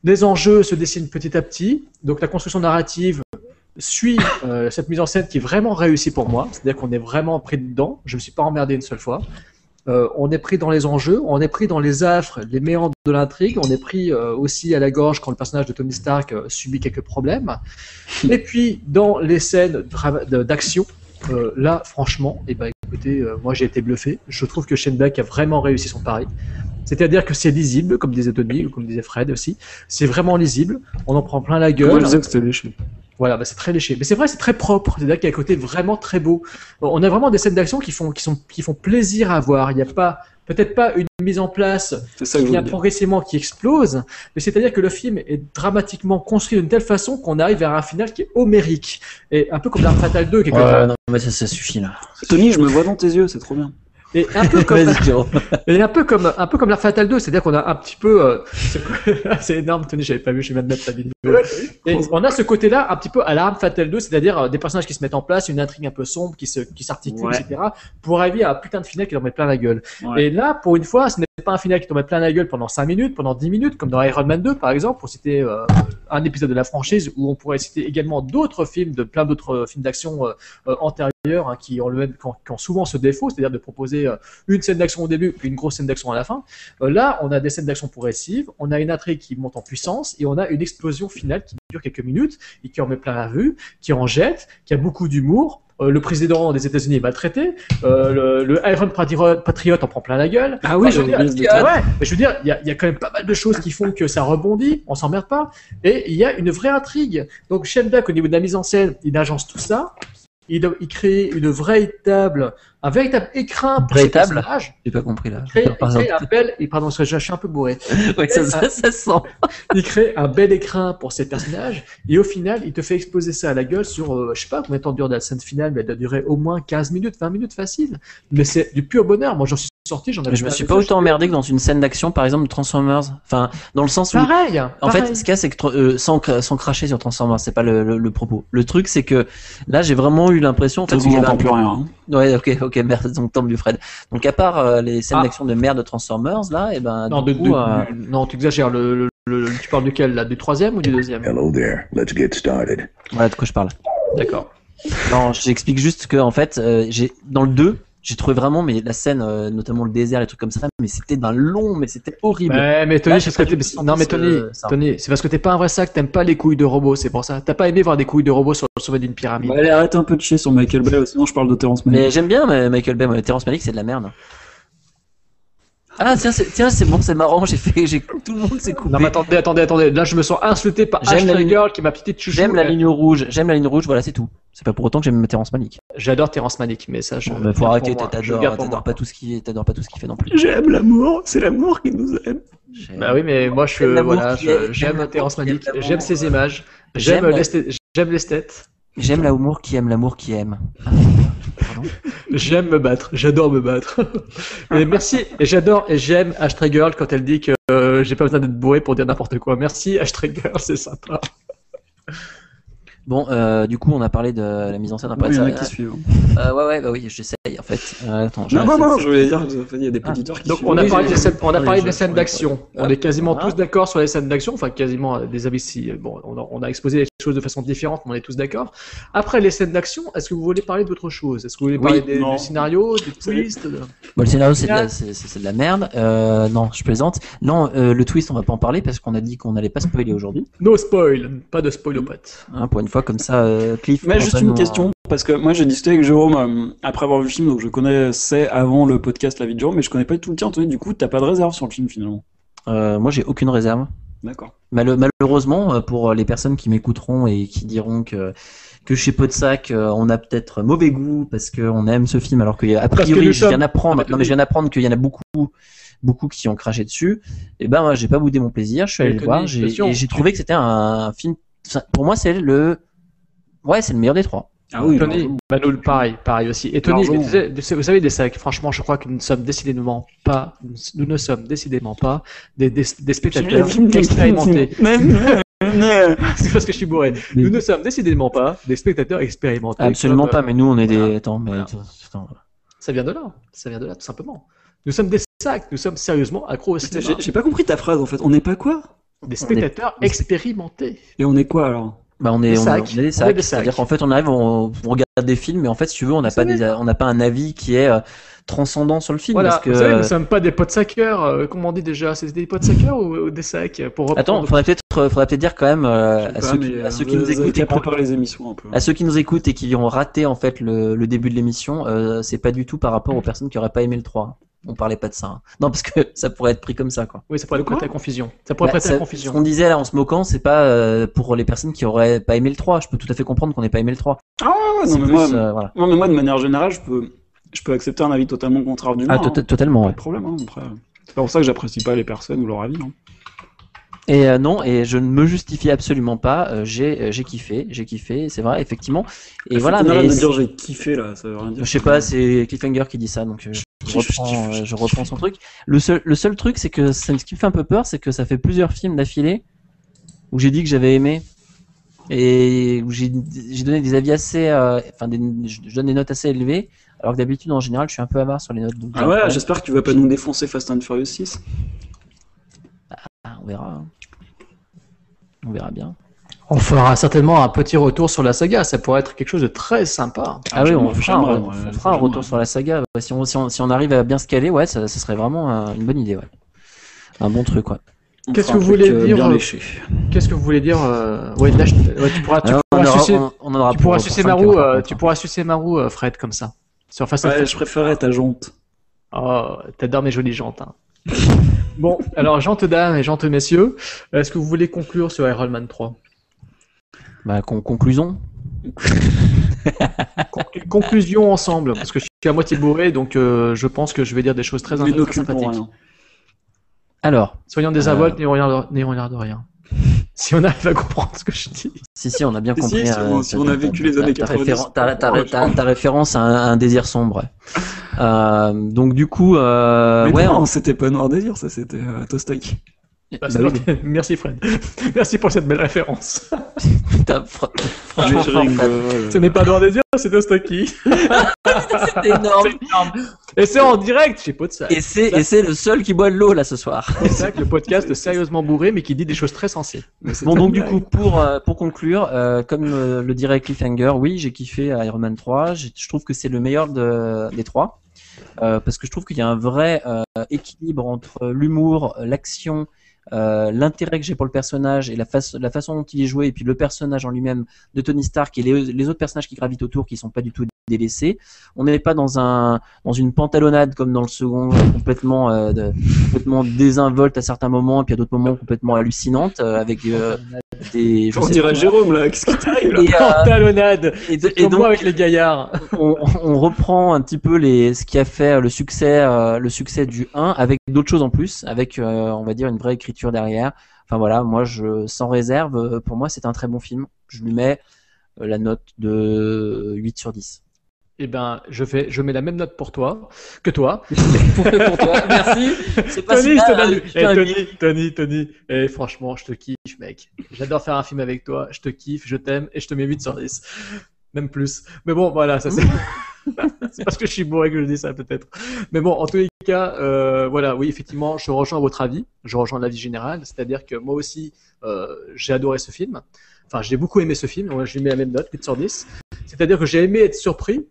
Les enjeux se dessinent petit à petit, donc la construction narrative suit euh, cette mise en scène qui est vraiment réussie pour moi, c'est-à-dire qu'on est vraiment pris dedans, je me suis pas emmerdé une seule fois. Euh, on est pris dans les enjeux, on est pris dans les affres, les méandres de l'intrigue, on est pris euh, aussi à la gorge quand le personnage de Tony Stark subit quelques problèmes. Et puis dans les scènes d'action, là franchement, eh ben, moi j'ai été bluffé. Je trouve que Shane a vraiment réussi son pari. C'est-à-dire que c'est lisible, comme disait Tony, ou comme disait Fred aussi. C'est vraiment lisible. On en prend plein la gueule. Moi, je disais que c'était léché. Voilà, bah, c'est très léché. Mais c'est vrai, c'est très propre. C'est-à-dire qu'il y a un côté vraiment très beau. On a vraiment des scènes d'action qui font, qui, sont, qui font plaisir à voir. Il n'y a pas, peut-être pas une mise en place C'est ça qui vient progressivement, qui explose. Mais c'est-à-dire que le film est dramatiquement construit d'une telle façon qu'on arrive vers un final qui est homérique. Et un peu comme l'Arme Fatale 2, quelque part. Non, mais ça, ça suffit là. Tony, je me vois dans tes yeux, c'est trop bien. Et un peu comme. Et un peu comme un peu comme la Fatal 2, c'est-à-dire qu'on a un petit peu euh, ce- c'est énorme, Tony, j'avais pas vu, je viens de mettre la vidéo. Et on a ce côté-là un petit peu à l'arme Fatal 2, c'est-à-dire euh, des personnages qui se mettent en place, une intrigue un peu sombre qui se qui s'articule, Ouais. etc. pour arriver à un putain de final qui leur met plein la gueule. Ouais. Et là, pour une fois, ce n'est pas un final qui t'en met plein la gueule pendant 5 minutes, pendant 10 minutes, comme dans Iron Man 2 par exemple, pour citer euh, un épisode de la franchise, où on pourrait citer également d'autres films, de plein d'autres euh, films d'action euh, euh, antérieurs hein, qui ont le même, qui ont, qui ont souvent ce défaut, c'est-à-dire de proposer euh, une scène d'action au début, puis une grosse scène d'action à la fin. Euh, là, on a des scènes d'action progressives, on a une intrigue qui monte en puissance et on a une explosion finale qui dure quelques minutes et qui en met plein la vue, qui en jette, qui a beaucoup d'humour. Euh, le président des États-Unis est maltraité, le, le Iron Patriot, en prend plein la gueule. Ah oui, Enfin, je veux dire, il y a- ouais, mais je veux dire, il y a, il y a quand même pas mal de choses qui font que ça rebondit, on s'emmerde pas, et il y a une vraie intrigue. Donc Shane Black, au niveau de la mise en scène, il agence tout ça, il, il crée une véritable, un véritable écrin pour Véritable personnages. J'ai pas compris là. Il crée, il crée un bel, et pardon, je suis un peu bourré. Ouais, ça, ça, ça sent. Il crée un bel écrin pour ses personnages, et au final, il te fait exploser ça à la gueule sur, euh, je sais pas combien de temps dure la scène finale, mais elle doit durer au moins 15 minutes, 20 minutes facile. Mais c'est du pur bonheur. Moi, j'en suis sorti, j'en avais Mais je me suis de pas autant emmerdé que dans une scène d'action, par exemple, de Transformers. Enfin, dans le sens où. Pareil. En pareil. fait, ce qu'il y a, c'est que euh, sans, cra- sans cracher sur Transformers, c'est pas le, le, le propos. Le truc, c'est que là, j'ai vraiment eu l'impression. En fait, un- plus rien. hein. Ouais, ok, ok, merde, donc tant mieux, Fred. Donc, à part euh, les scènes Ah. d'action de merde de Transformers, là, et ben, Non, du de, coup, de- euh, du- non, tu exagères. Le, le- le- tu parles duquel là Du troisième ou du deuxième? Hello there. Let's get started. voilà de quoi je parle. D'accord. Non, j'explique juste que, en fait, euh, j'ai dans le 2, j'ai trouvé vraiment, mais la scène, euh, notamment le désert, les trucs comme ça, mais c'était d'un long, mais c'était horrible. Ouais, mais Tony, c'est parce que t'es- non, mais Tony, ça. Tony, c'est parce que t'es pas un vrai sac, t'aimes pas les couilles de robots, c'est pour ça. T'as pas aimé voir des couilles de robots sur le sommet d'une pyramide. Bah, allez, arrête un peu de chier sur Michael Bay, sinon je parle de Terrence Malick. Mais j'aime bien mais Michael Bay, mais Terrence Malick, c'est de la merde. Ah tiens, c'est tiens, c'est bon, c'est marrant, j'ai fait, j'ai tout le monde s'est coupé. Non, mais attendez, attendez, attendez. Là, je me sens insulté par J'aime la ligne- Girl qui est ma petite chouchou. J'aime la Euh, ligne rouge, j'aime la ligne rouge, voilà, c'est tout. C'est pas pour autant que j'aime Terrence Malick. J'adore Terrence Malick, mais ça, je. Bon, faut pour arrêter, t'adores, pas tout ce qui, t'adores pas tout ce qu'il fait non plus. J'aime l'amour, c'est l'amour qui nous aime. J'aime- Bah oui, mais moi, je, voilà, j'aime Terrence Malick, j'aime ses images, J'aime l'esthète, j'aime l'amour qui aime l'amour qui aime. J'aime me battre, j'adore me battre. et merci, et j'adore, et j'aime Ashtray Girl quand elle dit que euh, j'ai pas besoin d'être bourré pour dire n'importe quoi. Merci Ashtray Girl, c'est sympa. Bon, euh, du coup, on a parlé de la mise en scène. Après, il y en ça- a qui suivent. Euh, ouais, ouais, bah oui, j'essaye en fait. Euh, attends, Non, non, non, je voulais dire, il y a des Ah. auditeurs qui Donc suivent. on a Oui, parlé des scènes, on a Attendez, parlé je- des scènes je- d'action. On est quasiment voilà. tous d'accord sur les scènes d'action, enfin quasiment des avis si bon, on a, on a exposé les choses de façon différente, mais on est tous d'accord. Après les scènes d'action, est-ce que vous voulez parler d'autre chose? Est-ce que vous voulez parler des- du scénario, des twists? De- Bon, le scénario, c'est de, de la merde. Euh, non, je plaisante. Non, euh, le twist, on va pas en parler parce qu'on a dit qu'on n'allait pas spoiler aujourd'hui. No spoil, pas de spoil au pote. Hein, pour une fois, comme ça, euh, Cliff. Mais juste une question, parce que moi j'ai discuté avec Jérôme euh, après avoir vu le film, donc je connaissais avant le podcast La vie de Jérôme, mais je connais pas tout le tien, Anthony, du coup t'as pas de réserve sur le film finalement. Euh, moi, j'ai aucune réserve. D'accord. Mal- malheureusement, euh, pour les personnes qui m'écouteront et qui diront que que chez Podsac, euh, on a peut-être mauvais goût parce qu'on aime ce film, alors que a priori, je viens d'apprendre. Ah, mais- Non, mais je viens d'apprendre qu'il y en a beaucoup, beaucoup qui ont craché dessus. Et ben, moi, j'ai pas boudé mon plaisir. Je suis allé le voir. J'ai trouvé que c'était un film. Ça- Pour moi, c'est le. Ouais, c'est le meilleur des trois. Ah oui, Tony, nous, pareil, pareil aussi. Et Tony, vous savez, des sacs, franchement, je crois que nous ne sommes décidément pas, nous ne sommes décidément pas des, des, des spectateurs expérimentés. C'est parce que je suis bourré. Nous ne sommes décidément pas des spectateurs expérimentés. Absolument Comme, pas, mais nous, on est des. voilà. Attends, mais. Attends. Ça vient de là. Ça vient de là, tout simplement. Nous sommes des sacs. Nous sommes sérieusement accros au cinéma. J'ai pas compris ta phrase en fait. On n'est pas quoi? Des spectateurs est- expérimentés. Et on est quoi alors? Bah on est, Des on, sacs. on est des On est sacs. des C'est-à-dire qu'en fait on arrive, on, on regarde des films, mais en fait si tu veux on n'a Vous pas des, on n'a pas un avis qui est euh, transcendant sur le film Voilà. parce que. Vous savez, nous ne sommes pas des potes sackers. euh, comment on dit déjà C'était des potes sackers ou, ou des sacs pour Attends, faudrait peut-être, euh, faudrait peut-être dire quand même euh, à, pas, ceux qui, mais, à ceux qui nous écoutent, et pour- préparer les émissions un peu. à ceux qui nous écoutent et qui ont raté en fait le, le début de l'émission, euh, c'est pas du tout par rapport aux personnes qui auraient pas aimé le 3. On parlait pas de ça. hein. Non parce que ça pourrait être pris comme ça quoi. Oui, ça pourrait prêter à confusion. Ça pourrait Bah, prêter ça- à ce confusion. qu'on disait là en se moquant, c'est pas euh, pour les personnes qui auraient pas aimé le 3. Je peux tout à fait comprendre qu'on n'ait pas aimé le 3. Ah ouais, C'est non mais plus, moi, euh, voilà. non, mais moi de manière générale, je peux, je peux accepter un avis totalement contraire du mien. Ah, hein. to- totalement. Pas ouais. de problème, hein, après. C'est pas pour ça que j'apprécie pas les personnes ou leur avis. hein. Et euh, non, et je ne me justifie absolument pas. euh, j'ai, euh, j'ai kiffé, j'ai kiffé, c'est vrai, effectivement. Et Faut voilà, mais de c'est- dire j'ai kiffé là, ça veut rien dire. je sais pas, c'est Cliffhanger qui dit ça, donc euh, je, reprends, euh, je son truc. Le seul, le seul truc, c'est que ce qui me fait un peu peur, c'est que ça fait plusieurs films d'affilée où j'ai dit que j'avais aimé et où j'ai, donné des avis assez, euh, enfin, des, je donne des notes assez élevées, alors que d'habitude en général, je suis un peu avare sur les notes. Donc, Ah ouais, j'espère que tu vas pas nous défoncer Fast and Furious 6. Ah, on verra. hein. On verra bien. On fera certainement un petit retour sur la saga. Ça pourrait être quelque chose de très sympa. Ah, oui, on fera, un, on fera retour sur la saga. Ouais, si, on, si, on, si on arrive à bien se caler, ouais, ça, ça serait vraiment euh, une bonne idée. Ouais. Un bon truc, ouais. On Qu'est-ce fera que vous voulez euh, dire, euh. Qu'est-ce que vous voulez dire euh, Ouais, tu pourras, tu Alors, pourras on, aura- sucer, on- on en aura tu pour- pourras pour sucer Marou. euh, tu pourras sucer Marou, euh, Fred, comme ça. Sur and Ouais, je préférais ta jante. Oh, t'adores mes jolies jantes. hein. bon, alors, jantes dames et jantes messieurs, est-ce que vous voulez conclure sur Iron Man 3 Bah, con- conclusion. Conclu- Conclusion ensemble, parce que je suis à moitié bourré, donc euh, je pense que je vais dire des choses très, très sympathiques. rien. Alors, Soyons n'ayons rien, n'ayons l'air de rien. Si on arrive à comprendre ce que je dis. si, si, on a bien Si, compris. si, euh, on- si on a vécu les années ta 90, référen- Ta, référence à un, à un désir sombre. Euh, donc, du coup, euh, Mais ouais, non, on- c'était pas Noir Désir, ça c'était euh, Tostac. Bah, bah c'est oui. Merci Fred. Merci pour cette belle référence. fr- franchement. Ce n'est pas Noir Désir, c'est Dostaki. c'est énorme. Et c'est en direct chez Podsac. Et c'est, et c'est le seul qui boit de l'eau là ce soir. Podsac, le podcast sérieusement bourré, mais qui dit des choses très sensées. C'est Bon, donc du coup, pour, euh, pour conclure, euh, comme euh, le dirait Cliffhanger, oui, j'ai kiffé Iron Man 3. J'ai- Je trouve que c'est le meilleur de, des trois. Euh, parce que je trouve qu'il y a un vrai euh, équilibre entre l'humour, l'action, euh, l'intérêt que j'ai pour le personnage et la, façon dont il est joué, et puis le personnage en lui-même de Tony Stark et les, les autres personnages qui gravitent autour qui sont pas du tout délaissés. On n'est pas dans un dans une pantalonnade comme dans le second, complètement euh, de- complètement désinvolte à certains moments, et puis à d'autres moments complètement hallucinante, euh, avec euh, des. je On dirait. Jérôme là, qu'est-ce qui t'arrive euh, Pantalonnade et de- et donc, moi avec les gaillards. on, on reprend un petit peu les, ce qui a fait le succès, euh, le succès du 1 avec d'autres choses en plus, avec, euh, on va dire, une vraie écriture derrière. Enfin voilà, moi, je, sans réserve, euh, pour moi, c'est un très bon film. Je lui mets euh, la note de 8 sur 10. Eh ben, je fais, je mets la même note pour toi que toi. pour toi, merci. C'est pas Tony, si mal, hein, Eh, fais un Tony, Tony, Tony. Eh, franchement, je te kiffe, mec. J'adore faire un film avec toi. Je te kiffe, je t'aime et je te mets 8 sur 10. Même plus. Mais bon, voilà, ça c'est. c'est parce que je suis bourré que je dis ça, peut-être. Mais bon, en tous les cas, euh, voilà, oui, effectivement, je rejoins votre avis. Je rejoins l'avis général. C'est-à-dire que moi aussi, euh, j'ai adoré ce film. Enfin, j'ai beaucoup aimé ce film. Moi, je lui mets la même note, 8 sur 10. C'est-à-dire que j'ai aimé être surpris.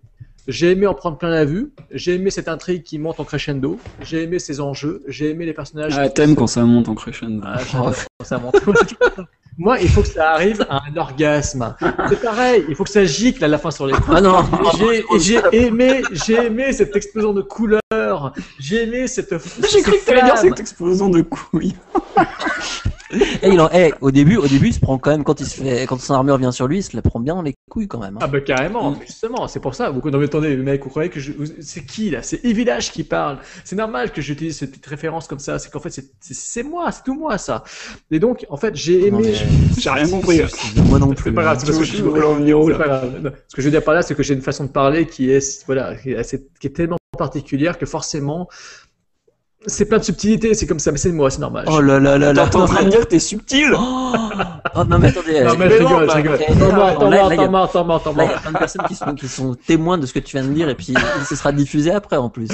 J'ai aimé en prendre plein la vue. J'ai aimé cette intrigue qui monte en crescendo. J'ai aimé ses enjeux. J'ai aimé les personnages. Ah, t'aimes quand ça monte en crescendo. Ah, quand ça monte. Moi, il faut que ça arrive à un orgasme. C'est pareil. Il faut que ça gicle à la fin sur les Ah non j'ai- aimé, j'ai aimé cette explosion de couleurs. J'ai aimé cette. J'ai cru que t'allais dire cette explosion de couilles. Il en- eh, au début, au début, il se prend quand même quand il se fait, quand son armure vient sur lui, il se la prend bien dans les couilles quand même. hein. Ah bah carrément, Mm. justement, c'est pour ça. Vous non mais attendez, les mecs, vous croyez que je... c'est qui là? C'est Evilage qui parle. C'est normal que j'utilise cette petite référence comme ça. C'est qu'en fait c'est- moi, c'est tout moi ça. Et donc en fait j'ai aimé. mais- J'ai rien compris. Moi non plus. C'est pas grave, hein. c'est parce que je. Non, Ce que je veux dire par là, c'est que j'ai une façon de parler qui est, voilà, qui est, assez- qui est tellement particulière que forcément, c'est plein de subtilités, c'est comme ça, mais c'est moi, c'est normal. Oh là là là là. T'es en train de dire que t'es subtil Oh, Oh, non mais attendez. non, euh, mais je rigole, je rigole. eh, Attends-moi, là, attends-moi, là, il y a- plein de personnes qui sont, qui sont témoins de ce que tu viens de dire et puis ce sera diffusé après en plus.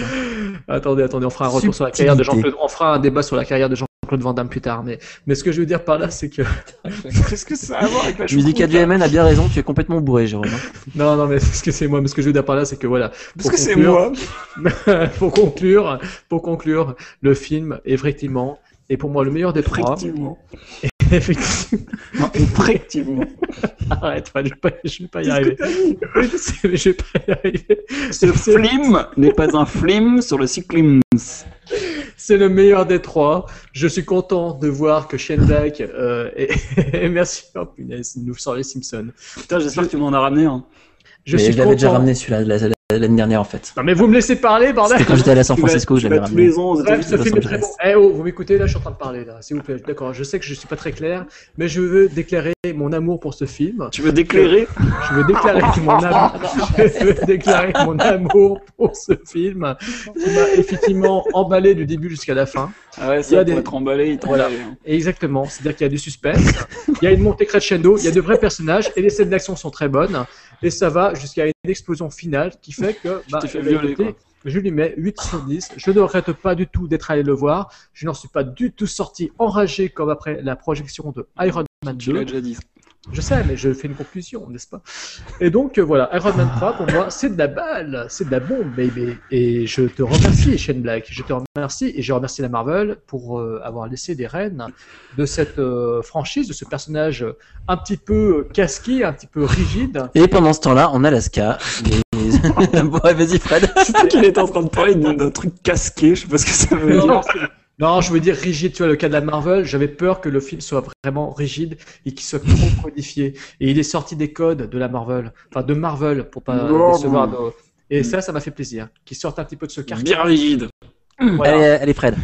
Attendez, attendez, on fera un retour sur la carrière de Jean-Claude, on fera un débat sur la carrière de Jean-Claude Van Damme plus tard, mais, mais ce que je veux dire par là, c'est que, Qu'est-ce que ça a à voir avec la Musica du MN a bien raison, tu es complètement bourré, Jérôme. hein. non, non, mais ce que c'est moi, mais ce que je veux dire par là, c'est que voilà. Parce pour que c'est conclure- moi. pour conclure, pour conclure, le film, effectivement, est pour moi le meilleur des trois. Effectivement. Effectivement. Non, effectivement. Arrête, je vais pas, je vais pas y arriver. Je vais pas y arriver. Ce film n'est pas un film sur le cyclisme. C'est le meilleur des trois. Je suis content de voir que euh, et, et merci oh punaise, il nous sort les Simpsons. Putain, j'espère que tu m'en as ramené un. Je Mais suis je l'avais déjà ramené celui-là la- la- l'année dernière en fait. Non mais vous me laissez parler, bordel. C'était quand j'étais allé à San Francisco, tous ramené. les ans Bref, très bon. Eh oh, vous m'écoutez là, je suis en train de parler là, s'il vous plaît. D'accord, je sais que je suis pas très clair, mais je veux déclarer mon amour pour ce film. Tu veux déclarer? Je veux déclarer mon amour. Je veux déclarer mon amour pour ce film qui m'a effectivement emballé du début jusqu'à la fin. Ah ouais, Il y a ça, des- pour être emballé, il Voilà. hein. Exactement, c'est-à-dire qu'il y a du suspense, il y a une montée crescendo, il y a de vrais personnages et les scènes d'action sont très bonnes et ça va jusqu'à une explosion finale qui fait que bah, violer, je lui mets 8 sur 10. Je ne regrette pas du tout d'être allé le voir. Je n'en suis pas du tout sorti enragé comme après la projection de Iron Man Tu l'as 2. déjà dit. Je sais, mais je fais une conclusion, n'est-ce pas? Et donc, euh, voilà, Iron Man 3, pour moi, c'est de la balle, c'est de la bombe, baby. Et je te remercie, Shane Black. Je te remercie et je remercie la Marvel pour euh, avoir laissé des rênes de cette euh, franchise, de ce personnage un petit peu casqué, un petit peu rigide. Et pendant ce temps-là, en Alaska, les... bon, ouais, vas-y Fred. Je sais qu'il était en train de parler d'un d'un truc casqué, je sais pas ce que ça veut Non, dire. Non, je veux dire rigide, tu vois, le cas de la Marvel, j'avais peur que le film soit vraiment rigide et qu'il soit trop codifié. Et il est sorti des codes de la Marvel, enfin de Marvel, pour pas Non. décevoir nos- Et ça, ça m'a fait plaisir, qu'il sorte un petit peu de ce quartier. Bien rigide. Voilà. Allez, allez Fred.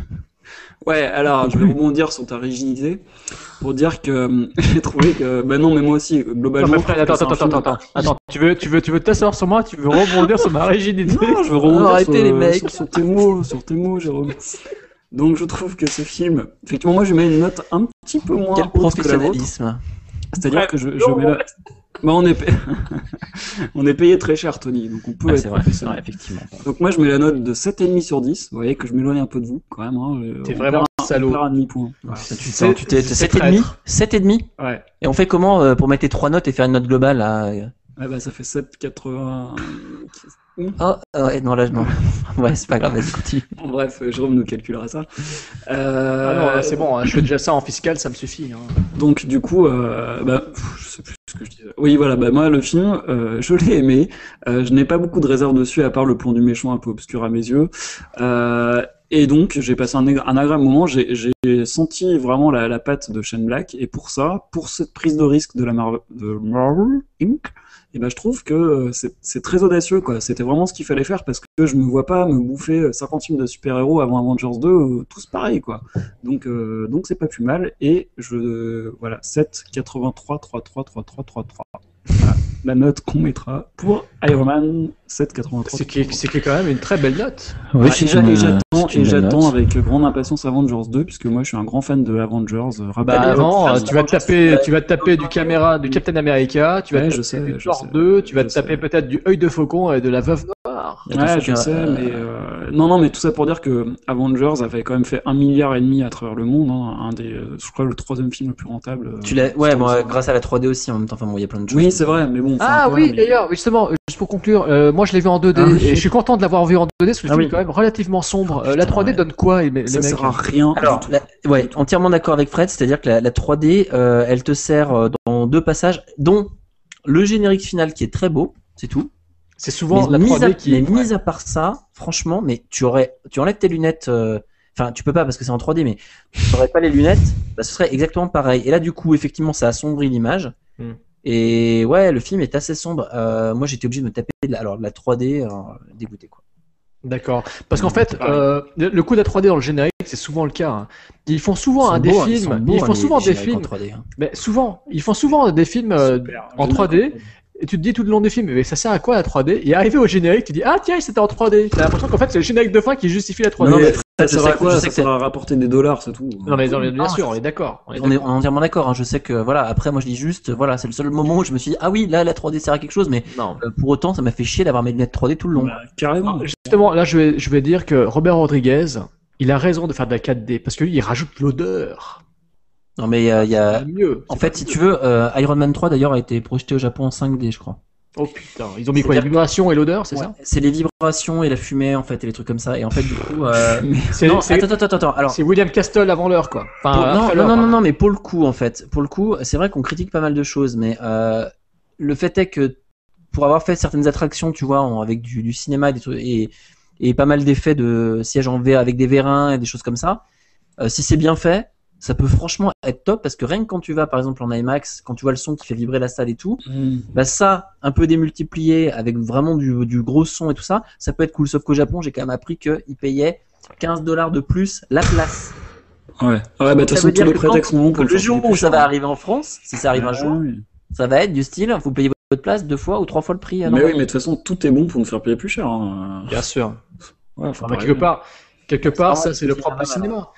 Ouais, alors je vais rebondir sur ta rigidité pour dire que euh, j'ai trouvé que bah non mais moi aussi Non, globalement. mais Fred, attends, attends, attends, attends, attends. Tu veux, tu veux, tu veux t'asseoir sur moi? Tu veux rebondir sur ma rigidité? Non, je veux rebondir Arrêtez, sur, les mecs. sur, sur tes mots, sur tes mots, Jérôme. Donc je trouve que ce film, effectivement, moi je mets une note un petit peu moins Quel haute que la vôtre. professionnalisme. C'est-à-dire que je, je mets la... bah, on est payé... on est payé très cher, Tony, donc on peut Ouais, être c'est vrai, professionnel. vrai, effectivement. Donc moi je mets la note de 7,5 sur 10. Vous voyez que je m'éloigne un peu de vous quand même. Hein. T'es On vraiment un- salaud. Un demi-point. Ça, tu t'es c'est 7,5 traître. 7,5 Ouais. Et on fait comment euh, pour mettre tes trois notes et faire une note globale là Ouais, bah ça fait 7,80. Oh, ouais, non, là, non. Ouais, c'est pas grave, vas-y, continue. Bon, Bref, Jérôme nous calculera ça. Euh, Ah non, c'est bon, hein, je fais déjà ça en fiscal, ça me suffit. hein. Donc du coup, euh, bah, pff, je sais plus ce que je disais. Oui, voilà, bah moi le film, euh, je l'ai aimé. Euh, je n'ai pas beaucoup de réserves dessus à part le plan du méchant un peu obscur à mes yeux. Euh, et donc j'ai passé un, agréable moment. J'ai senti vraiment la, patte de Shane Black. Et pour ça, pour cette prise de risque de la Marvel, Inc. Et ben je trouve que euh, c'est très audacieux. C'était vraiment ce qu'il fallait faire parce que je me vois pas me bouffer 50 films de super-héros avant Avengers 2 euh, tous pareils quoi. Donc euh, donc c'est pas plus mal et je voilà 7 83 33 33 33. Voilà, la note qu'on mettra pour Iron Man 7 83. C'est qui, c'est qui est quand même une très belle note. Oui, Ah, et j'a- et j'attends et avec grande impatience Avengers 2, puisque moi je suis un grand fan de Avengers. euh, Bah avant, Ah, tu vas te taper, tu vas te taper du caméra, du Captain America, tu vas Ouais, te je taper sais, du je Thor sais, 2, tu vas je te taper sais. peut-être du œil de faucon et de la veuve noire. Ouais, je sais, euh, mais euh, non, non, mais tout ça pour dire que Avengers avait quand même fait un milliard et demi à travers le monde, hein, un des, je crois, le troisième film le plus rentable. Tu l'as, ouais, bon, grâce à la 3D aussi en même temps. Enfin bon, il y a plein de choses. Oui, c'est vrai, mais bon. Ah oui, mais- d'ailleurs, justement, euh, juste pour conclure, euh, moi je l'ai vu en 2D Ah oui. et je suis content de l'avoir vu en 2D parce que le Ah film oui. est quand même relativement sombre. Oh, Euh, la putain, 3D ouais. donne quoi, les, les Ça mecs sert à rien. Alors, la- ouais, entièrement d'accord avec Fred, c'est-à-dire que la, la 3D, euh, elle te sert dans deux passages, dont le générique final qui est très beau, c'est tout. C'est souvent mais la mis 3D à, qui. mais mis à part ça, franchement, mais tu aurais, tu enlèves tes lunettes. euh, Enfin, tu peux pas parce que c'est en 3D, mais tu n'aurais pas les lunettes, bah, ce serait exactement pareil. Et là, du coup, effectivement, ça assombrit l'image. Hmm. Et ouais, le film est assez sombre. Euh, moi, j'étais obligé de me taper de la, alors, de la 3D, euh, dégoûté quoi. D'accord. Parce qu'en fait, pareil. euh, le coup de la 3D dans le générique, c'est souvent le cas. hein. Ils font souvent Ils sont des beaux, ils sont films, beaux, ils font hein, souvent des films, en 3D. hein. mais souvent, ils font souvent des films euh, en 3D. Et tu te dis tout le long du film, mais ça sert à quoi la 3D Et arrivé au générique, tu dis ah tiens, c'était en 3D. T'as l'impression qu'en fait c'est le générique de fin qui justifie la 3D. Non, mais ça je sert sais à que- quoi je sais Ça que sert à rapporter des dollars, c'est tout. Non, mais, non, mais bien Non, sûr, je- on est d'accord. on est On est, d'accord. on est entièrement d'accord. hein. Je sais que voilà. Après, moi, je dis juste, voilà, c'est le seul moment où je me suis dit, ah oui, là, la 3D sert à quelque chose, mais Non. euh, pour autant, ça m'a fait chier d'avoir mes lunettes 3D tout le long. Bah, carrément. Non, Justement, là, je vais, je vais dire que Robert Rodriguez, il a raison de faire de la 4D parce que lui, il rajoute l'odeur. Non, mais euh, il y a, mieux. en fait, si mieux. tu veux, euh, Iron Man 3 d'ailleurs a été projeté au Japon en 5D, je crois. Oh putain, ils ont mis quoi Les vibrations et l'odeur, c'est ça C'est les vibrations et la fumée, en fait, et les trucs comme ça. Et en fait, du coup, euh... Non, attends, attends, attends, attends. Alors, c'est William Castle avant l'heure, quoi. Enfin, Pour- non, non, non, non, mais pour le coup, en fait, pour le coup, c'est vrai qu'on critique pas mal de choses, mais euh, le fait est que pour avoir fait certaines attractions, tu vois, en- avec du, du cinéma et, des trucs- et, et pas mal d'effets de sièges en verre avec des vérins et des choses comme ça, euh, si c'est bien fait, ça peut franchement être top parce que rien que quand tu vas, par exemple, en IMAX, quand tu vois le son qui fait vibrer la salle et tout, Hmm. bah ça, un peu démultiplié avec vraiment du, du gros son et tout ça, ça peut être cool. Sauf qu'au Japon, j'ai quand même appris qu'ils payaient 15 dollars de plus la place. Ouais. Ouais, bah, de toute façon, tous les prétextes sont bons pour le faire jour où ça va arriver en France, si ça arrive un Ah, jour, oui. ça va être du style, vous payez votre place deux fois ou trois fois le prix. Mais oui, mais de toute façon, tout est bon pour nous faire payer plus cher. hein. Bien sûr. Ouais, Enfin, quelque part, quelque part, ça c'est le propre du mal, cinéma.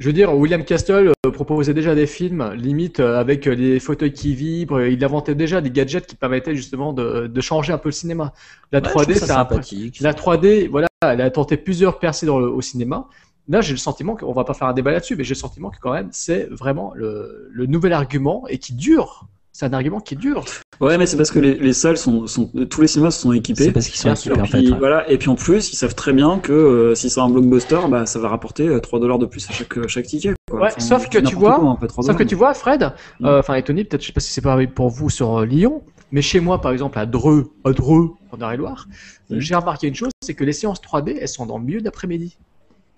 Je veux dire, William Castle euh, proposait déjà des films, limite euh, avec euh, les fauteuils qui vibrent. Il inventait déjà des gadgets qui permettaient justement de, de changer un peu le cinéma. La Ouais, je 3D, trouve ça c'est un sympathique. La 3D, voilà, elle a tenté plusieurs percées dans le- au cinéma. Là, j'ai le sentiment qu'on va pas faire un débat là-dessus, mais j'ai le sentiment que quand même, c'est vraiment le, le nouvel argument et qui dure. C'est un argument qui dure. Ouais, mais c'est parce que les, les salles sont, sont, tous les cinémas se sont équipés. C'est parce qu'ils sont Bien équipés en puis, ouais. voilà. et puis en plus, ils savent très bien que euh, si c'est un blockbuster, bah, ça va rapporter euh, 3 dollars de plus à chaque, chaque ticket. Quoi. Ouais, sauf que tu vois- quoi, hein, pas 3 Sauf que tu vois, Fred, Mm. euh, enfin, et Tony, peut-être, je sais pas si c'est pareil pour vous sur euh, Lyon, mais chez moi, par exemple, à Dreux, à Dreux, en Eure-et-Loire, euh, Mm. j'ai remarqué une chose, c'est que les séances 3D, elles sont dans le milieu d'après-midi.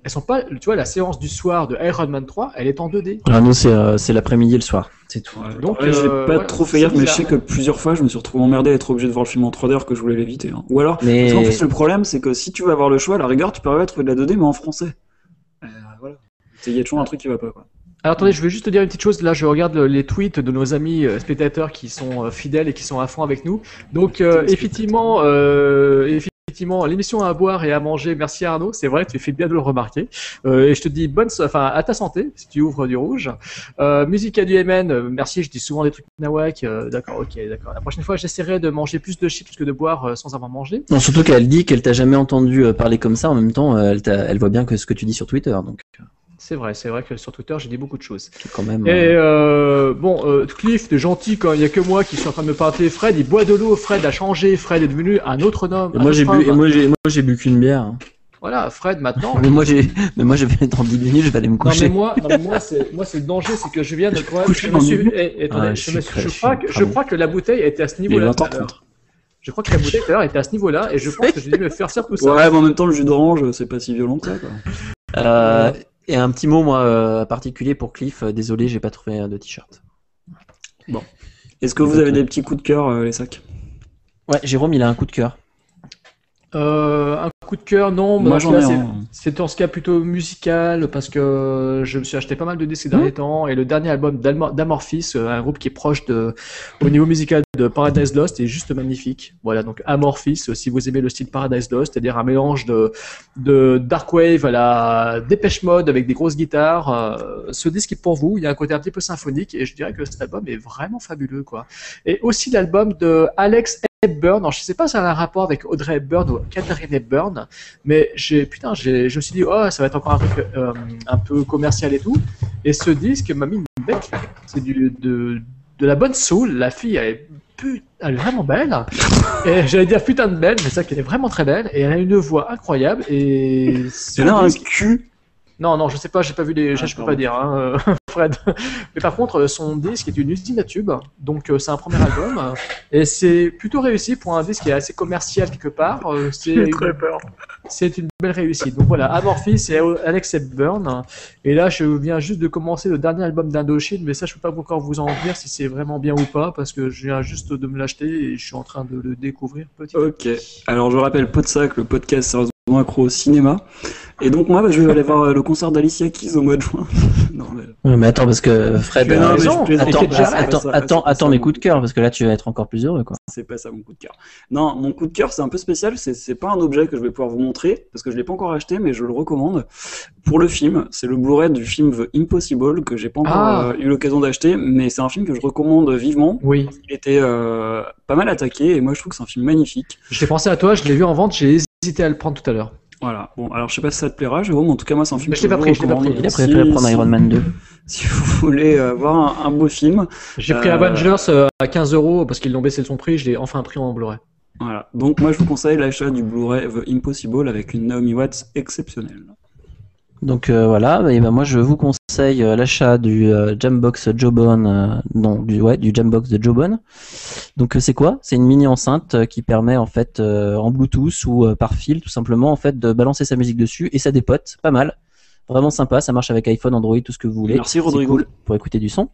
Elles sont pas, tu vois, la séance du soir de Iron Man 3, elle est en 2D. Ah non, c'est euh, c'est l'après-midi et le soir, c'est tout. Ouais, Donc, ouais, j'ai euh, pas voilà, trop fait gaffe, mais je sais que plusieurs fois, je me suis retrouvé emmerdé à être obligé de voir le film en 3D alors que je voulais l'éviter. hein. Ou alors, Mais parce qu'en plus, le problème, c'est que si tu veux avoir le choix, à la rigueur, tu peux mettre de la 2D, mais en français. Euh, voilà. Il y a toujours un truc qui va pas, quoi. Alors attendez, je vais juste te dire une petite chose. Là, je regarde le- les tweets de nos amis euh, spectateurs qui sont euh, fidèles et qui sont à fond avec nous. Donc, euh, effectivement, euh, effectivement, l'émission à boire et à manger. Merci Arnaud. C'est vrai, tu fais bien de le remarquer. Euh, et je te dis bonne, enfin, à ta santé si tu ouvres du rouge. Euh, musique à du MN. merci. Je dis souvent des trucs nawak. Euh, d'accord, ok, d'accord. La prochaine fois, j'essaierai de manger plus de chips que de boire euh, sans avoir mangé. non, surtout qu'elle dit qu'elle t'a jamais entendu parler comme ça. En même temps, elle, elle voit bien que ce que tu dis sur Twitter, donc C'est vrai, c'est vrai que sur Twitter, j'ai dit beaucoup de choses. quand même. Et euh, euh, bon, euh, Cliff, t'es gentil quand il y a que moi qui suis en train de me parler. Fred, il boit de l'eau. Fred a changé. Fred est devenu un autre homme. et moi j'ai bu, et moi j'ai, moi j'ai bu qu'une bière. hein. Voilà, Fred maintenant. Mais moi j'ai, mais moi je vais dans 10 minutes, je vais aller me Non coucher. mais moi, non, mais moi c'est moi c'est le danger, c'est que je viens de quand même, Coucher je me suis, eh, attendez, Ah, je, je me suis je je crois que je crois que la bouteille était à ce niveau-là. 20 h 30 Je crois que la bouteille tout à l'heure était à ce niveau-là et je pense que j'ai dû me faire faire tout ça. Ouais, mais en même temps, le jus d'orange, c'est pas si violent que ça, quoi. Euh, et un petit mot moi euh, particulier pour Cliff. euh, désolé, j'ai pas trouvé euh, de t-shirt. Est-ce que vous avez des petits coups de cœur, euh, les sacs? Ouais, Jérôme, il a un coup de cœur. Euh, un coup de cœur, non. Moi, j'en ai c'est- en ce cas plutôt musical parce que je me suis acheté pas mal de disques ces derniers temps et le dernier album d'Amorphis, euh, un groupe qui est proche de, au niveau musical de Paradise Lost, est juste magnifique. Voilà, donc Amorphis, euh, si vous aimez le style Paradise Lost, c'est-à-dire un mélange de, de dark wave à la Dépêche Mode avec des grosses guitares, euh, ce disque est pour vous. Il y a un côté un petit peu symphonique et je dirais que cet album est vraiment fabuleux, quoi. Et aussi l'album de Alex Hepburn. Alors, je sais pas si ça a un rapport avec Audrey Hepburn ou Catherine Hepburn, mais j'ai putain, j'ai, je me suis dit oh ça va être encore un truc euh, un peu commercial et tout. Et ce disque m'a mis une claque. C'est du de de la bonne soul. La fille elle est put- elle est vraiment belle. Et j'allais dire putain de belle, mais c'est ça qu'elle est vraiment très belle et elle a une voix incroyable et Elle a un cul. Non, non, je sais pas, j'ai pas vu les. Ah, je peux pas dire, hein, Fred. Mais par contre, euh, son disque est une usine à tubes, donc euh, c'est un premier album, et c'est plutôt réussi pour un disque qui est assez commercial quelque part. euh, c'est une, c'est une belle réussite. Donc voilà, Amorphis et Alex Hepburn. Et là, je viens juste de commencer le dernier album d'Indochine, mais ça, je peux pas encore vous en dire si c'est vraiment bien ou pas, parce que je viens juste de me l'acheter et je suis en train de le découvrir petit. à Ok. Alors je rappelle Podsac, le podcast accro au cinéma. Et donc moi, bah, je vais aller voir euh, le concert d'Alicia Keys au mois de juin. non, mais... Attends, parce que Fred, non, euh, raison. attends, déjà, attends, ça, attends, mes coups de cœur, parce que là, tu vas être encore plus heureux, quoi. C'est pas ça mon coup de cœur. Non, mon coup de cœur, c'est un peu spécial. C'est pas un objet que je vais pouvoir vous montrer parce que je l'ai pas encore acheté, mais je le recommande pour le film. C'est le Blu-ray du film The Impossible que j'ai pas encore Ah. euh, eu l'occasion d'acheter, mais c'est un film que je recommande vivement. Oui, Il était euh, pas mal attaqué et moi je trouve que c'est un film magnifique. j'ai pensé à toi, je l'ai vu en vente, j'ai hésité à le prendre tout à l'heure. Voilà. Bon, alors je sais pas si ça te plaira, Jérôme. En tout cas, moi c'est un film Mais que je l'ai pas pris, je l'ai pas pris. Il a préféré prendre Iron Man 2. Si vous voulez euh, voir un, un beau film, J'ai pris Euh, Avengers euh, à 15 euros parce qu'ils l'ont baissé de son prix, je l'ai enfin pris en Blu-ray. voilà. Donc moi je vous conseille l'achat du Blu-ray The Impossible avec une Naomi Watts exceptionnelle. Donc euh, voilà, et ben moi je vous conseille euh, l'achat du euh, Jambox Jawbone, euh, non, du, ouais, du Jambox de Jawbone. Donc euh, c'est quoi? C'est une mini enceinte qui permet en fait euh, en Bluetooth ou euh, par fil tout simplement en fait de balancer sa musique dessus et ça dépote, pas mal. Vraiment sympa, ça marche avec iPhone, Android, tout ce que vous voulez. Merci, Rodrigo. cool pour écouter du son.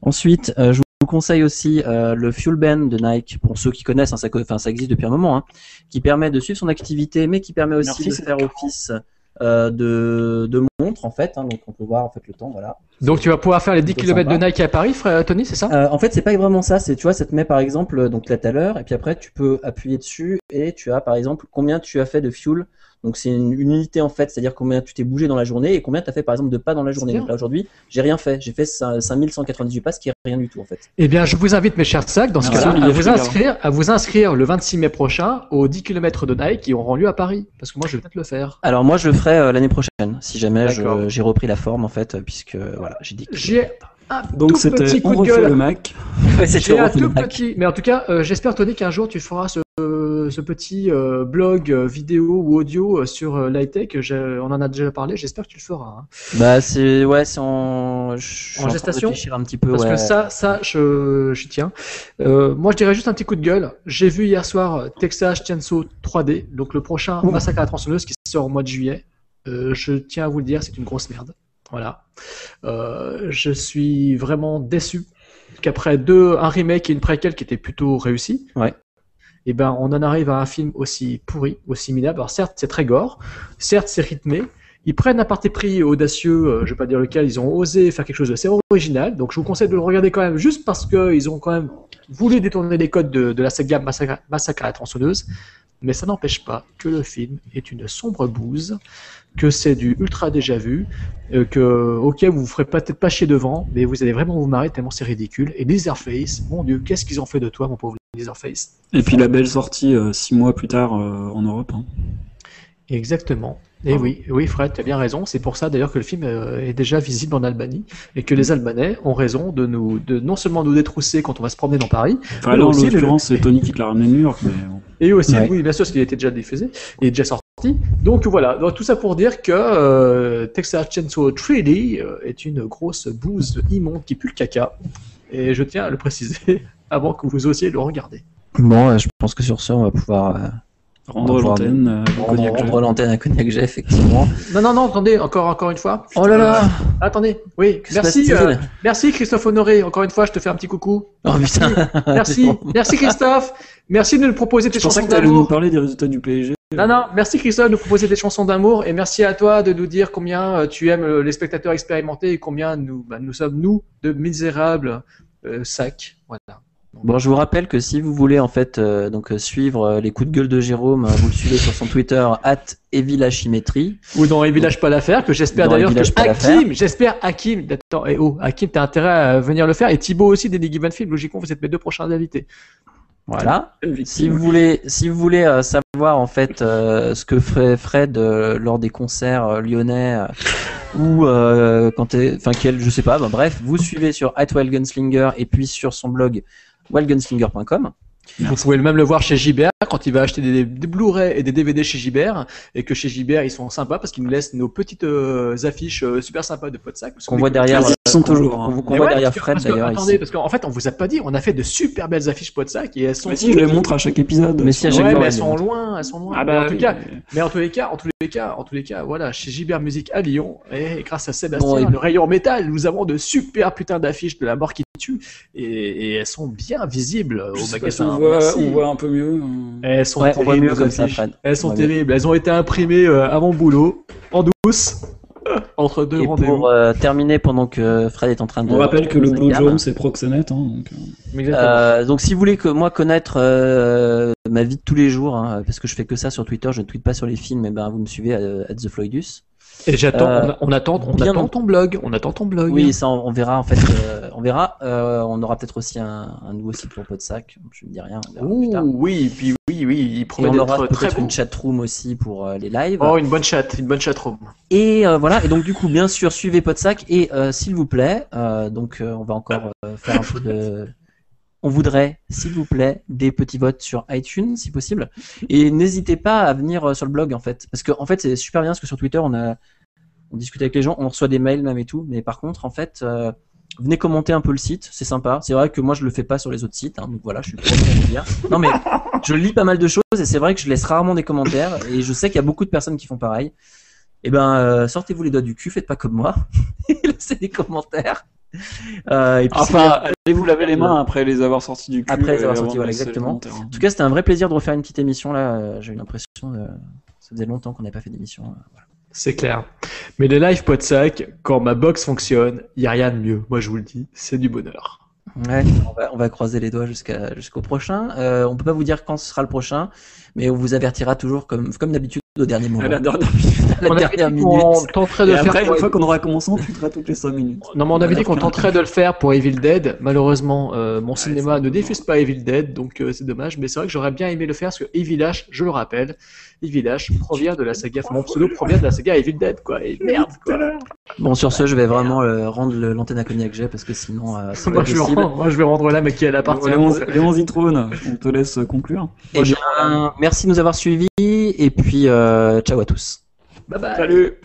Ensuite, euh, je vous conseille aussi euh, le Fuel Band de Nike, pour ceux qui connaissent, hein, ça, ça existe depuis un moment, hein, qui permet de suivre son activité, mais qui permet aussi Merci, de faire office euh, de, de montre en fait. hein, donc on peut voir en fait le temps, voilà. Donc tu vas pouvoir faire les 10 plutôt km de. Nike à Paris, frère Tony, c'est ça? Euh, en fait, c'est pas vraiment ça. C'est tu vois, ça te met par exemple donc là tout à l'heure, et puis après tu peux appuyer dessus et tu as par exemple combien tu as fait de fuel. Donc c'est une, une unité en fait, c'est-à-dire combien tu t'es bougé dans la journée et combien tu as fait par exemple de pas dans la journée. Donc là aujourd'hui, j'ai rien fait. J'ai fait cin- 5198 pas, ce qui est rien du tout en fait. Eh bien, je vous invite, mes chers sacs, dans ce Merci, cas-là, à vous, inscrire, à vous inscrire le 26 mai prochain aux 10 km de Nike qui auront lieu à Paris. Parce que moi, je vais peut-être le faire. Alors moi je le ferai euh, l'année prochaine, si jamais j'ai repris la forme en fait, euh, puisque euh, voilà, j'ai dit que J'ai un Donc tout c'était petit on coup de refait gueule. le Mac. Ouais, un tout petit, mais en tout cas, euh, j'espère Tony qu'un jour tu feras ce, ce petit euh, blog euh, vidéo ou audio euh, sur euh, l'high-tech. On en a déjà parlé. J'espère que tu le feras. hein. Bah c'est ouais, c'est en je En gestation réfléchir un petit peu Parce ouais. que ça, ça, je, j'y tiens. Euh, moi, je dirais juste un petit coup de gueule. J'ai vu hier soir euh, Texas Chainsaw 3D, donc le prochain Massacre à la tronçonneuse qui sort au mois de juillet. Euh, je tiens à vous le dire, c'est une grosse merde. Voilà. Euh, je suis vraiment déçu qu'après deux, un remake et une préquelle qui étaient plutôt réussis, Ouais. Et ben on en arrive à un film aussi pourri, aussi minable. Alors certes, c'est très gore, certes, c'est rythmé. Ils prennent un parti pris audacieux, euh, je vais pas dire lequel, ils ont osé faire quelque chose d'assez original. Donc je vous conseille de le regarder quand même, juste parce qu'ils ont quand même voulu détourner les codes de, de la saga Massacre, Massacre à la tronçonneuse. Mais ça n'empêche pas que le film est une sombre bouse, que c'est du ultra déjà vu, euh, que ok vous vous ferez peut-être pas chier devant, mais vous allez vraiment vous marrer tellement c'est ridicule. Et Leatherface, mon dieu, qu'est-ce qu'ils ont fait de toi, mon pauvre Leatherface Et puis la belle sortie euh, six mois plus tard euh, en Europe. hein. Exactement. Et Ah. oui, oui, Fred, tu as bien raison. C'est pour ça d'ailleurs que le film euh, est déjà visible en Albanie et que les Albanais ont raison de nous, de non seulement nous détrousser quand on va se promener dans Paris, Enfin Mais là en aussi, le- l'occurrence c'est Tony qui te l'a ramené New York. Mais et aussi, Ouais. oui, bien sûr, parce qu'il était déjà diffusé et déjà sorti. Donc voilà, donc, tout ça pour dire que euh, Texas Chainsaw 3D euh, est une grosse bouse immonde qui pue le caca. Et je tiens à le préciser avant que vous osiez le regarder. Bon, euh, je pense que sur ce, on va pouvoir euh, Rendre l'antenne. euh, rendre, l'antenne à Cognac J, effectivement. Non, non, non, attendez, encore, encore une fois. Oh là là Attendez, oui, merci, euh, merci Christophe Honoré. Encore une fois, je te fais un petit coucou. Oh putain Merci, merci Christophe. Merci de nous proposer tes Je pensais chansons que tu allais nous d'amour. parler des résultats du PSG Non, non, merci Christophe de nous proposer des chansons d'amour et merci à toi de nous dire combien tu aimes les spectateurs expérimentés et combien nous, bah, nous sommes, nous, de misérables euh, sacs. Voilà. Bon, je vous rappelle que si vous voulez en fait euh, donc euh, suivre euh, les coups de gueule de Jérôme, vous le suivez sur son Twitter @evilachimétrie. Ou dans les villages pas l'affaire, que j'espère d'ailleurs que Hakim, j'espère Hakim, attends, et oh, Hakim, t'as intérêt à venir le faire, et Thibaut aussi des Given Film, logiquement, vous êtes mes deux prochains invités. Voilà. Si vous voulez, si vous voulez euh, savoir en fait euh, ce que ferait Fred euh, lors des concerts euh, lyonnais euh, ou euh, quand, t'es- enfin quel, je sais pas, bah, bref, vous suivez sur @wildgunslinger et puis sur son blog wildgunslinger.com. Vous pouvez même le voir chez Gibert quand il va acheter des, des Blu-ray et des DVD chez Gibert et que chez Gibert ils sont sympas parce qu'ils nous laissent nos petites euh, affiches euh, super sympas de Podsac. parce Qu'on est- voit derrière, Ils euh, sont qu'on- toujours, qu'on- hein. qu'on Mais voit ouais, derrière Fred d'ailleurs Attendez, ici. parce qu'en fait on vous a pas dit, on a fait de super belles affiches Podsac et elles sont. Mais si, je les montre à chaque épisode. Mais si, à chaque Ouais, fois, mais on elles les sont loin, elles sont loin. Ah Mais bah, en tout oui, cas, mais- mais en tous les cas, en tous les cas, en tous les cas, voilà, chez Gibert Musique à Lyon, et grâce à Sébastien, Bon, et- le rayon métal, nous avons de super putains d'affiches de la mort qui tue, et, et elles sont bien visibles au magasin. on voit, on voit un peu mieux. hein. Elles sont Ouais, terribles, mieux comme ça. Elles sont terribles. Elles ont été imprimées euh, avant boulot, en douce, entre deux Et rendez-vous. pour euh, terminer, pendant que Fred est en train de. On rappelle que le Blue Joe, c'est Proxénète. Hein, donc, euh. Euh, si vous voulez que moi connaître euh, ma vie de tous les jours, hein, parce que je fais que ça sur Twitter, je ne tweete pas sur les films, et ben vous me suivez à, à The Floydus. Et j'attends, euh, on, on attend, on bien attend ton blog, on attend ton blog. Oui, ça on, on verra en fait, euh, on verra. Euh, on aura peut-être aussi un, un nouveau site pour Podsac. Je ne dis rien. On verra plus Ouh, tard. oui, puis oui, oui, il Et promet on aura d'être très peut-être beau. une chatroom aussi pour euh, les lives. Oh, une bonne chat, une bonne chatroom. Et euh, voilà. Et donc du coup, bien sûr, suivez Podsac et euh, s'il vous plaît, euh, donc euh, on va encore euh, faire un peu de. On voudrait, s'il vous plaît, des petits votes sur iTunes, si possible. Et n'hésitez pas à venir euh, sur le blog, en fait. Parce que, en fait, c'est super bien, parce que sur Twitter, on a, on discute avec les gens, on reçoit des mails même et tout. Mais par contre, en fait, euh, venez commenter un peu le site, c'est sympa. C'est vrai que moi, je le fais pas sur les autres sites, hein, donc voilà, je suis premier à le dire. Non, mais je lis pas mal de choses et c'est vrai que je laisse rarement des commentaires. Et je sais qu'il y a beaucoup de personnes qui font pareil. Eh ben, euh, sortez-vous les doigts du cul, faites pas comme moi. Laissez des commentaires. Euh, et puis, Enfin, allez vous laver les mains après les avoir sortis du cul. Après les avoir avant sortis, voilà, exactement. En tout cas, c'était un vrai plaisir de refaire une petite émission là. Euh, J'ai eu l'impression, de... ça faisait longtemps qu'on n'avait pas fait d'émission. euh, voilà. C'est clair. Mais les live Podsac, quand ma box fonctionne, il y a rien de mieux. Moi, je vous le dis, c'est du bonheur. Ouais, on va, on va croiser les doigts jusqu'à jusqu'au prochain. Euh, on peut pas vous dire quand ce sera le prochain, mais on vous avertira toujours comme comme d'habitude au dernier moment. À la dernière minute. À la on avait dernière dit minute. qu'on tenterait de Et faire. après, pour- une fois qu'on aura commencé, on tweetera toutes les 5 minutes. Non, mais on avait dit qu'on tenterait de le faire pour Evil Dead. Malheureusement, euh, mon cinéma ne diffuse pas Evil Dead, donc euh, c'est dommage. Mais c'est vrai que j'aurais bien aimé le faire parce que Evil H, je le rappelle, Evil H provient de la saga, enfin, mon pseudo provient de la saga Evil Dead, quoi. Et merde, quoi. Bon, sur ce, je vais vraiment euh, rendre l'antenne à Cognac J parce que sinon, euh, c'est Moi je, rendre, moi, je vais rendre l'âme à qui elle appartient. Léon Léon Zitrone, on te laisse conclure. Eh bien, merci de nous avoir suivis et puis euh, ciao à tous. Bye bye. Salut